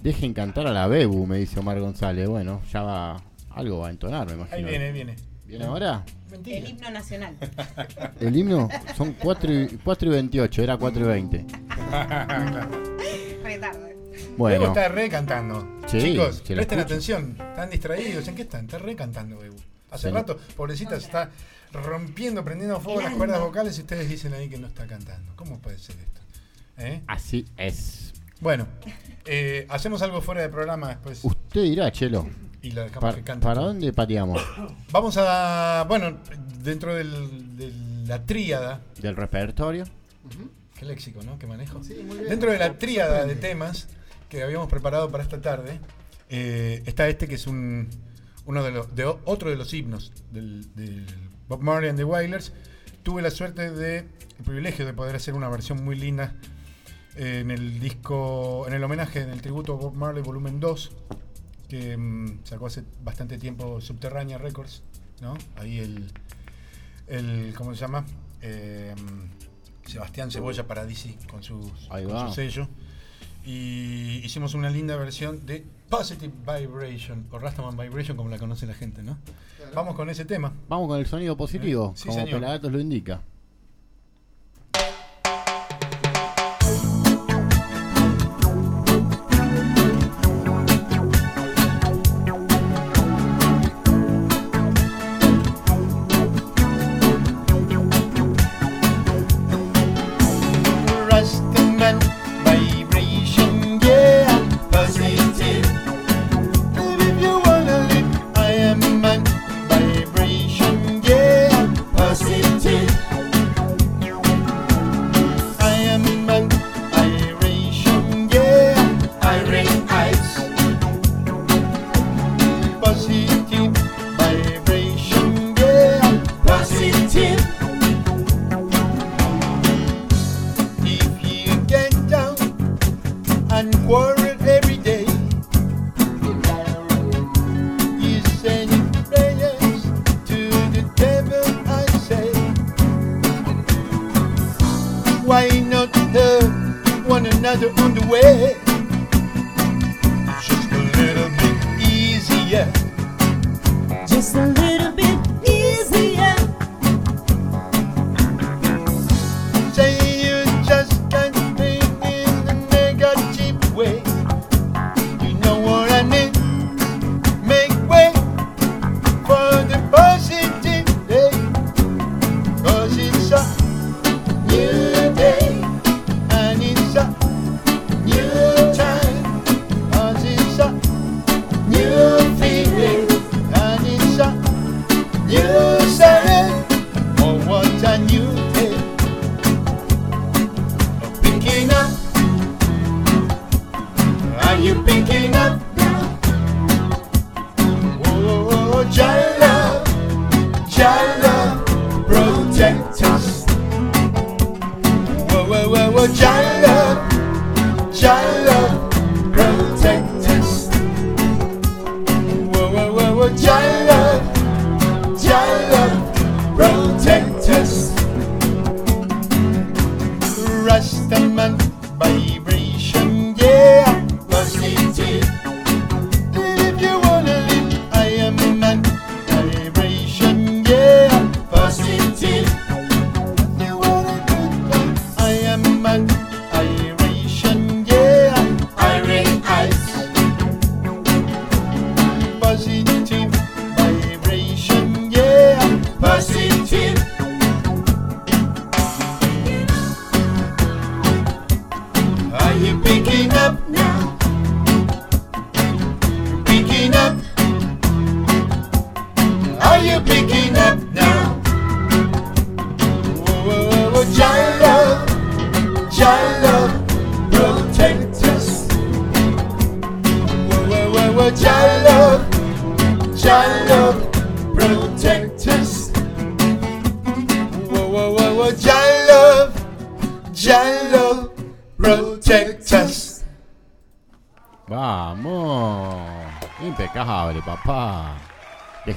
Dejen cantar a la Bebu, me dice Omar González. Bueno, ya va. Algo va a entonar, me imagino. Ahí viene, viene. ¿Viene ahora? El himno nacional. El himno son 4 y, 4 y 28, era 4 y 20. Re tarde. Bueno. Bebo está re cantando. Sí, Chicos, presten escucho. atención. Están distraídos. ¿En qué están? Está re cantando, Bebu. Hace Sí. rato, pobrecita, se está rompiendo, prendiendo fuego las cuerdas vocales y ustedes dicen ahí que no está cantando. ¿Cómo puede ser esto? ¿Eh? Así es. Bueno, eh, hacemos algo fuera de programa después. Usted dirá, Chelo. Y la dejamos ¿Para, que cante. para dónde pateamos? Vamos a. Bueno, dentro del- de la tríada ¿Del repertorio? qué léxico, ¿no? Que manejo. Sí, muy bien. Dentro de la tríada de temas que habíamos preparado para esta tarde, eh, está este que es un uno de los de o- otro de los himnos del, del Bob Marley and the Wailers. Tuve la suerte de el privilegio de poder hacer una versión muy linda eh, en el disco, en el homenaje, en el tributo a Bob Marley Volumen 2, que mm, sacó hace bastante tiempo Subterránea Records, ¿no? Ahí el, el ¿cómo se llama? Eh, Sebastián Cebolla Paradisi con, sus, con su sello. Y hicimos una linda versión de Positive Vibration, o Rastaman Vibration, como la conoce la gente, ¿no? Vamos con ese tema. Vamos con el sonido positivo, Sí, como. Pelagatos lo indica.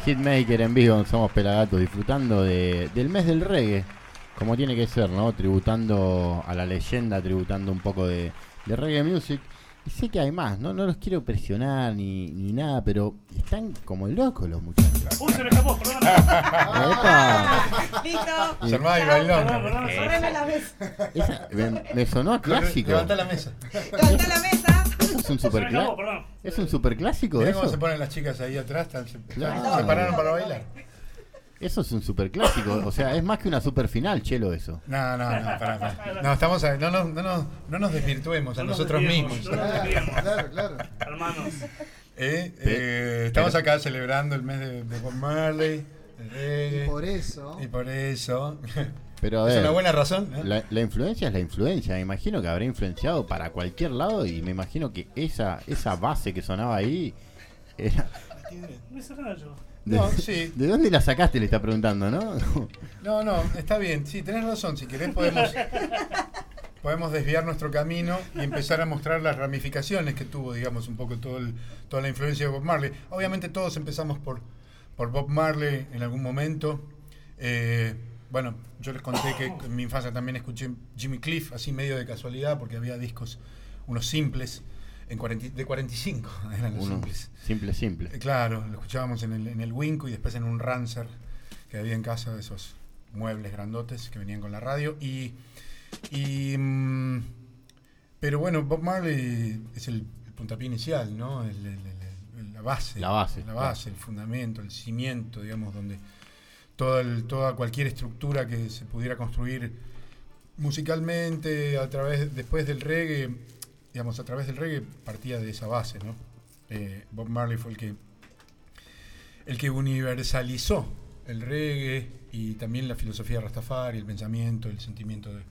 Hitmaker en vivo, somos pelagatos, disfrutando de- del mes del reggae, como tiene que ser, ¿no? Tributando a la leyenda, tributando un poco de, de reggae music. Y sé que hay más, ¿no? No los quiero presionar ni, ni nada, pero están como locos los muchachos. Uy, se me escapó, perdón. Epa. Listo. El bailón. Perdón, perdón, perdón. Correme la mesa. Esa- me, me sonó a clásico. Levanta la mesa. Levanta la mesa. Es un super Es un super clásico Mirá eso. cómo se ponen las chicas ahí atrás, están- se, Claro. se pararon para bailar. Eso es un super clásico. O sea, es más que una super final, chelo, eso. No, no, no, pará, pará. No, estamos a- no, nos- no, nos- no nos desvirtuemos a No nos nosotros mismos. no. Claro, claro. Hermanos. Eh, eh, estamos acá celebrando el mes de, de Bob Marley. Y por eso. Y por eso. Pero a Es ver, una buena razón, ¿eh? La, la influencia es la influencia. Me imagino que habrá influenciado para cualquier lado y me imagino que esa esa base que sonaba ahí era. ¿De, No, sí. ¿De dónde la sacaste? Le está preguntando, ¿no? No, no, está bien. Sí, tenés razón. Si querés podemos, podemos desviar nuestro camino y empezar a mostrar las ramificaciones que tuvo, digamos, un poco todo el- toda la influencia de Bob Marley. Obviamente todos empezamos por, por Bob Marley en algún momento. Eh, bueno, yo les conté que en mi infancia también escuché Jimmy Cliff, así medio de casualidad, porque había discos, unos simples, en 40 de 45 eran los Uno simples. simple, simple. Eh, Claro, lo escuchábamos en el, en el Winco y después en un Rancer que había en casa, de esos muebles grandotes que venían con la radio. Y, y, mm, pero bueno, Bob Marley es el, el puntapié inicial, ¿no? El- la base. La base, La base, el fundamento, el cimiento, digamos, donde toda, toda cualquier estructura que se pudiera construir musicalmente a través después del reggae digamos a través del reggae partía de esa base no Eh, Bob Marley fue el que el que universalizó el reggae y también la filosofía rastafari el pensamiento el sentimiento de-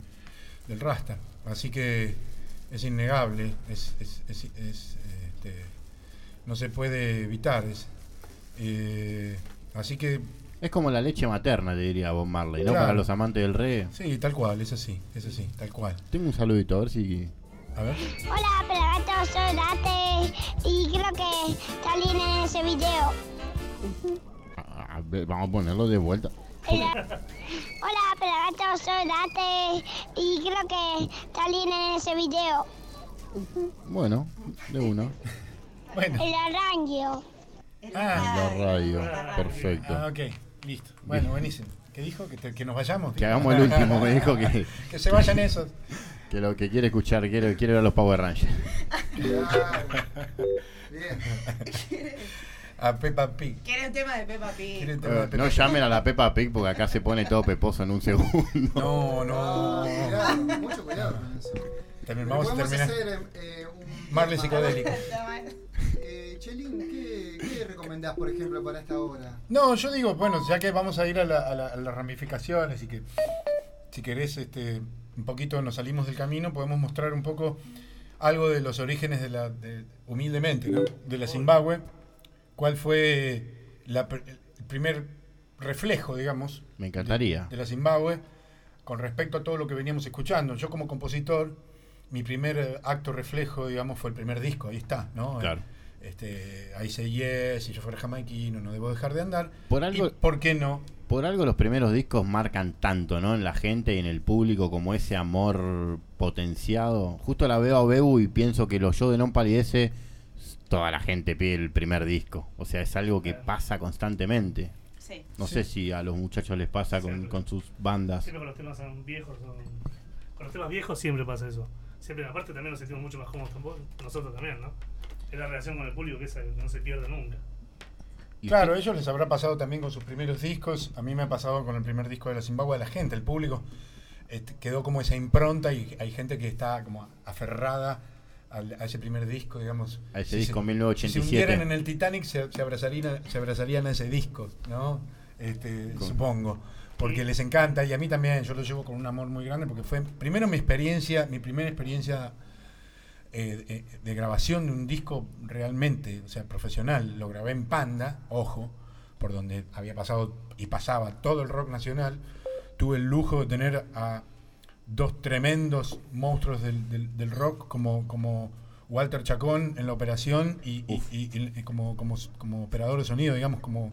del rasta. Así que es innegable es, es- es- es, este, no se puede evitar eh, así que Es como la leche materna, te diría Bob Marley, ¿no? Claro. Para los amantes del reggae. Sí, tal cual, es así, es así, tal cual. Tengo un saludito, a ver si. A ver. Hola, pelagatos, soy Date y creo que salí en ese video. a ver, vamos a ponerlo de vuelta. Hola, Hola, pelagatos, soy Date y creo que salí en ese video. Bueno, de uno. Bueno. El arranjo. La radio, perfecto. Ah, ok, listo. Bueno, buenísimo. ¿Qué dijo? ¿Que, te- que nos vayamos? Que hagamos el último, me dijo que. que se vayan esos. Que lo que quiere escuchar, quiere, quiere ver a los Power Rangers. A Peppa Pig. Quiere un tema de Peppa Pig. Tema de Eh, Peppa no Pig. llamen a la Peppa Pig porque acá se pone todo peposo en un segundo. No, no. mucho cuidado con eso. También vamos a terminar. hacer eh, un Marley psicodélico. Eh, Chelín, ¿qué, ¿qué recomendás, por ejemplo, para esta obra? No, yo digo, bueno, ya que vamos a ir a, la- a la- a las ramificaciones y que si querés este, un poquito nos salimos del camino, podemos mostrar un poco algo de los orígenes de la, de- humildemente, ¿no? de la Zimbabue, cuál fue la el primer reflejo, digamos, Me encantaría. de la Zimbabue con respecto a todo lo que veníamos escuchando. Yo como compositor, mi primer eh, acto reflejo, digamos, fue el primer disco, ahí está, ¿no? Claro. Este, I Say Yes, si yo fuera jamaiquino, no debo dejar de andar. Por algo- ¿Y ¿Por qué no? Por algo los primeros discos marcan tanto, ¿no? En la gente y en el público como ese amor potenciado. Justo la veo a Bebu y pienso que los shows de Non Palidece, toda la gente pide el primer disco. O sea, es algo que pasa constantemente. Sí. No Sí. sé si a los muchachos les pasa con, con sus bandas. Siempre con los temas viejos, son- con los temas viejos siempre pasa eso. Siempre, aparte también nos sentimos mucho más cómodos tampoco, nosotros también, ¿no? Es la relación con el público que esa que no se pierde nunca. Claro, a ellos les habrá pasado también con sus primeros discos. A mí me ha pasado con el primer disco de la Zimbabue, la gente, el público, este, quedó como esa impronta y hay gente que está como aferrada al- a ese primer disco, digamos. A ese Si disco se- 1987. Si hundieran en el Titanic, se, se abrazarían, se abrazarían a ese disco, ¿no? Este, Supongo. Porque les encanta y a mí también, yo lo llevo con un amor muy grande porque fue primero mi experiencia, mi primera experiencia eh, eh, de grabación de un disco realmente, o sea, profesional. Lo grabé en Panda, ojo, por donde había pasado y pasaba todo el rock nacional. Tuve el lujo de tener a dos tremendos monstruos del, del- del rock como, como Walter Chacón en la operación y, y- y- y como, como, como operador de sonido, digamos, como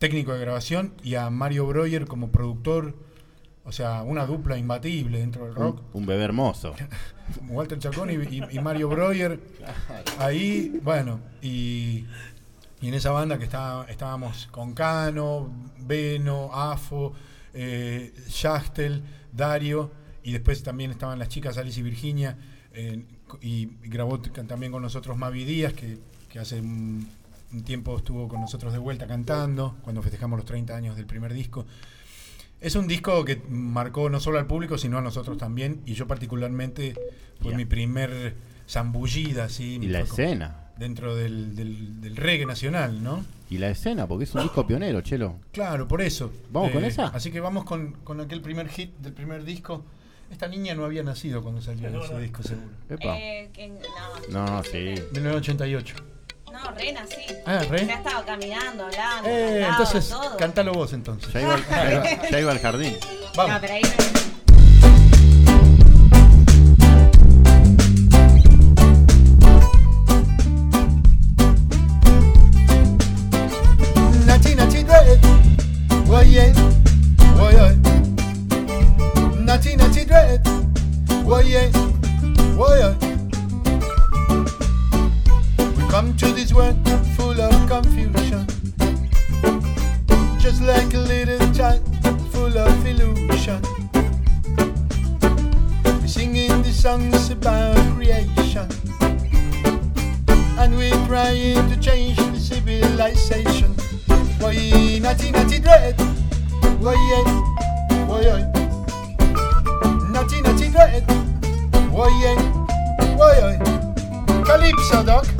técnico de grabación, y a Mario Breuer como productor. O sea, una dupla imbatible dentro del rock. Un, un bebé hermoso. Walter Chacón y, y- y Mario Breuer. Ahí, bueno, y, y en esa banda que está, estábamos con Cano, Beno, Afo, eh, Schachtel, Dario, y después también estaban las chicas Alice y Virginia, eh, y grabó también con nosotros Mavi Díaz, que, que hace un, un tiempo estuvo con nosotros de vuelta cantando, cuando festejamos los 30 años del primer disco. Es un disco que marcó no solo al público, sino a nosotros también. Y yo particularmente fue mi primer zambullida, así. Y la escena. Dentro del, del- del reggae nacional, ¿no? Y la escena, porque es un disco pionero, Chelo. Claro, por eso. ¿Vamos con Eh, esa? Así que vamos con, con aquel primer hit del primer disco. Esta niña no había nacido cuando salió ese disco, seguro. Epa. Eh, que- No, no, no, sí. 1988. No, Rena sí. Ah, ¿re? Ya estaba caminando, hablando. Eh, cantaba, entonces, todo. cantalo vos entonces. Ya iba, al- ya iba- ya iba al jardín. Vamos. No, pero ahí Dread. Oye, oye. Nachi Nachi Dread. Oye, oye. Come to this world full of confusion. Just like a little child full of illusion. Singing the songs about creation. And we're trying to change the civilization. Why natty natty dread? Why yeah? Why yeah? Natty natty dread? Why yeah? Why yeah? Calypso doc.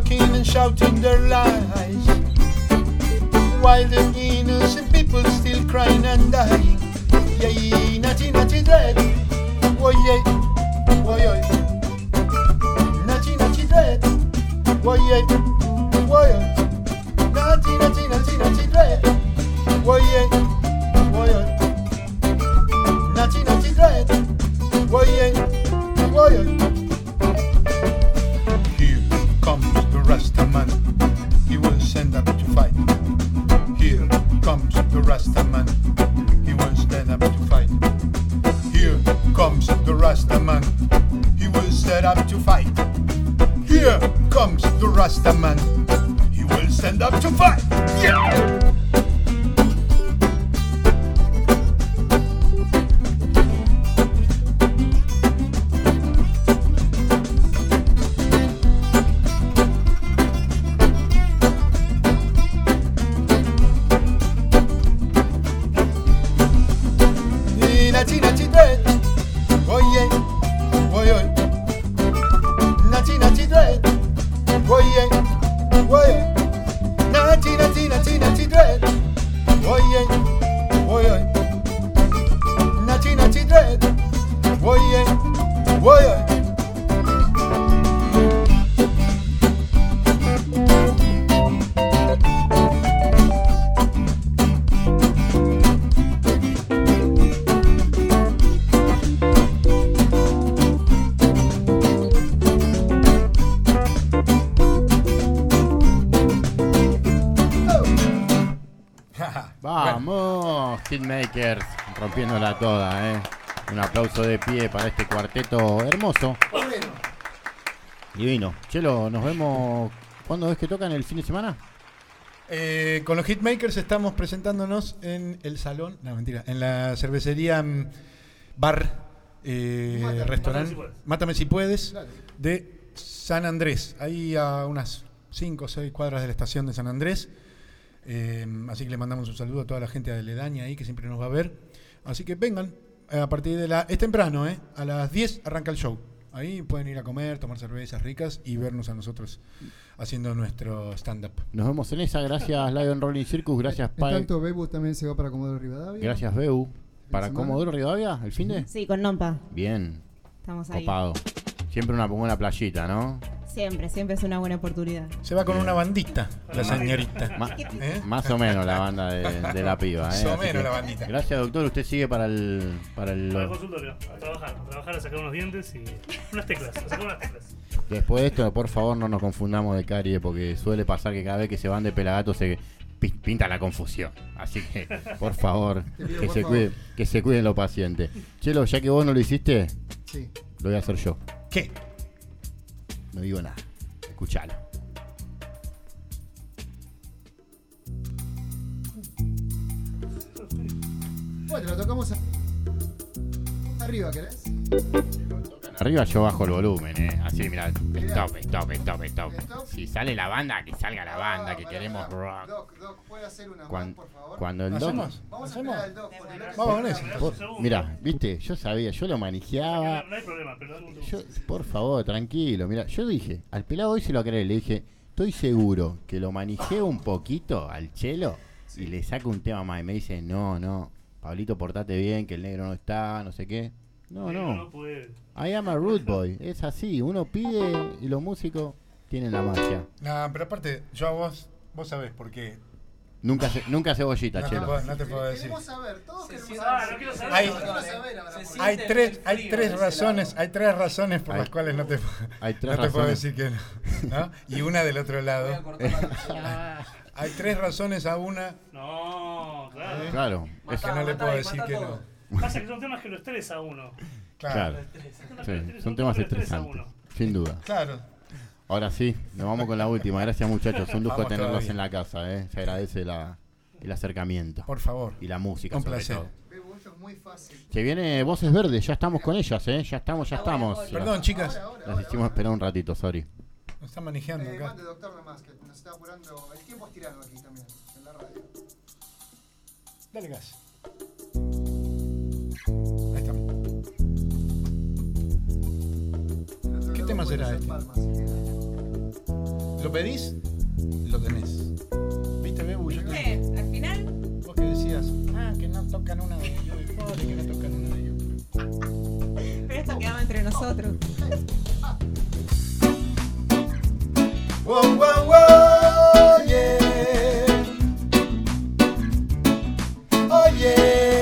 talking and shouting their lies, while the innocent people still crying and dying. Yeah, natty natty dread. Oh yeah, oh yeah. Natty natty dread. Oh yeah, oh yeah. Natty, natty, natty, natty, dread. Why, yeah, Rompiéndola toda, ¿eh? Un aplauso de pie para este cuarteto hermoso. Divino. Chelo, nos vemos. ¿Cuándo es que tocan el fin de semana? Eh, con los Hitmakers estamos presentándonos en el salón, no mentira, en la cervecería mm, bar, eh, restaurante, Mátame si puedes. Mátame si puedes, Dale. de San Andrés, ahí a unas 5 o 6 cuadras de la estación de San Andrés. Eh, así que le mandamos un saludo a toda la gente de Aledaña ahí que siempre nos va a ver. Así que vengan eh, a partir de la. Es temprano, ¿eh? A las 10 arranca el show. Ahí pueden ir a comer, tomar cervezas ricas y vernos a nosotros haciendo nuestro stand-up. Nos vemos en esa. Gracias, Lion Rolling Circus. Gracias, En Pai. tanto, Bebu también se va para Comodoro Rivadavia. Gracias, Beu. ¿Para semana. Comodoro Rivadavia? ¿El fin de? Sí, con Nompa. Bien. Estamos ahí. Copado. Siempre una buena playita, ¿no? Siempre, siempre es una buena oportunidad. Se va con una bandita, la señorita. ¿Eh? Más o menos la banda de, de la piba. Más ¿eh? o Así menos que- la bandita. Gracias, doctor. Usted sigue para el. Para el Para el consultorio, a trabajar, a trabajar, a sacar unos dientes y unas teclas, a sacar unas teclas. Después de esto, por favor, no nos confundamos de carie, porque suele pasar que cada vez que se van de pelagato se pi- pinta la confusión. Así que, por favor, pido que, por se favor. cuide- que se cuiden los pacientes. Chelo, ya que vos no lo hiciste, Sí. lo voy a hacer yo. ¿Qué? No digo nada. Escuchalo. Bueno, lo tocamos arriba, ¿querés? Arriba yo bajo el volumen, eh. Así, mira, stop, stop, stop, stop. Si sale la banda, que salga la banda, que queremos rock. Doc, Doc, ¿puede hacer una Cuan- más, por favor? Cuando el doc. ¿Hacemos? Vamos a ¿Hacemos? esperar al Doc. Vamos con eso. Mira, viste, yo sabía, yo lo manejaba. No hay problema, Yo, por favor, tranquilo. Mira, yo dije, al pelado hoy se lo creé, le dije, estoy seguro que lo manejé un poquito al chelo y le saco un tema más. Y me dice, no, no, Pablito, portate bien, que el negro no está, no sé qué. No, No, no. puede. I am a root boy. Es así, uno pide y los músicos tienen la magia. No, pero aparte, yo a vos, vos sabés por qué. Nunca, ce- nunca cebollita, No chelo. puedo, no te puedo decir. Queremos saber, todos queremos saber. Ah, no quiero saber. Hay, tres, hay tres razones, hay tres razones por Hay- las cuales no te, hay tres no te puedo decir que no, ¿no? Y una del otro lado. hay tres razones a una. No, claro. Claro. Es que no le puedo decir que no. Pasa que son temas que lo estresa a uno. Claro. Sí, son temas estresantes, sin duda. Claro. Ahora sí, nos vamos con la última. Gracias muchachos, un lujo Vamos tenerlos todavía. en la casa. ¿eh? Se agradece la, el acercamiento. Por favor. Y la música. Un sobre placer. todo. Bebo, esto es muy fácil. Se viene Voces Verdes, ya estamos con ellas, ¿eh? ya estamos, ya estamos. Perdón, chicas. Las hicimos esperar un ratito, sorry. Nos están manejando Eh, acá. mande, doctor, nomás, que nos está apurando. El tiempo es tirano aquí también, en la radio. Dale gas. Ahí estamos. ¿Qué tema será este? ¿Lo pedís? Lo tenés. ¿Viste, Bebu? Yo ¿Qué? ¿Al final? Vos que decías, ah, que no tocan una de ellos, que no tocan una de ellos. Pero esto quedaba entre nosotros. Whoa, whoa, yeah. Oh, yeah,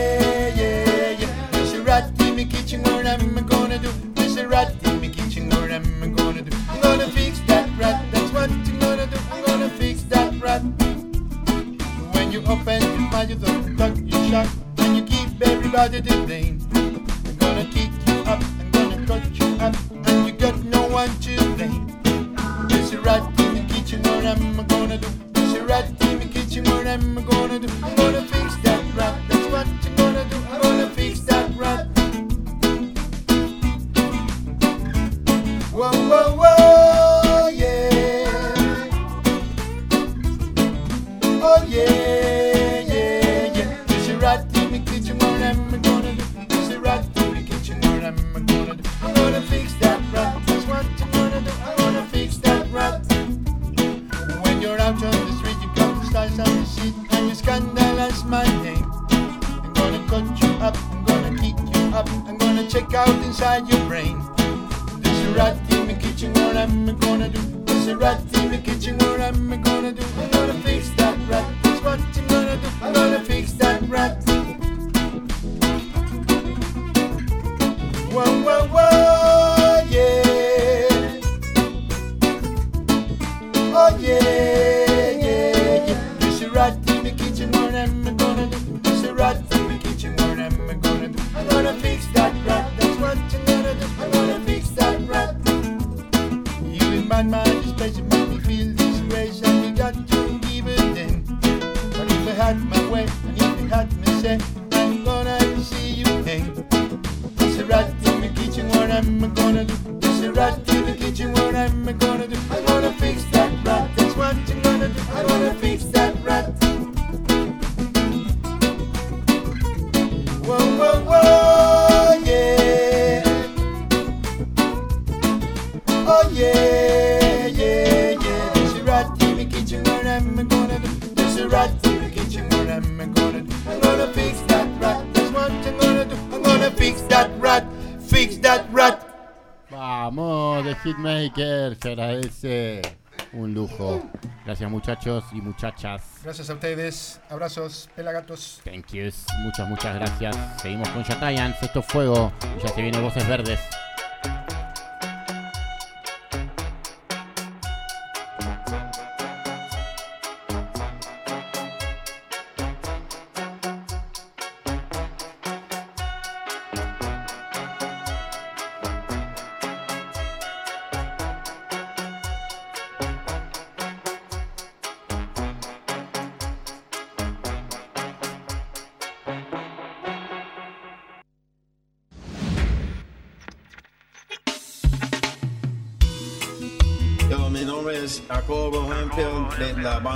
muchachos y muchachas. Gracias a ustedes. Abrazos, pelagatos. Thank yous. Muchas, muchas gracias. Seguimos con Yatayans. Esto es fuego. Ya se viene Voces Verdes.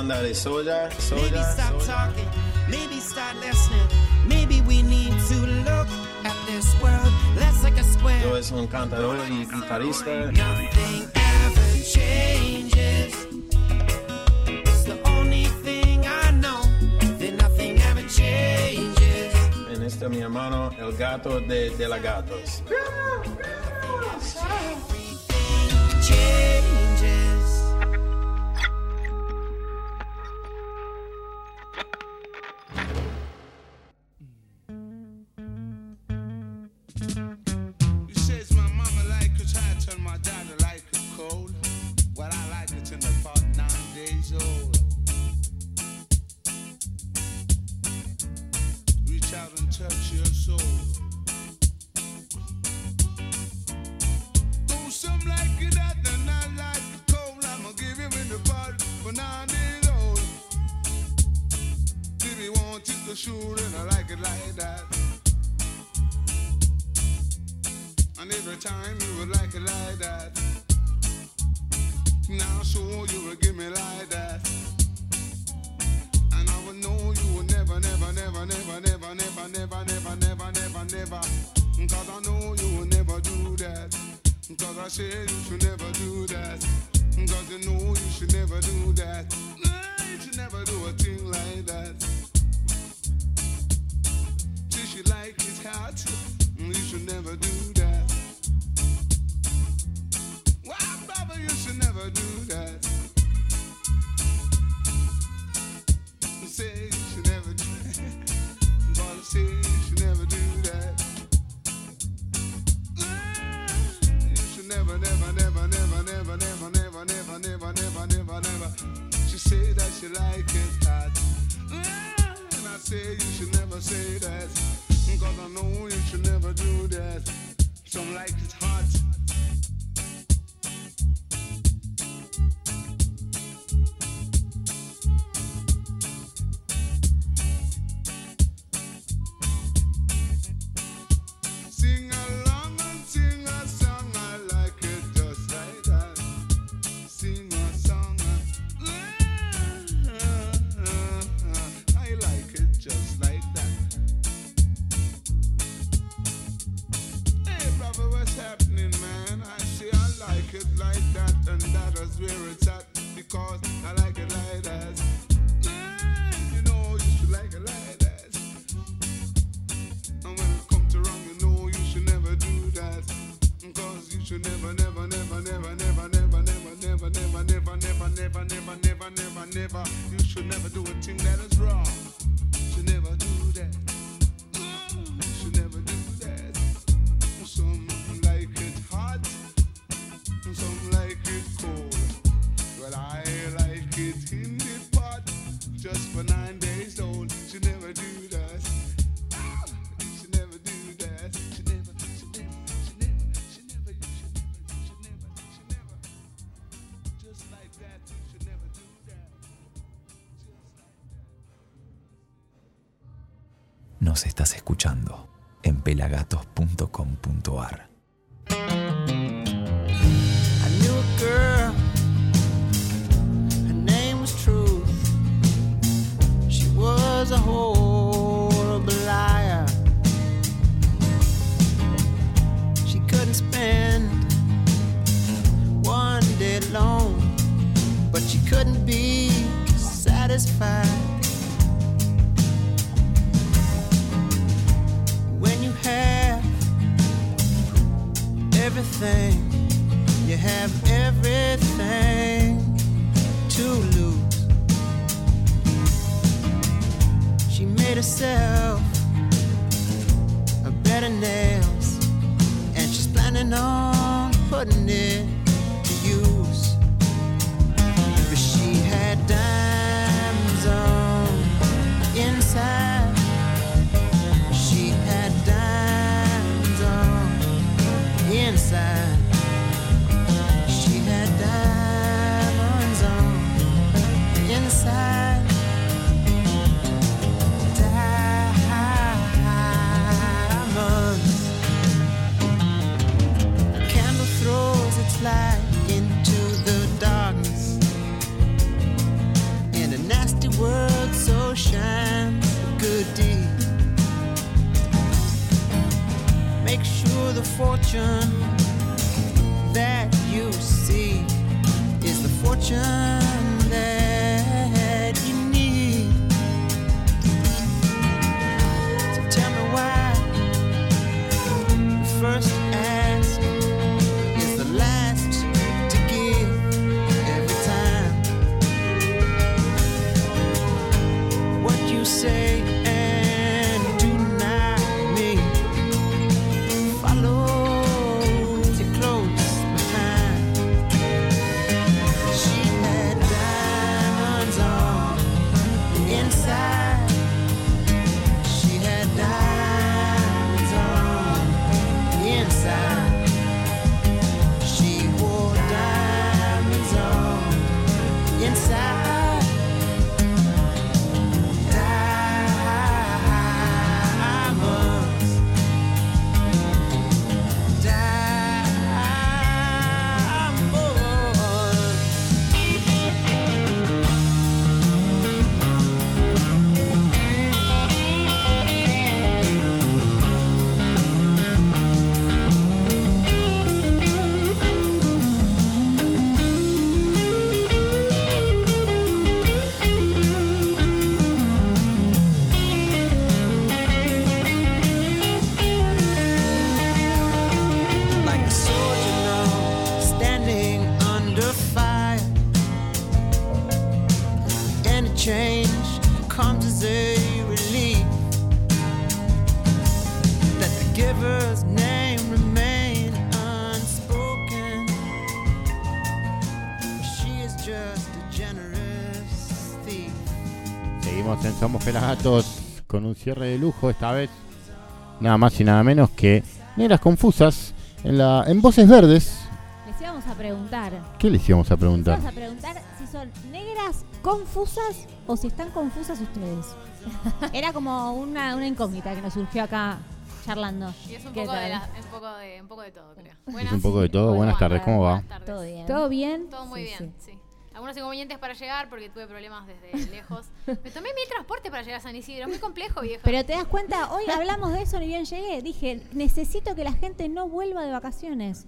andale, soya, soya. Maybe stop soya. talking, maybe start listening. Maybe we need to look at this world less like a square. Yo es un cantador y guitarrista. Nothing ever changes. It's the only thing I know that nothing ever changes. En este mi hermano, el gato de, de la gatos. where it's cierre de lujo esta vez. Nada más y nada menos que Negras Confusas en, la, en Voces Verdes. Les íbamos a preguntar. ¿Qué les íbamos a Les preguntar? íbamos a preguntar si son negras confusas o si están confusas ustedes. Era como una, una incógnita que nos surgió acá charlando. Y es un ¿Qué poco, de la- un, poco de, un poco de todo, creo. Es un poco de todo. Buenas tardes, ¿cómo va? Todo bien. ¿Todo bien? Todo muy Sí, bien, sí. Algunos inconvenientes para llegar porque tuve problemas desde lejos. Me tomé mil transporte para llegar a San Isidro. Es muy complejo, viejo. Pero te das cuenta, hoy hablamos de eso, ni bien llegué. Dije, necesito que la gente no vuelva de vacaciones.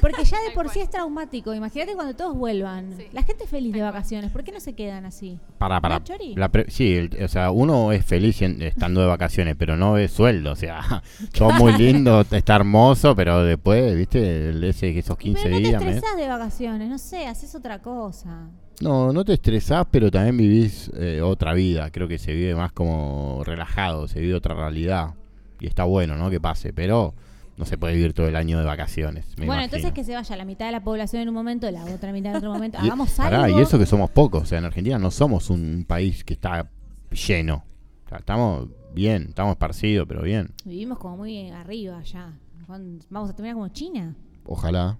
Porque ya de por sí es traumático. Imagínate cuando todos vuelvan. La gente es feliz de vacaciones. ¿Por qué no se quedan así? Para, para. ¿No, Chori? La pre- sí, el- o sea, uno es feliz en- estando de vacaciones, pero no de sueldo. O sea, todo muy lindo, está hermoso, pero después, viste, el ese, esos 15 Pero no te días. me- estresás de vacaciones, no sé, haces otra cosa. No, no te estresás, pero también vivís eh, otra vida. Creo que se vive más como relajado, se vive otra realidad. Y está bueno, ¿no? Que pase, pero no se puede vivir todo el año de vacaciones. Me bueno, imagino. entonces que se vaya la mitad de la población en un momento, la otra mitad en otro momento. Y- Hagamos pará, algo. y eso que somos pocos. O sea, en Argentina no somos un país que está lleno. O sea, estamos bien, estamos esparcidos, pero bien. Vivimos como muy arriba ya. Juan, Vamos a terminar como China. Ojalá.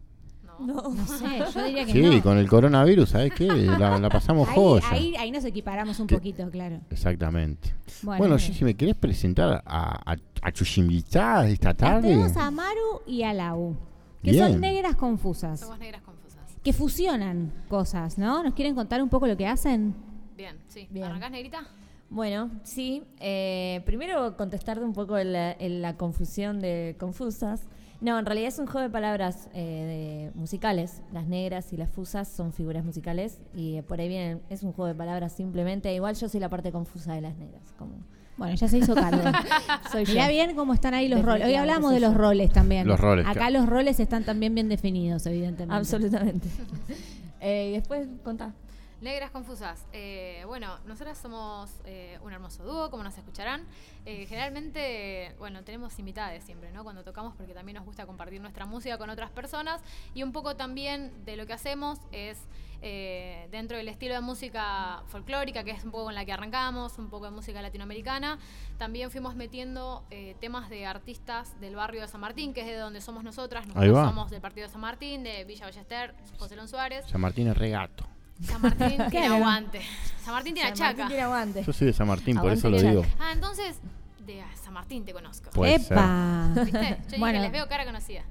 No, sé, yo diría que Sí, no. con el coronavirus, ¿sabes qué? La, la pasamos ahí, joya. ahí, ahí nos equiparamos un Que- poquito, claro. Exactamente. Bueno, Bueno, bien. Gigi, ¿me querés presentar a, a, a tus invitadas esta tarde? tenemos a Maru y a Lau, que Bien. son negras confusas. Somos negras confusas. Que fusionan cosas, ¿no? ¿Nos quieren contar un poco lo que hacen? Bien, sí. ¿Arrancás, negrita? Bueno, sí. eh, primero contestarte un poco la, en la confusión de confusas. No, en realidad es un juego de palabras eh, de- musicales. Las negras y las fusas son figuras musicales y eh, por ahí vienen, es un juego de palabras simplemente. Igual yo soy la parte confusa de las negras. Como Bueno, ya se hizo cargo. Soy yo. Mirá bien cómo están ahí los roles. Hoy hablamos de los yo. roles también. Los roles, Acá claro. los roles están también bien definidos, evidentemente. Absolutamente. Eh, y después contá. Negras confusas. Eh, bueno, nosotras somos eh, un hermoso dúo, como nos escucharán. Eh, generalmente, bueno, tenemos invitadas siempre, ¿no? Cuando tocamos, porque también nos gusta compartir nuestra música con otras personas. Y un poco también de lo que hacemos es eh, dentro del estilo de música folclórica, que es un poco con la que arrancamos, un poco de música latinoamericana. También fuimos metiendo temas de artistas del barrio de San Martín, que es de donde somos nosotras. Ahí Nosotros va. somos del partido de San Martín, de Villa Ballester, José Lón Suárez. San Martín es regato. San Martín tiene aguante. San Martín tiene San chaca. Martín tiene aguante. Yo soy de San Martín, por Aguante eso lo Chaca. digo. Ah, entonces de San Martín te conozco. Puede ¡Epa! ¿Viste? Yo dije, Bueno. les veo cara conocida.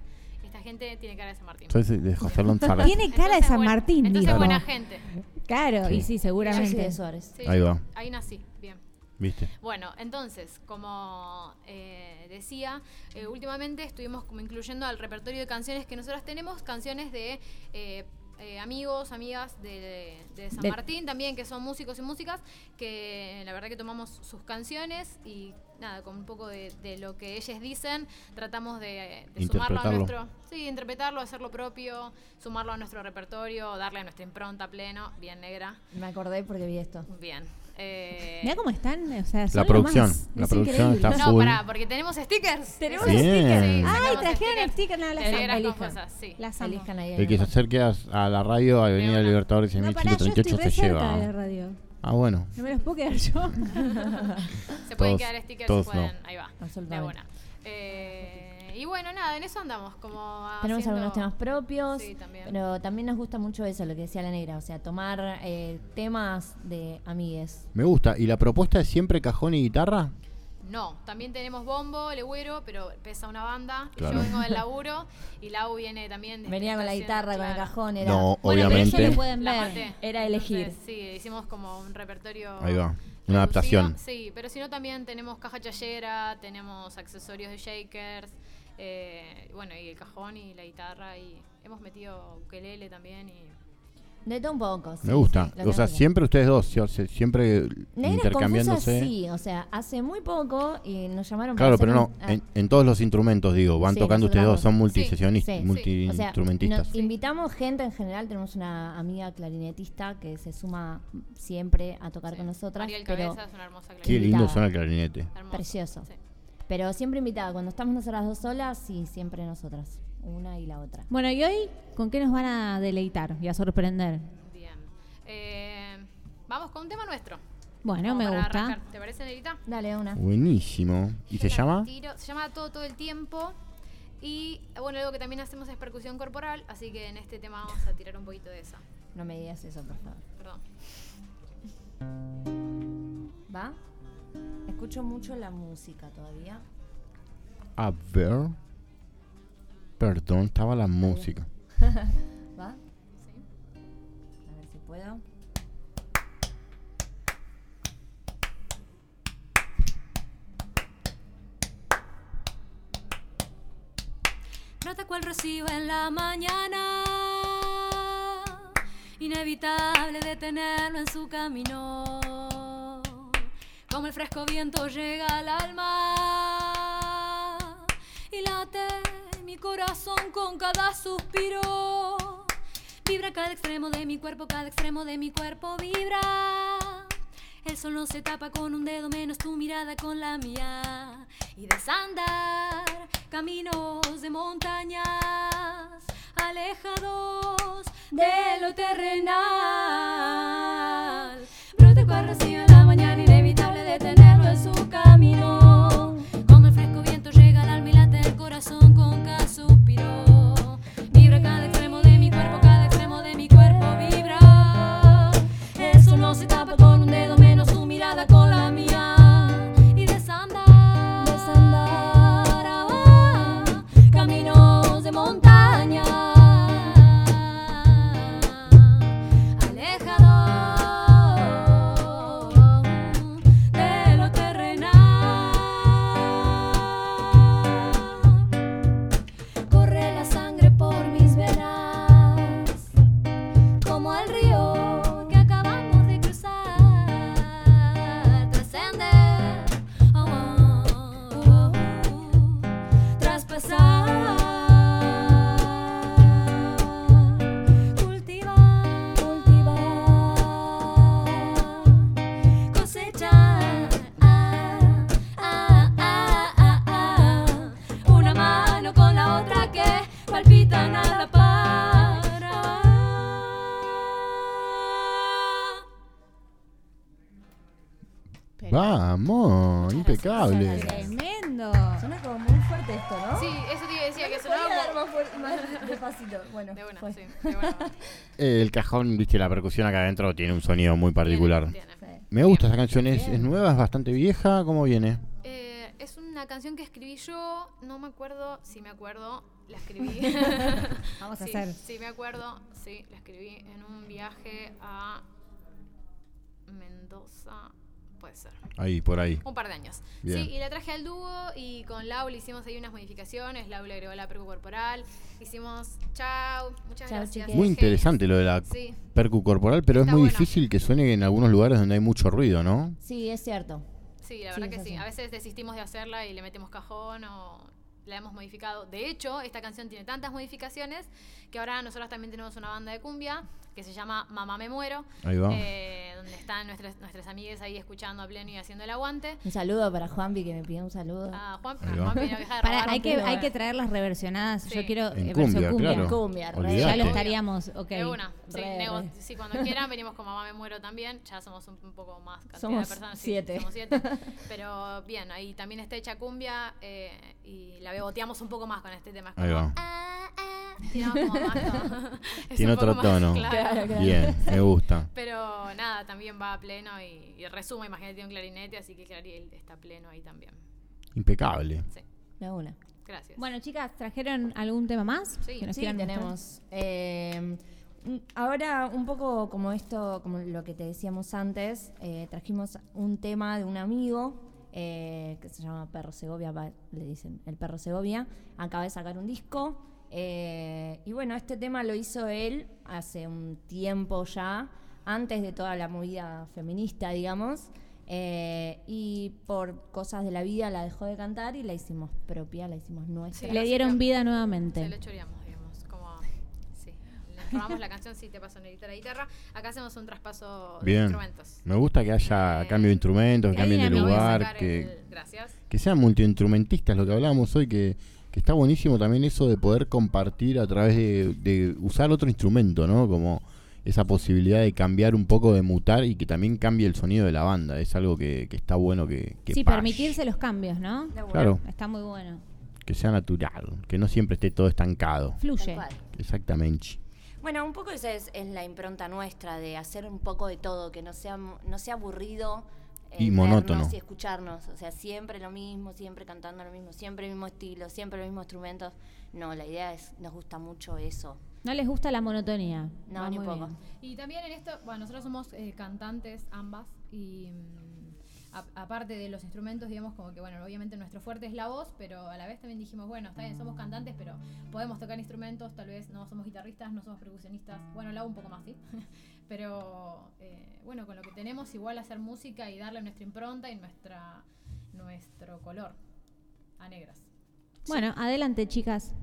Esta gente tiene cara de San Martín. Soy de José Lonzara. Tiene cara de Entonces, San bueno, Martín, Entonces dijo. buena gente. Claro, Sí. y sí, seguramente. Yo soy de Suárez. Sí, Ahí va. Ahí nací, bien. ¿Viste? Bueno, entonces, como eh, decía, eh, últimamente estuvimos como incluyendo al repertorio de canciones que nosotros tenemos, canciones de eh, eh, amigos, amigas de, de San De- Martín también, que son músicos y músicas, que la verdad que tomamos sus canciones y nada, con un poco de, de lo que ellos dicen, tratamos de, de sumarlo a nuestro... Sí, interpretarlo, hacerlo propio, sumarlo a nuestro repertorio, darle a nuestra impronta pleno, bien negra. Me acordé porque vi esto. Bien. Eh, Mira cómo están, o sea, La son lo producción, más. la Es producción increíble. está no, full. pará, porque tenemos stickers. Tenemos Bien. stickers. Ay, sacamos trajeron stickers, no, las amo. Elijan. sí. Las amo. Elijan ahí. El que se acerque a, a la radio, Avenida Libertadores No, pará, yo 6138 estoy re se lleva. de la radio. Ah, bueno. No me los puedo quedar yo. Se pueden Todos- quedar stickers, todos se pueden, no. ahí va. De buena. Eh, y bueno, nada, en eso andamos, como Tenemos haciendo- algunos temas propios, Sí, también. pero también nos gusta mucho eso, lo que decía la negra, o sea, tomar eh, temas de amigues. Me gusta. ¿Y la propuesta es siempre cajón y guitarra? No, también tenemos bombo, legüero, pero pesa una banda. y Claro. Yo vengo del laburo y Lau viene también. de- Venía con la guitarra, con el claro. cajón, era... No, Bueno, pero obviamente. eso lo pueden ver, era elegir. Entonces, sí, hicimos como un repertorio. Ahí va. reducido. Una adaptación. Sí, pero si no también tenemos caja chayera, tenemos accesorios de shakers, eh, bueno, y el cajón y la guitarra y hemos metido ukelele también y De todo un poco, sí, Me gusta. sí, o sea, siempre ustedes dos, sí, o sea, siempre intercambiándose. sí, o sea, hace muy poco y nos llamaron Claro, para pero hacer no, un- ah, en, en todos los instrumentos, digo, van Sí, tocando ustedes dos, son multisesionistas, Sí, sí. multiinstrumentistas. O sea, invitamos gente en general, tenemos una amiga clarinetista que se suma siempre a tocar con nosotras. Ariel pero Cabeza es una hermosa Qué lindo suena el clarinete. Hermoso, Precioso. Pero siempre invitada, cuando estamos nosotras dos solas, sí, siempre nosotras, una y la otra. Bueno, ¿y hoy con qué nos van a deleitar y a sorprender? Bien. Eh, vamos con un tema nuestro. Bueno, Como me gusta. arrancar. ¿Te parece, Nerita? Dale, una. Buenísimo. ¿Y se llama? Tiro- se llama Todo Todo el Tiempo. Y bueno, algo que también hacemos es percusión corporal, así que en este tema vamos a tirar un poquito de esa. No me digas eso, por favor. Perdón. ¿Va? Escucho mucho la música todavía. A ver. Perdón, estaba la música. ¿Va? Sí. A ver si puedo. Brota cual rocío en la mañana, inevitable detenerlo en su camino. Como el fresco viento llega al alma y late mi corazón con cada suspiro. Vibra cada extremo de mi cuerpo, cada extremo de mi cuerpo vibra. El sol no se tapa con un dedo menos tu mirada con la mía. Y desandar caminos de montañas alejados de lo terrenal. Brota cual Impecable. Tremendo. Suena como muy fuerte esto, ¿no? Sí, eso te iba a decir, que ¿No sonaba como- más fuerte- más despacito. Bueno, De fue. sí, de. Eh, El cajón, viste, la percusión acá adentro tiene un sonido muy particular. tiene. Me gusta esa canción, ¿es, es nueva, es bastante vieja? ¿Cómo viene? Eh, es una canción que escribí yo, no me acuerdo si me acuerdo, la escribí. Vamos a Sí, hacer. Sí, me acuerdo, sí, la escribí en un viaje a Mendoza puede ser. Ahí, por ahí. Un par de años. Bien. Sí, y la traje al dúo y con Lau le hicimos ahí unas modificaciones. Lau le agregó la percu corporal. Hicimos chau, muchas Chau, gracias. Muy interesante lo de la Sí. percu corporal, pero es muy bueno. difícil que suene en algunos lugares donde hay mucho ruido, ¿no? Sí, es cierto. Sí, la verdad que sí. así. A veces desistimos de hacerla y le metemos cajón o la hemos modificado. De hecho, esta canción tiene tantas modificaciones que ahora nosotros también tenemos una banda de cumbia que se llama Mamá Me Muero. Ahí va. eh, donde están nuestras, nuestras amigas ahí escuchando a pleno y haciendo el aguante. Un saludo para Juanpi que me pidió un saludo. Ah, Juan, Ahí va. Juan no deja de Para, robar hay, que, hay que traer las reversionadas. Yo quiero En eh, cumbia, cumbia. claro. Cumbia. Ya lo estaríamos, ok. De una. Sí, Re, nego- re. sí, cuando quieran venimos con Mamá Me Muero también. Ya somos un, un poco más cantidad Somos de personas. sí, siete. somos siete. Pero bien, ahí también está hecha cumbia eh, y la beboteamos un poco más con este tema. Ahí va. ah, ah, tiramos como más tono. Es Tiene otro más, tono. claro. Claro, claro. Bien, me gusta. Pero nada, también va a pleno y, y resumo, imagínate, tiene un clarinete, así que Clariel está pleno ahí también. Impecable. Sí, De una. gracias. Bueno, chicas, ¿trajeron algún tema más? Sí, que nos Sí, tenemos. eh, ahora, un poco como esto, como lo que te decíamos antes, eh, trajimos un tema de un amigo eh, que se llama Perro Segovia, va, le dicen el Perro Segovia. Acaba de sacar un disco. Eh, y bueno, este tema lo hizo él hace un tiempo ya, antes de toda la movida feminista, digamos. eh, y por cosas de la vida la dejó de cantar y la hicimos propia, la hicimos nuestra. Le dieron vida nuevamente. Se le choreamos, digamos, como... Sí, le robamos la canción, sí, te paso a la guitarra. Acá hacemos un traspaso de Bien. instrumentos. Me gusta que haya cambio de instrumentos, que cambien de lugar, que, el- gracias. que sean multiinstrumentistas, lo que hablábamos hoy, que, que está buenísimo también eso de poder compartir a través de, de usar otro instrumento, ¿no? Como esa posibilidad de cambiar un poco, de mutar y que también cambie el sonido de la banda. Es algo que, que está bueno que, que Sí, permitirse los cambios, ¿no? Claro. Está muy bueno. que sea natural, que no siempre esté todo estancado. Fluye. Exactamente. Bueno, un poco esa es, es la impronta nuestra de hacer un poco de todo, que no sea, no sea aburrido. Eh, Y monótono. Y escucharnos. O sea, siempre lo mismo, siempre cantando lo mismo, siempre el mismo estilo, siempre los mismos instrumentos. No, la idea es, nos gusta mucho eso. No les gusta la monotonía. No, Va ni poco. bien. Y también en esto, bueno, nosotros somos eh, cantantes ambas y mm, aparte de los instrumentos, digamos como que, bueno, obviamente nuestro fuerte es la voz, pero a la vez también dijimos, bueno, está bien, somos cantantes, pero podemos tocar instrumentos, tal vez no somos guitarristas, no somos percusionistas, bueno, la un poco más, sí, pero eh, bueno, con lo que tenemos igual hacer música y darle nuestra impronta y nuestra nuestro color a negras. Bueno, adelante, chicas.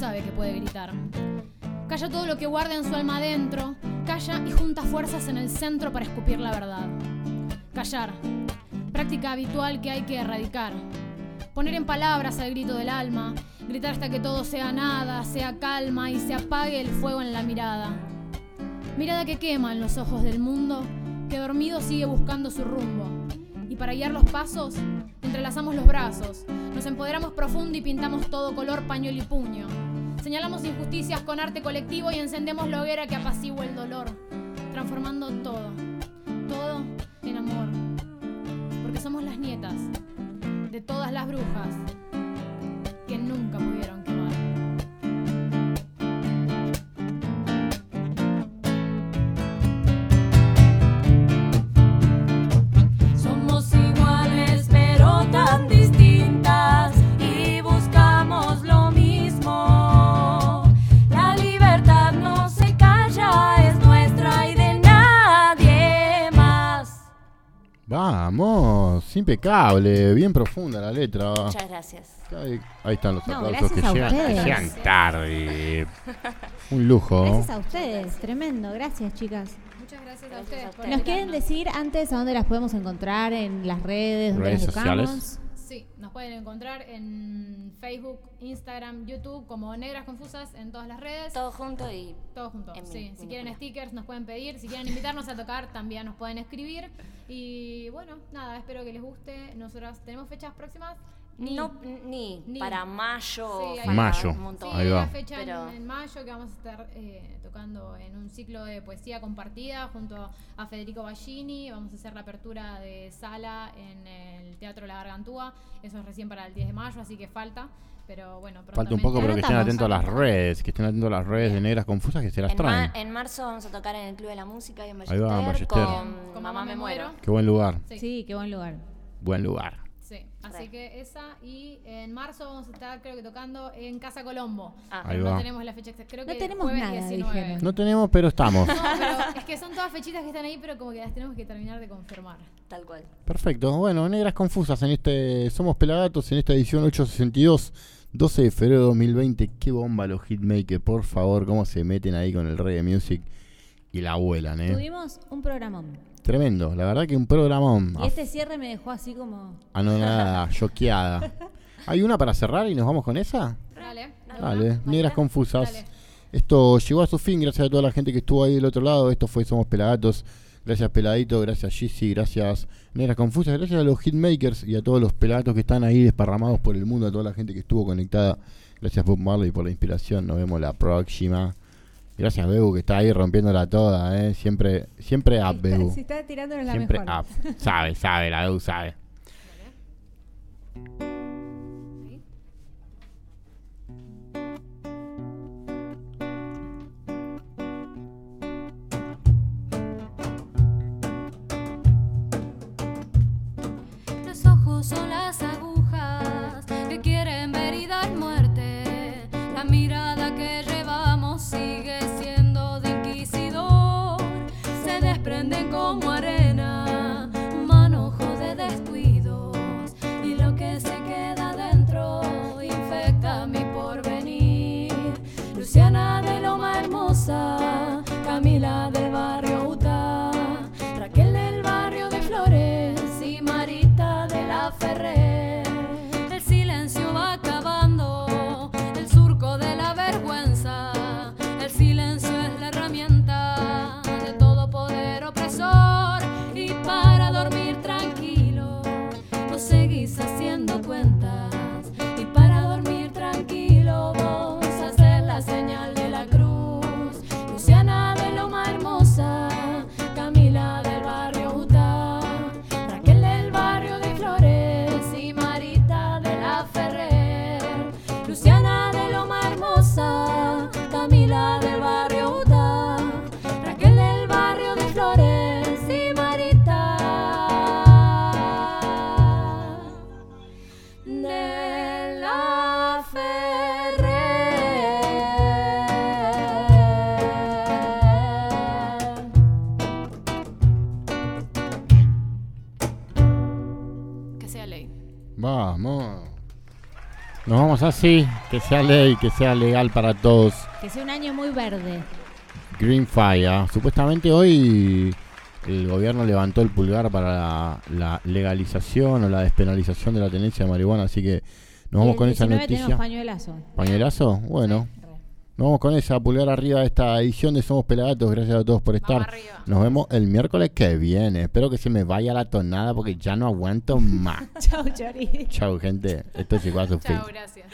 Sabe que puede gritar. Calla todo lo que guarda en su alma adentro. Calla y junta fuerzas en el centro para escupir la verdad. Callar, práctica habitual que hay que erradicar. Poner en palabras el grito del alma, gritar hasta que todo sea nada, sea calma y se apague el fuego en la mirada. Mirada que quema en los ojos del mundo, que dormido sigue buscando su rumbo. Y para guiar los pasos, entrelazamos los brazos, nos empoderamos profundo y pintamos todo color pañuelo y puño. Señalamos injusticias con arte colectivo y encendemos la hoguera que apacigua el dolor, transformando todo, todo en amor. Porque somos las nietas de todas las brujas que nunca pudieron Vamos, impecable, bien profunda la letra. Muchas gracias. Ahí, ahí están los No, aplausos que llegan, que llegan tarde. Un lujo. Gracias a ustedes, tremendo. Gracias, chicas. Muchas gracias a ustedes por ¿Nos quieren decir antes a dónde las podemos encontrar? ¿En las redes? ¿Dónde Redes las buscamos? sociales. Sí, nos pueden encontrar en Facebook, Instagram, YouTube como Negras Confusas en todas las redes. Todo junto y todo junto. Sí, si quieren stickers nos pueden pedir, si quieren invitarnos a tocar también nos pueden escribir y bueno, nada, espero que les guste. Nosotras tenemos fechas próximas. Ni, No, ni, para mayo. Sí, hay para Mayo, un montón. Sí, ahí hay va. una fecha en- Pero- en, mayo que vamos a estar eh, tocando en un ciclo de poesía compartida junto a Federico Ballini. Vamos a hacer la apertura de sala en el Teatro La Gargantúa. Eso es recién para el 10 de mayo, así que falta. Pero bueno, Falta un poco, pero que estén atentos a las redes, que estén atentos a las redes de Negras Confusas que se las En, ma- traen. en marzo vamos a tocar en el Club de la Música y en Ahí va, en Ballester Ballester. con, Mamá Me Muero. Qué buen lugar, Sí. qué buen lugar. buen lugar. Sí, así que esa. Y en marzo vamos a estar, creo que tocando en Casa Colombo. Ah. Ahí no va. tenemos la fecha exacta. Creo No que tenemos jueves nada, 19. dijeron. No tenemos, pero estamos. No, pero es que son todas fechitas que están ahí, pero como que las tenemos que terminar de confirmar. Tal cual. Perfecto. Bueno, Negras Confusas en este Somos Pelagatos en esta edición 862, 12 de febrero de 2020. Qué bomba los hitmakers, por favor, cómo se meten ahí con el reggae music y la vuelan, eh. Tuvimos un programón. Tremendo, la verdad que un programón. Y este cierre me dejó así como. Anonada, choqueada. ¿Hay una para cerrar y nos vamos con esa? Dale. Dale, Negras Confusas. Esto llegó a su fin, gracias a toda la gente que estuvo ahí del otro lado. Esto fue Somos Pelagatos. Gracias Peladito, gracias Gizzy, gracias Negras Confusas, gracias a los hitmakers y a todos los pelagatos que están ahí desparramados por el mundo, a toda la gente que estuvo conectada. Gracias Bob Marley por la inspiración, nos vemos la próxima. Gracias Bebu que está ahí rompiéndola toda, eh. Siempre, siempre up Bebu. Si está tirándonos la Siempre mejor. up. Sabe, sabe, la Bebu sabe. Así, que sea ley, que sea legal para todos. Que sea un año muy verde. Green Fire. Supuestamente hoy el gobierno levantó el pulgar para la, la legalización o la despenalización de la tenencia de marihuana, así que nos vamos el con esa 19 noticia. pañuelazo. ¿Pañuelazo? Bueno. Nos vamos con esa, pulgar arriba de esta edición de Somos Pelagatos. Gracias a todos por estar. Nos vemos el miércoles que viene. Espero que se me vaya la tonada porque ya no aguanto más. Chau, Chori. Chau, gente. Esto llegó a su fin. Chao, gracias.